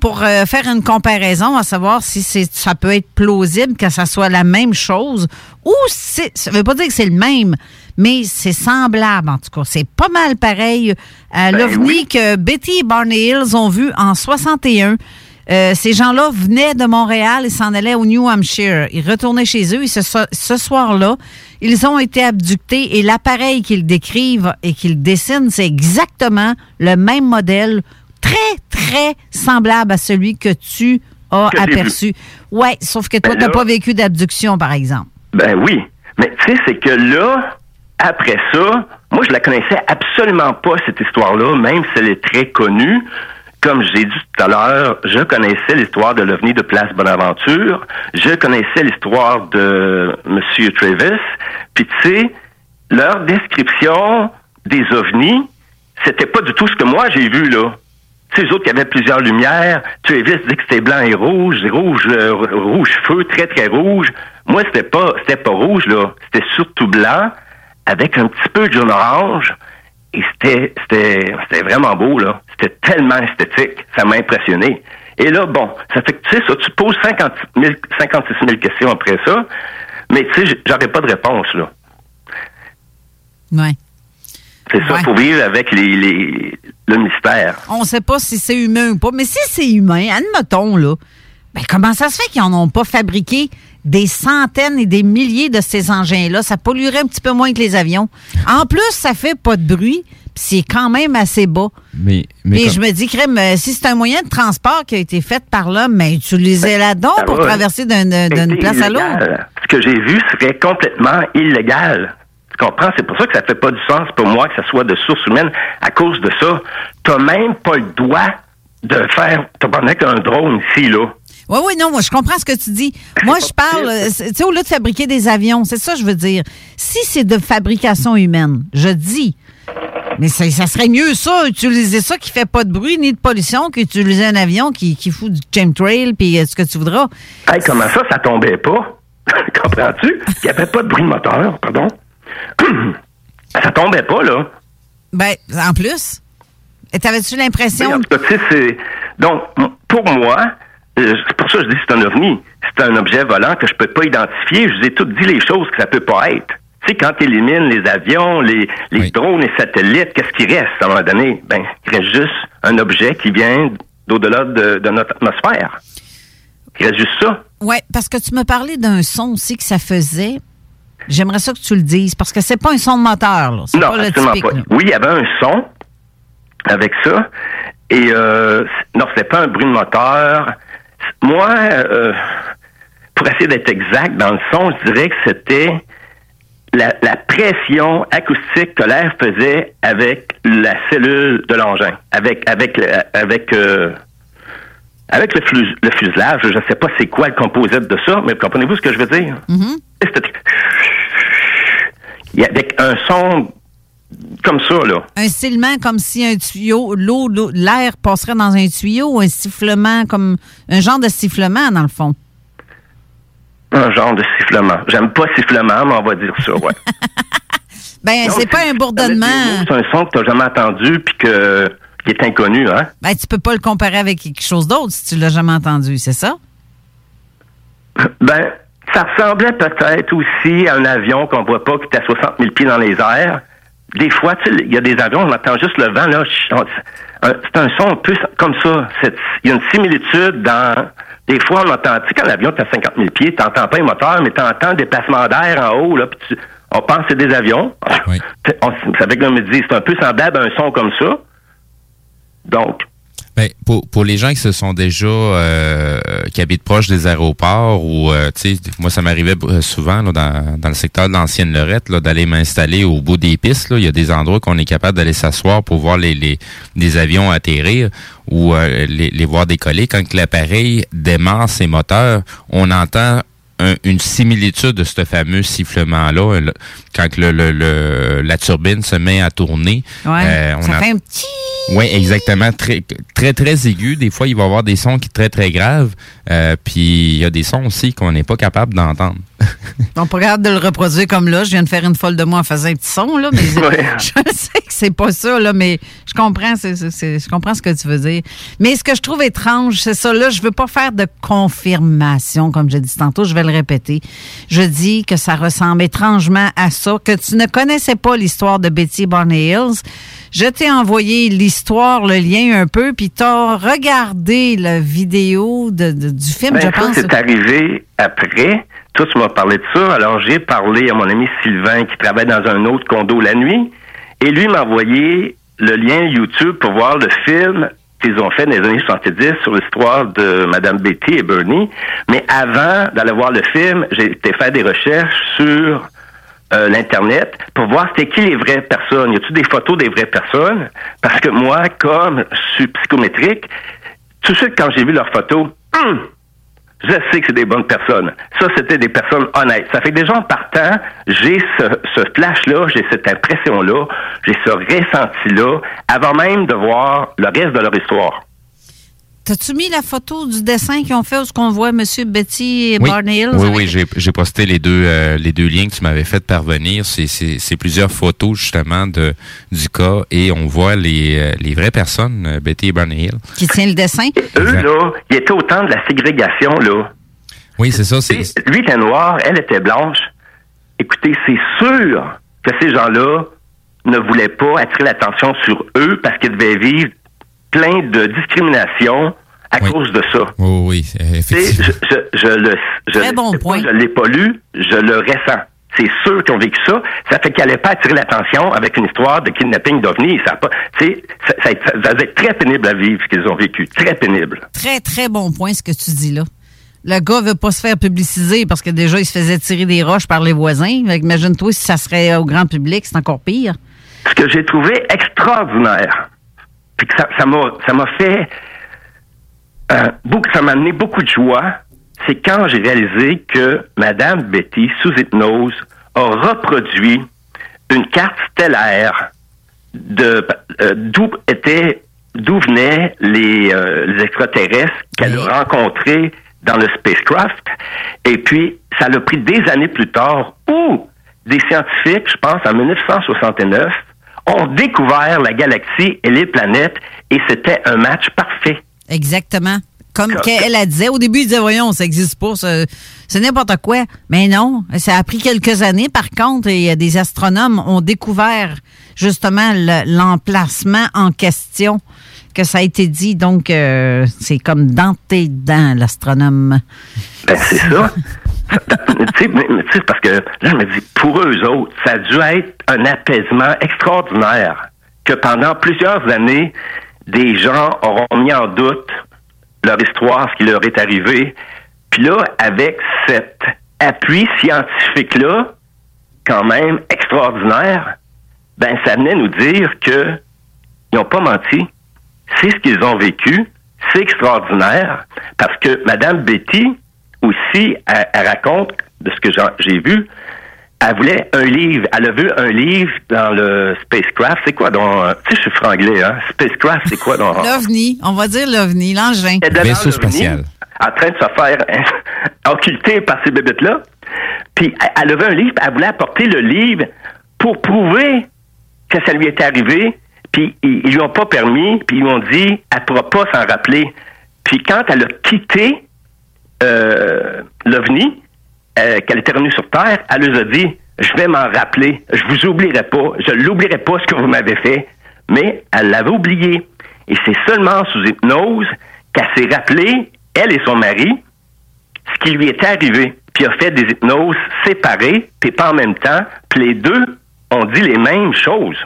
pour euh, faire une comparaison, à savoir si c'est ça peut être plausible que ça soit la même chose ou c'est ça veut pas dire que c'est le même, mais c'est semblable en tout cas. C'est pas mal pareil à Ben l'OVNI oui. que Betty et Barney Hills ont vu en 61. Euh, ces gens-là venaient de Montréal et s'en allaient au New Hampshire. Ils retournaient chez eux et ce soir-là, ils ont été abductés et l'appareil qu'ils décrivent et qu'ils dessinent, c'est exactement le même modèle, très, très semblable à celui que tu as Que aperçu. Ouais, sauf que toi, Ben tu n'as pas vécu d'abduction, par exemple. Ben oui. Mais tu sais, c'est que là, après ça, moi, je la connaissais absolument pas, cette histoire-là, même si elle est très connue. Comme j'ai dit tout à l'heure, je connaissais l'histoire de l'OVNI de Place Bonaventure. Je connaissais l'histoire de Monsieur Travis. Puis tu sais, leur description des ovnis, c'était pas du tout ce que moi j'ai vu, là. Tu sais, autres qui avaient plusieurs lumières, tu es vite dit que c'était blanc et rouge, rouge, euh, rouge feu, très, très rouge. Moi, c'était pas, c'était pas rouge, là. C'était surtout blanc, avec un petit peu de jaune orange. Et c'était, c'était, c'était vraiment beau, là. C'était tellement esthétique. Ça m'a impressionné. Et là, bon, ça fait que, tu sais, ça, tu poses 50 000, 56 000 questions après ça. Mais, tu sais, j'aurais pas de réponse, là. Ouais. C'est ça, faut vivre avec les, les, le mystère. On sait pas si c'est humain ou pas, mais si c'est humain, admettons, là, ben comment ça se fait qu'ils n'en ont pas fabriqué des centaines et des milliers de ces engins-là? Ça polluerait un petit peu moins que les avions. En plus, ça fait pas de bruit, puis c'est quand même assez bas. Mais, mais Et comme- je me dis, crème, euh, si c'est un moyen de transport qui a été fait par l'homme, mais utilisez-la donc pour traverser d'une place à l'autre. Ce que j'ai vu serait complètement illégal. Tu comprends? C'est pour ça que ça fait pas du sens pour moi que ça soit de source humaine. À cause de ça, t'as même pas le droit de faire, t'as pas qu'un drone ici, là. Oui, oui, non, moi, je comprends ce que tu dis. Moi, je parle, euh, tu sais, au lieu de fabriquer des avions, c'est ça que je veux dire. Si c'est de fabrication humaine, je dis, mais ça, ça serait mieux ça, utiliser ça qui fait pas de bruit ni de pollution qu'utiliser un avion qui, qui fout du chemtrail puis euh, ce que tu voudras. Hey, comment ça, ça tombait pas? Comprends-tu? Il n'y avait pas de bruit de moteur, pardon. Ça tombait pas, là. Ben, en plus, et t'avais-tu l'impression... en tout cas, tu sais, c'est... Donc, pour moi, euh, c'est pour ça que je dis que c'est un ovni. C'est un objet volant que je peux pas identifier. Je vous ai tout dit les choses que ça peut pas être. Tu sais, quand tu élimines les avions, les, les drones, les satellites, qu'est-ce qui reste à un moment donné? Ben, il reste juste un objet qui vient d'au-delà de, de notre atmosphère. Il reste juste ça. Oui, parce que tu me parlais d'un son aussi que ça faisait. J'aimerais ça que tu le dises, parce que c'est pas un son de moteur, là. C'est Non, pas absolument typique. pas. là. Oui, il y avait un son avec ça. Et euh, non, c'était pas un bruit de moteur. Moi, euh, pour essayer d'être exact dans le son, je dirais que c'était la, la pression acoustique que l'air faisait avec la cellule de l'engin, avec avec le- avec euh, avec le, le fuselage. Je ne sais pas c'est quoi le composite de ça, mais comprenez-vous ce que je veux dire? Y avait un son comme ça, là. Un sifflement comme si un tuyau, l'eau, l'air passerait dans un tuyau un sifflement comme un genre de sifflement dans le fond. Un genre de sifflement. J'aime pas sifflement, mais on va dire ça, ouais. Ben, c'est pas un bourdonnement. C'est un son que tu n'as jamais entendu puis que, qui est inconnu, hein? Ben, tu peux pas le comparer avec quelque chose d'autre si tu l'as jamais entendu, c'est ça? Ben, ça ressemblait peut-être aussi à un avion qu'on voit pas qui est à 60 000 pieds dans les airs. Des fois, tu sais, il y a des avions, on entend juste le vent, là. C'est un son un peu comme ça. Il y a une similitude dans... Des fois, on entend... Tu sais, quand l'avion est à 50 000 pieds, tu n'entends pas un moteur, mais tu entends des déplacement d'air en haut, là, puis tu- on pense que c'est des avions. On, ça fait que là, on me dit, c'est un peu semblable à un son comme ça. Donc, Ben, pour, pour les gens qui se sont déjà euh, qui habitent proche des aéroports ou euh, tu sais moi ça m'arrivait euh, souvent là, dans, dans le secteur de l'ancienne Lorette là, d'aller m'installer au bout des pistes là. il y a des endroits qu'on est capable d'aller s'asseoir pour voir les, les des avions atterrir ou euh, les, les voir décoller quand que l'appareil démarre ses moteurs on entend un- une similitude de ce fameux sifflement-là, le- quand que le, le- le- la turbine se met à tourner. Ouais. euh, on ça a- fait un petit. Oui, exactement. Très, très, très aigu. Des fois, il va y avoir des sons qui sont très, très graves. Euh, puis, il y a des sons aussi qu'on n'est pas capable d'entendre. On pas capable de le reproduire comme là. Je viens de faire une folle de moi en faisant un petit son, là, mais je sais que c'est pas ça, là, mais je comprends, je comprends ce que tu veux dire. Mais ce que je trouve étrange, c'est ça, là, je veux pas faire de confirmation, comme j'ai dit tantôt, je vais le répéter. Je dis que ça ressemble étrangement à ça, que tu ne connaissais pas l'histoire de Betty Barney Hills. Je t'ai envoyé l'histoire, le lien un peu, puis t'as regardé la vidéo de, de- du film, Ben, je ça, pense. c'est arrivé après. Toi, tu m'as parlé de ça. Alors, j'ai parlé à mon ami Sylvain qui travaille dans un autre condo la nuit. Et lui m'a envoyé le lien YouTube pour voir le film qu'ils ont fait dans les années 70 sur l'histoire de Madame Betty et Bernie. Mais avant d'aller voir le film, j'ai été faire des recherches sur euh, l'Internet pour voir c'était qui les vraies personnes. Y a-t-il des photos des vraies personnes? Parce que moi, comme je suis psychométrique, tout de suite, quand j'ai vu leurs photos, hum, je sais que c'est des bonnes personnes. Ça, c'était des personnes honnêtes. Ça fait que déjà en partant, j'ai ce, ce flash-là, j'ai cette impression-là, j'ai ce ressenti-là, avant même de voir le reste de leur histoire. T'as-tu mis la photo du dessin qu'ils ont fait où ce qu'on voit M. Betty et Oui, Barney Hills? oui, avec- oui, j'ai posté les deux euh, les deux liens que tu m'avais fait parvenir. C'est- plusieurs photos justement de du cas et on voit les, euh, les vraies personnes, euh, Betty et Barney Hill. Qui tient le dessin? Eux, là, ils étaient au temps de la ségrégation, là. Oui, c'est ça. C'est Lui était noir, elle était blanche. Écoutez, c'est sûr que ces gens-là ne voulaient pas attirer l'attention sur eux parce qu'ils devaient vivre plein de discrimination à cause de ça. Oh, oui, Tu sais, effectivement. Je, je, je le, je, Très bon pas, point. je l'ai pas lu, je le ressens. C'est sûr qu'ils ont vécu ça. Ça fait qu'ils n'allaient pas attirer l'attention avec une histoire de kidnapping d'OVNI. Ça, a pas, tu sais, ça, ça, ça, ça va être très pénible à vivre ce qu'ils ont vécu. Très pénible. Très, très bon point, ce que tu dis là. Le gars veut pas se faire publiciser parce que déjà, il se faisait tirer des roches par les voisins. Imagine-toi si ça serait au grand public, c'est encore pire. ce que j'ai trouvé extraordinaire, puis que ça ça m'a ça m'a fait euh, beaucoup, ça m'a amené beaucoup de joie, c'est quand j'ai réalisé que Madame Betty, sous hypnose, a reproduit une carte stellaire de euh, d'où étaient d'où venaient les, euh, les extraterrestres qu'elle a rencontrés dans le spacecraft. Et puis, ça l'a pris des années plus tard où des scientifiques, je pense en 1969, ont découvert la galaxie et les planètes et c'était un match parfait. Exactement. Comme qu'elle elle disait, au début, il disait, voyons, ça existe pas, c'est n'importe quoi. Mais non, ça a pris quelques années. Par contre, a des astronomes ont découvert justement le- l'emplacement en question que ça a été dit. Donc, euh, c'est comme dans tes dents, l'astronome. Ben, c'est ça. tu sais, parce que là, je me dis, pour eux autres, ça a dû être un apaisement extraordinaire que pendant plusieurs années, des gens auront mis en doute leur histoire, ce qui leur est arrivé. Puis là, avec cet appui scientifique-là, quand même extraordinaire, ben, ça venait nous dire que ils n'ont pas menti. C'est ce qu'ils ont vécu. C'est extraordinaire. Parce que Madame Betty, aussi, elle, elle raconte, de ce que j'en- j'ai vu, elle voulait un livre. Elle a vu un livre dans le spacecraft. C'est quoi donc? euh, Tu sais, je suis franglais, hein? Spacecraft, c'est quoi donc? L'OVNI, on va dire l'OVNI, l'engin. Devant l'OVNI, En train de se faire occulter par ces bébêtes-là. Puis elle- elle avait un livre, elle voulait apporter le livre pour prouver que ça lui était arrivé. Puis ils, ils lui ont pas permis, puis ils lui ont dit elle pourra pas s'en rappeler. Puis quand elle a quitté euh, l'OVNI, euh, qu'elle était revenue sur Terre, elle nous a dit je vais m'en rappeler, je vous oublierai pas, je l'oublierai pas ce que vous m'avez fait. Mais elle l'avait oublié. Et c'est seulement sous hypnose qu'elle s'est rappelée, elle et son mari, ce qui lui était arrivé. Puis a fait des hypnoses séparées, puis pas en même temps. Puis les deux ont dit les mêmes choses.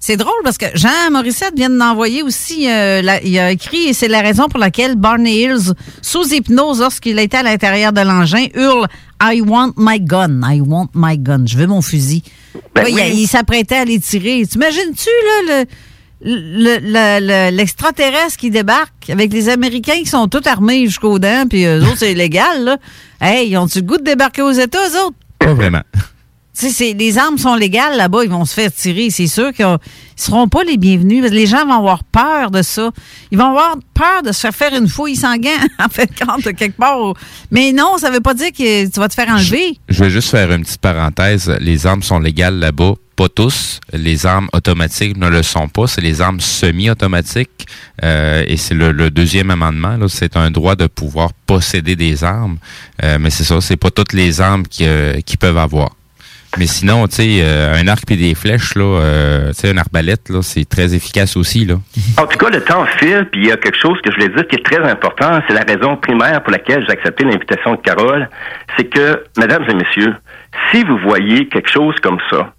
C'est drôle parce que Jean Morissette vient d'envoyer aussi, euh, la- il a écrit, et c'est la raison pour laquelle Barney Hills, sous hypnose, lorsqu'il était à l'intérieur de l'engin, hurle I want my gun, I want my gun, je veux mon fusil. Ben Là, il- oui. il s'apprêtait à les tirer. T'imagines-tu, là, le, le- le- le- l'extraterrestre qui débarque avec les Américains qui sont tous armés jusqu'aux dents, puis eux autres, c'est illégal, là. Hey, ils ont-tu le goût de débarquer aux États, eux autres? Pas vraiment. C'est- les armes sont légales là-bas, ils vont se faire tirer. C'est sûr qu'ils seront pas les bienvenus. Les gens vont avoir peur de ça. Ils vont avoir peur de se faire faire une fouille sanguine, en fait, quand quelque part. Mais non, ça veut pas dire que tu vas te faire enlever. Je vais juste faire une petite parenthèse. Les armes sont légales là-bas. Pas tous. Les armes automatiques ne le sont pas. C'est les armes semi-automatiques. Euh, et c'est le, le deuxième amendement. C'est un droit de pouvoir posséder des armes. Euh, mais c'est ça, c'est pas toutes les armes qui, euh, qui peuvent avoir. Mais sinon, tu sais, euh, un arc et des flèches, là, euh, tu sais, une arbalète, là, c'est très efficace aussi, là. En tout cas, le temps file, puis il y a quelque chose que je voulais dire qui est très important. C'est la raison primaire pour laquelle j'ai accepté l'invitation de Carole. C'est que, mesdames et messieurs, si vous voyez quelque chose comme ça,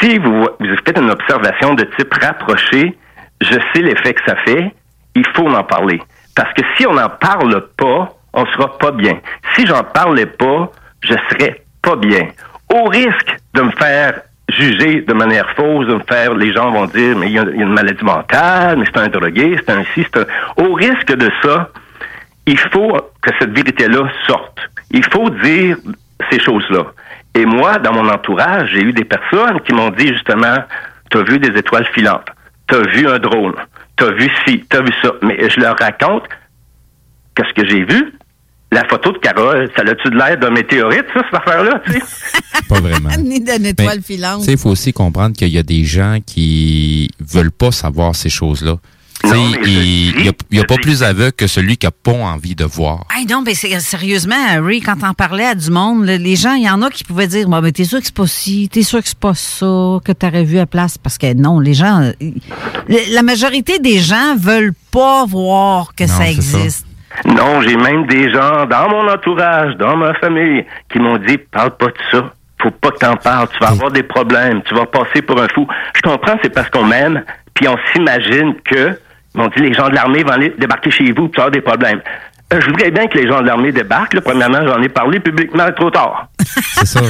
si vous, faites une observation de type rapproché, je sais l'effet que ça fait, il faut en parler. Parce que si on n'en parle pas, on sera pas bien. Si j'en parlais pas, je serais pas bien. Au risque de me faire juger de manière fausse, de me faire, les gens vont dire, mais il y a, une maladie mentale, mais c'est un drogué, c'est un ci, c'est un... Au risque de ça, il faut que cette vérité-là sorte. Il faut dire ces choses-là. Et moi, dans mon entourage, j'ai eu des personnes qui m'ont dit justement, t'as vu des étoiles filantes, t'as vu un drone, t'as vu ci, t'as vu ça. Mais je leur raconte qu'est-ce que j'ai vu. La photo de Carole, ça a-tu de l'air d'un météorite, ça, cette affaire-là, tu sais? Pas vraiment. Ni d'une étoile filante. Tu sais, il faut aussi comprendre qu'il y a des gens qui veulent pas savoir ces choses-là. Il n'y a, y a pas plus aveugle que celui qui n'a pas envie de voir. Hey, non, mais sérieusement, Ray, quand t'en parlais à du monde, là, les gens, il y en a qui pouvaient dire Bon, mais t'es sûr que c'est pas ci, t'es sûr que c'est pas ça, que t'aurais vu à place? Parce que non, les gens. euh, La majorité des gens veulent pas voir que ça existe. Non, j'ai même des gens dans mon entourage, dans ma famille, qui m'ont dit parle pas de ça. Faut pas que t'en parles. Tu vas avoir des problèmes. Tu vas passer pour un fou. Je comprends, c'est parce qu'on m'aime, puis on s'imagine que. Ils m'ont dit les gens de l'armée vont aller débarquer chez vous, tu vas avoir des problèmes. Euh, je voudrais bien que les gens de l'armée débarquent. Là. Premièrement, j'en ai parlé publiquement trop tard. C'est ça. tu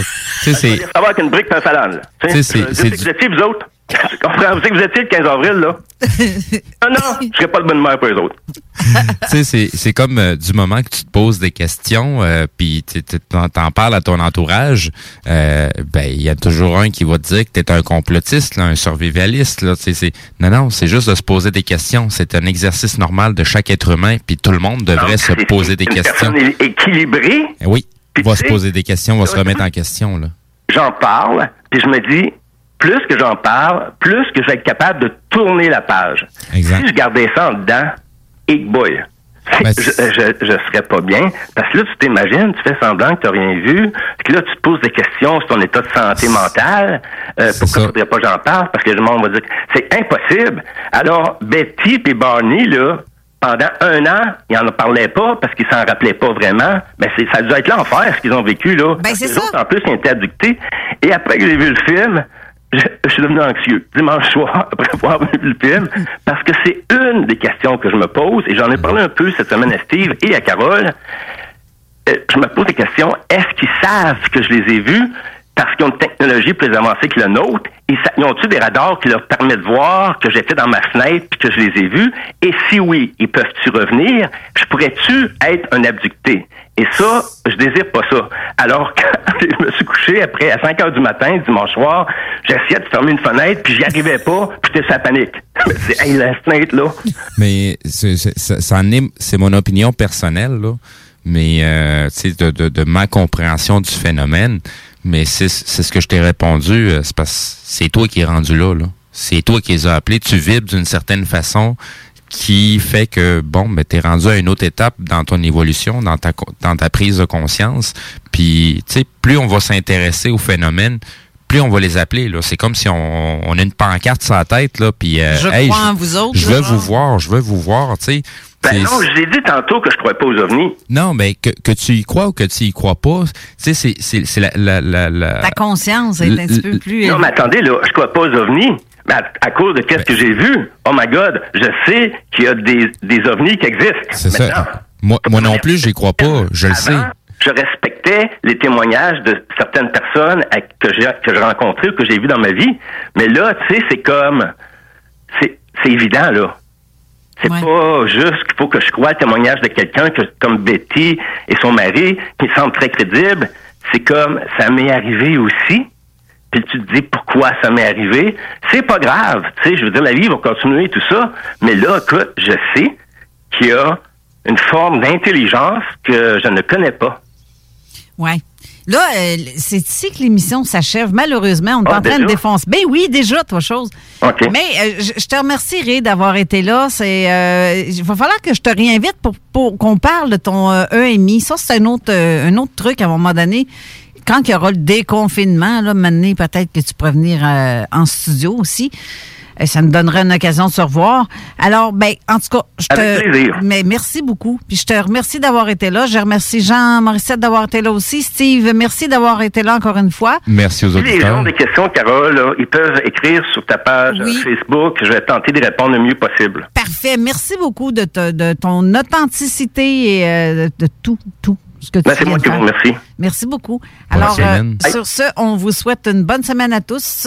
sais, c'est. Il faut savoir qu'une brique un salade. Tu sais, c'est- étiez, vous autres. Je comprends. Vous savez que vous étiez le 15 avril, là. Ah non, je serais pas de bonne mère pour les autres. tu sais, c'est, c'est comme euh, du moment que tu te poses des questions, euh, puis t'en, t'en parles à ton entourage, euh, ben il y a toujours un qui va te dire que tu es un complotiste, là, un survivaliste. Là, c'est, non, non, c'est juste de se poser des questions. C'est un exercice normal de chaque être humain, puis tout le monde devrait se poser des Une questions. personne équilibrée, Eh Oui, va se poser des questions, va se remettre en question. Là. j'en parle, puis je me dis, plus que j'en parle, plus que je vais être capable de tourner la page. Exact. Si je gardais ça en dedans, et boy, Ben, je, je, je serais pas bien. Parce que là, tu t'imagines, tu fais semblant que tu rien vu, puis là, tu te poses des questions sur ton état de santé mentale. Euh, pourquoi faudrait pas que j'en parle? Parce que le monde va dire que c'est impossible. Alors, Betty et Barney, là, pendant un an, ils en parlaient pas parce qu'ils s'en rappelaient pas vraiment. Mais c'est, ça a dû être l'enfer, ce qu'ils ont vécu, là. Ben, c'est que ça. autres, en plus, ils étaient abductés. Et après que j'ai vu le film, je, suis devenu anxieux. Dimanche soir, après avoir vu le film, parce que c'est une des questions que je me pose, et j'en ai parlé un peu cette semaine à Steve et à Carole. Euh, je me pose la question, est-ce qu'ils savent que je les ai vus? Parce qu'ils ont une technologie plus avancée que la nôtre? Ils, ont-tu des radars qui leur permettent de voir que j'étais dans ma fenêtre puis que je les ai vus? Et si oui, ils peuvent-tu revenir? Je pourrais-tu être un abducté? Et ça, je désire pas ça. Alors, quand je me suis couché après, à 5 heures du matin, dimanche soir, j'essayais de fermer une fenêtre, puis j'y arrivais pas, puis j'étais sa panique. Disais, hey, la fenêtre, là, Mais c'est, c'est- c'est mon opinion personnelle, là. Mais euh, tu sais, de ma compréhension du phénomène, mais c'est, c'est ce que je t'ai répondu, euh, c'est parce que c'est toi qui es rendu là, là. C'est toi qui les as appelés. Tu vibres d'une certaine façon qui fait que, bon, ben, t'es rendu à une autre étape dans ton évolution, dans ta, dans ta prise de conscience. Puis, tu sais, plus on va s'intéresser au phénomène, plus on va les appeler. Là. C'est comme si on, on a une pancarte sur la tête, là, puis euh, Je hey, crois en vous autres, Je veux vous voir, je veux vous voir, tu sais. Ben non, je l'ai dit tantôt que je crois pas aux ovnis. non, mais que, que tu y crois ou que tu y crois pas, tu sais, c'est, c'est, c'est la, la, la, la- Ta conscience est un petit peu plus. Non, mais attendez, là, je crois pas aux ovnis. Mais à, à cause de qu'est-ce que j'ai vu, oh my God, je sais qu'il y a des, des ovnis qui existent. C'est Maintenant, ça. Moi, moi non plus, j'y crois pas, je le sais. je respectais les témoignages de certaines personnes à- que j'ai que j'ai rencontrées ou que j'ai vues dans ma vie. Mais là, tu sais, c'est comme... C'est c'est évident, là. C'est pas juste qu'il faut que je croie le témoignage de quelqu'un que, comme Betty et son mari, qui semble très crédible. C'est comme, ça m'est arrivé aussi. Puis tu te dis pourquoi ça m'est arrivé. C'est pas grave. Tu sais, je veux dire, la vie va continuer tout ça. Mais là, écoute, je sais qu'il y a une forme d'intelligence que je ne connais pas. Ouais. Là, euh, c'est ici que l'émission s'achève. Malheureusement, on est Ah, en train de défoncer. Ben oui, déjà, toi, chose. OK. Mais euh, je, te remercie, Ray, d'avoir été là. C'est, euh, il va falloir que je te réinvite pour, pour qu'on parle de ton euh, EMI. Ça, c'est un autre, euh, un autre truc à un moment donné. Quand il y aura le déconfinement, là, maintenant, peut-être que tu pourrais venir euh, en studio aussi. Euh, Ça nous donnerait une occasion de se revoir. Alors, ben, en tout cas, je te. Avec plaisir. Mais merci beaucoup. Puis je te remercie d'avoir été là. Je remercie Jean Morissette d'avoir été là aussi. Steve, merci d'avoir été là encore une fois. Merci aux Si les gens ont des questions, Carole, là, ils peuvent écrire sur ta page Oui. Facebook. Je vais tenter de répondre le mieux possible. Parfait. Merci beaucoup de, te- de ton authenticité et euh, de, tout, tout ce que tu Ben, c'est moi qui vous remercie. Merci beaucoup. Alors, euh, sur ce, on vous souhaite une bonne semaine à tous.